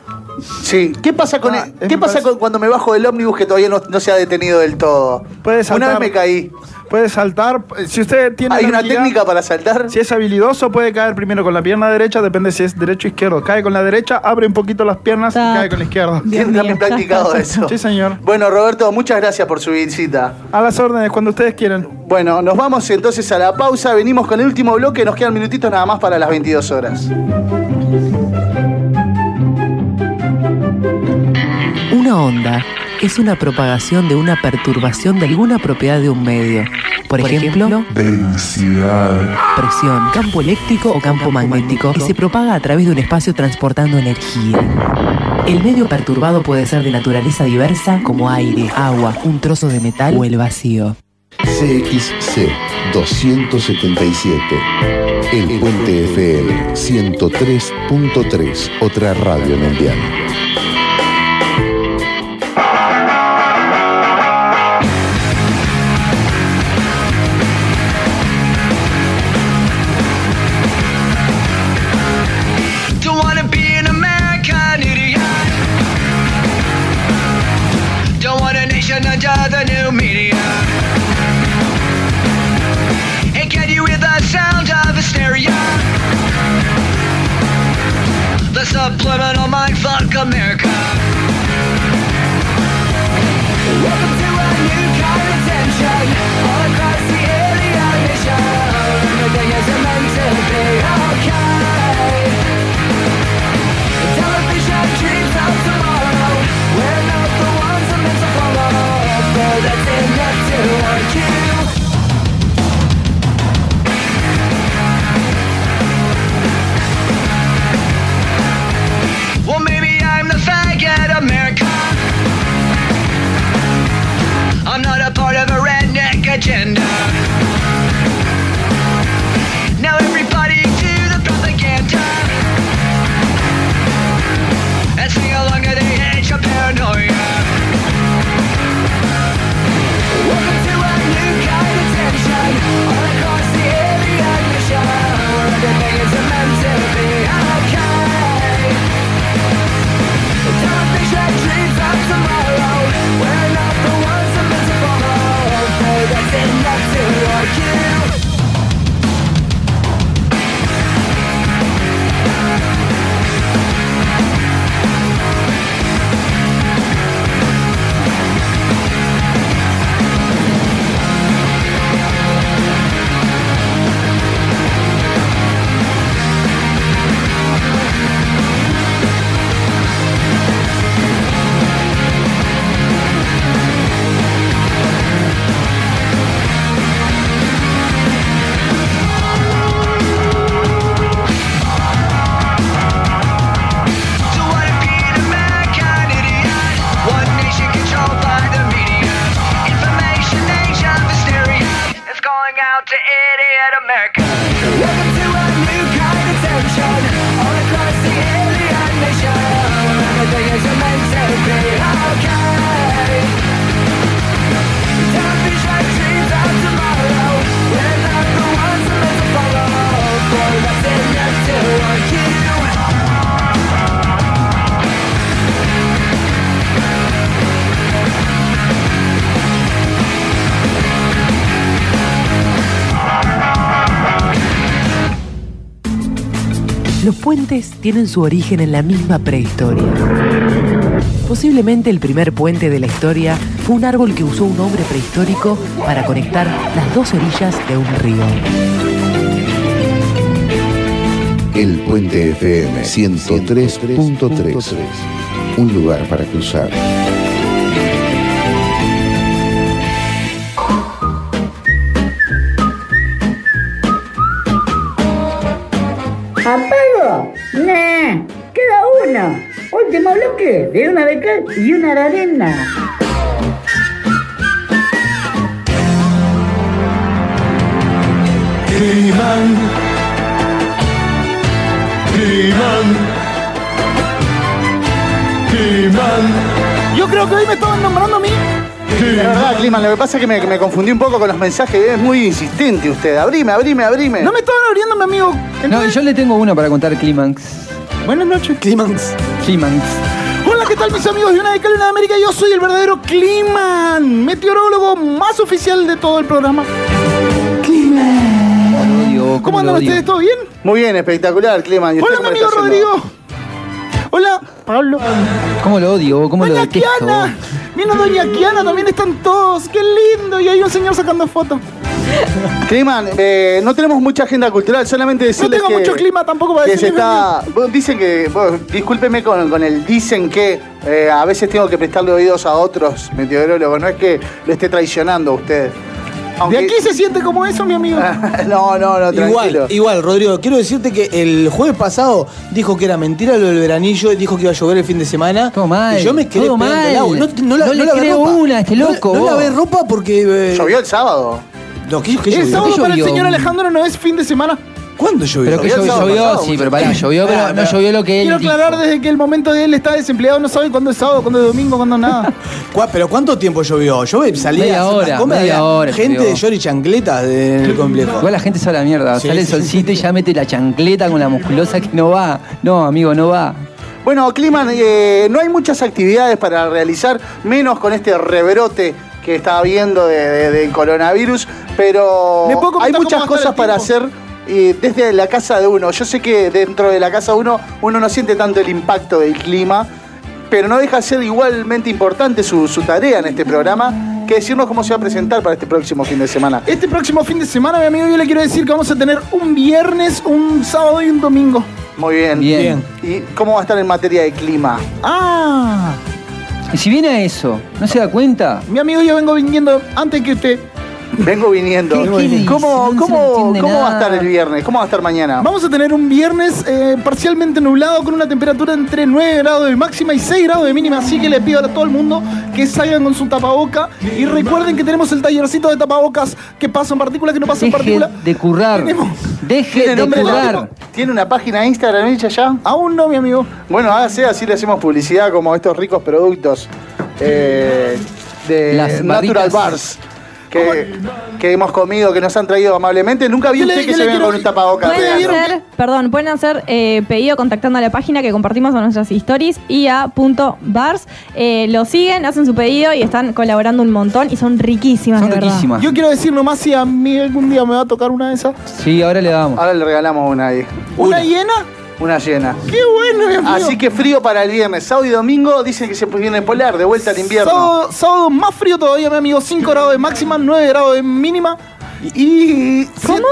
Sí. ¿Qué pasa con Ah, el- ¿Qué pasa parece- con- cuando me bajo del ómnibus que todavía no, no se ha detenido del todo? Puede Una saltar. vez me caí. Puede saltar. Si usted tiene ¿Hay una técnica para saltar? Si es habilidoso, puede caer primero con la pierna derecha, depende si es derecho o izquierdo. Cae con la derecha, abre un poquito las piernas y cae con la izquierda. Mío, ya [LAUGHS] practicado [LAUGHS] eso. Sí, señor. Bueno, Roberto, muchas gracias por su visita. A las órdenes, cuando ustedes quieran. Bueno, nos vamos entonces a la pausa. Venimos con el último bloque. Nos quedan minutitos nada más para las 22 horas. Una onda es una propagación de una perturbación de alguna propiedad de un medio. Por, ejemplo, densidad, presión, campo eléctrico o campo magnético, y se propaga a través de un espacio transportando energía. El medio perturbado puede ser de naturaleza diversa como aire, agua, un trozo de metal o el vacío. CXC 277. El Puente FM 103.3. Otra radio mundial. Don't agenda. nothing left to argue Calling out to idiot America. Welcome to a new kind of tension all across the air. Los puentes tienen su origen en la misma prehistoria. Posiblemente el primer puente de la historia fue un árbol que usó un hombre prehistórico para conectar las dos orillas de un río. El Puente FM 103.3. Un lugar para cruzar. De una de cal y una de arena. Climan. Climan. Climan. Yo creo que hoy me estaban nombrando a mí. La verdad, Clima, lo que pasa es que me, me confundí un poco con los mensajes. Es muy insistente usted. Abrime, abrime, abrime. No me estaban abriendo, mi amigo. No, yo le tengo uno para contar Clímax. Buenas noches. Clímax. Clímax. Hola, ¿qué tal mis amigos de una de Cal y una de América? Yo soy el verdadero Climan, meteorólogo más oficial de todo el programa. ¿Cómo andan ustedes? ¿Todo bien? Muy bien, espectacular, Clima. ¿Y usted Hola, mi amigo? Rodrigo. Hola, Pablo. ¿Cómo lo odio? ¿Cómo lo Doña detesto? Kiana. Vino Doña Kiana, también están todos. Qué lindo. Y hay un señor sacando fotos. Climan, eh, no tenemos mucha agenda cultural, solamente decirles tengo que, mucho clima tampoco para que se decirles está, bueno, dicen que, bueno, discúlpeme con, con el dicen que eh, a veces tengo que prestarle oídos a otros meteorólogos, no es que lo esté traicionando a usted. De aquí se siente como eso, mi amigo. [LAUGHS] no, no, no, tranquilo. Igual, igual, Rodrigo, quiero decirte que el jueves pasado dijo que era mentira lo del veranillo y dijo que iba a llover el fin de semana. Todo mal, Y yo me quedé todo mal. el agua. No, no, la- No le creo ropa. una este No- loco, No, vos. lavé ropa porque. eh, Llovió el sábado. No, ¿qué, qué El sábado ¿Qué para el señor Alejandro no es fin de semana. ¿Cuándo llovió? Pero que llovió, llovió, sí, pero pará, llovió, pero no llovió lo que él Quiero dijo. aclarar desde que el momento de él está desempleado, no sabe cuándo es sábado, cuándo es domingo, cuándo nada. [LAUGHS] ¿Cuá- ¿Pero cuánto tiempo llovió? Yo salí Media a hacer hora, media hora Gente llovió. de short y chancletas de- en el complejo. Igual la gente sabe la mierda. Sí, Sale el sí, solcito y ya mete la chancleta con la musculosa que no va. No, amigo, no va. Bueno, Climan, eh, no hay muchas actividades para realizar, menos con este rebrote que está habiendo de, coronavirus, pero ¿Me puedo comentar hay muchas cosas para hacer desde la casa de uno. Yo sé que dentro de la casa de uno uno no siente tanto el impacto del clima, pero no deja de ser igualmente importante su, su tarea en este programa que decirnos cómo se va a presentar para este próximo fin de semana. Este próximo fin de semana, mi amigo, yo le quiero decir que vamos a tener un viernes, un sábado y un domingo. Muy bien. Bien. ¿Y cómo va a estar en materia de clima? Ah, Y si viene a eso, ¿no se da cuenta? mi amigo, yo vengo viniendo antes que usted. Vengo viniendo. ¿Qué- qué? ¿Cómo, No cómo- cómo va a estar el viernes? ¿Cómo va a estar mañana? Vamos a tener un viernes eh, parcialmente nublado con una temperatura entre 9 grados de máxima y 6 grados de mínima. Así que le pido a todo el mundo que salgan con su tapaboca. Y recuerden que tenemos el tallercito de tapabocas que pasan partículas, que no pasan Deje partículas. de currar. Deje ¿Tiene de currar. ¿Tiene una página de Instagram hecha ya? Aún no, mi amigo. Bueno, hágase, así le hacemos publicidad como estos ricos productos eh, de Las Natural barritas. Bars. Que, que hemos comido, que nos han traído amablemente. Nunca vi le- usted que se venga con un tapabocas. Pueden hacer, perdón, pueden hacer eh, pedido contactando a la página que compartimos en nuestras stories y a punto bars. Eh, lo siguen, hacen su pedido y están colaborando un montón y son riquísimas, Son de verdad. riquísimas. Yo quiero decir nomás si a mí algún día me va a tocar una de esas. Sí, ahora le damos. Ahora le regalamos una ahí. ¿Una llena? Una llena. ¡Qué bueno, mi amigo! Así que frío para el viernes. Sábado y domingo dicen que se viene polar, de vuelta al invierno. Sábado, sábado más frío todavía, mi amigo. 5 grados de máxima, 9 grados de mínima. Y. ¿Cómo?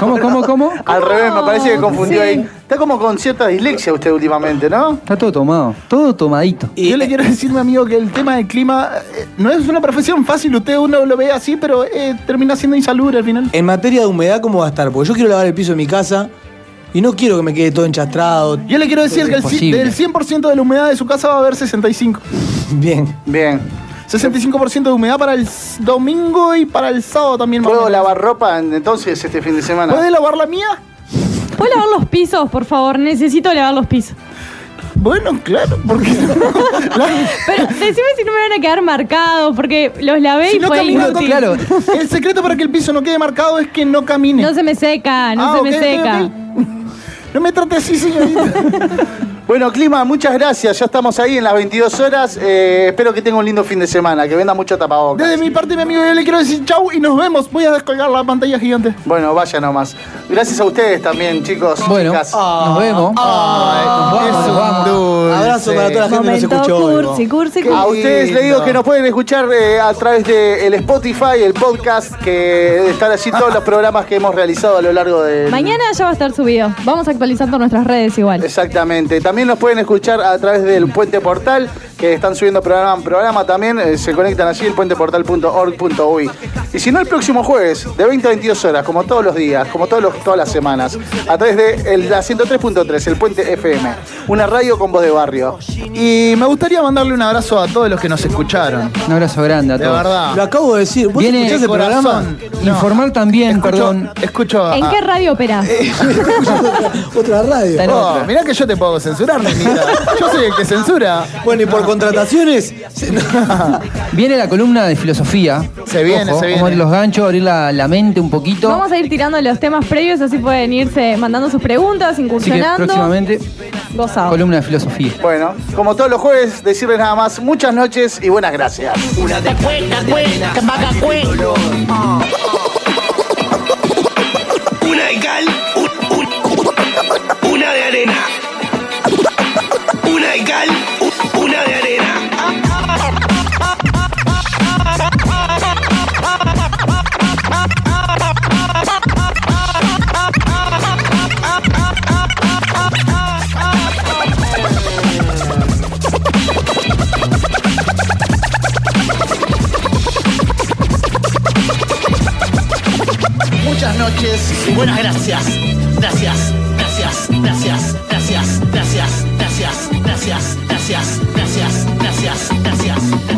¿Cómo, cómo, cómo? Al revés, me parece que confundió Sí. ahí. Está como con cierta dislexia usted últimamente, ¿no? Está todo tomado. Todo tomadito. Y- Yo le quiero decir, mi amigo, que el tema del clima eh, no es una profesión fácil. Usted uno lo ve así, pero eh, termina siendo insalubre al final. En materia de humedad, ¿cómo va a estar? Porque yo quiero lavar el piso de mi casa y no quiero que me quede todo enchastrado. Yo le quiero decir que el, ci- Imposible. del 100% de la humedad de su casa va a haber 65. [LAUGHS] Bien. Bien. 65% de humedad para el s- domingo y para el sábado también. más o ¿Puedo menos. lavar ropa en- entonces este fin de semana? ¿Puede lavar la mía? ¿Puedo lavar los pisos, por favor? Necesito lavar los pisos. Bueno, claro, porque [LAUGHS] Pero decime si no me van a quedar marcados, porque los lavé si y no fue inútil. claro. El secreto para que el piso no quede marcado es que no camine. No se me seca, no Ah, se me seca. [LAUGHS] No me trate así, señorita. Bueno, Clima, muchas gracias. Ya estamos ahí en las 22 horas. Eh, espero que tenga un lindo fin de semana, que venda mucho tapabocas. Desde mi parte, mi amigo, yo le quiero decir chau y nos vemos. Voy a descolgar la pantalla gigante. Bueno, vaya nomás. Gracias a ustedes también, chicos. Bueno, chicas. nos vemos. Ay, nos vamos, nos vamos. Abrazo para toda la gente que nos Momento escuchó hoy. cursi, cursi, A cursi. ustedes les digo que nos pueden escuchar eh, a través del Spotify, el podcast, que están allí todos los programas que hemos realizado a lo largo de. Mañana ya va a estar subido. Vamos actualizando nuestras redes igual. Exactamente. También nos pueden escuchar a través del Puente Portal, que están subiendo programa en programa también. eh, se conectan allí, el puenteportal.org.uy. Y si no, el próximo jueves, de 20 a 22 horas, como todos los días, como todos los, todas las semanas, a través de el- la 103.3, el Puente FM. Una radio con voz de barrio. Y me gustaría mandarle un abrazo a todos los que nos escucharon. Un abrazo grande a De todos. verdad. Lo acabo de decir. ¿Vos Viene escuchás el programa? Informar también, perdón. Escucho. ¿En a- qué radio operás? [LAUGHS] Otra radio. Oh, otra. mirá que yo te puedo censurar, nenita. Yo soy el que censura. Bueno, y por contrataciones. [LAUGHS] Viene la columna de filosofía. Se viene, Ojo, se Vamos a abrir viene. los ganchos, abrir la, la mente un poquito. Vamos a ir tirando los temas previos, así pueden irse mandando sus preguntas, Así que incursionando. próximamente, Gozado. columna de filosofía. Bueno, como todos los jueves, decirles nada más muchas noches y buenas gracias. Una de cuenta, cuenta, que paga Muchas noches y buenas gracias. Gracias, gracias, gracias, gracias, gracias, gracias, gracias, gracias, gracias, gracias, gracias, gracias.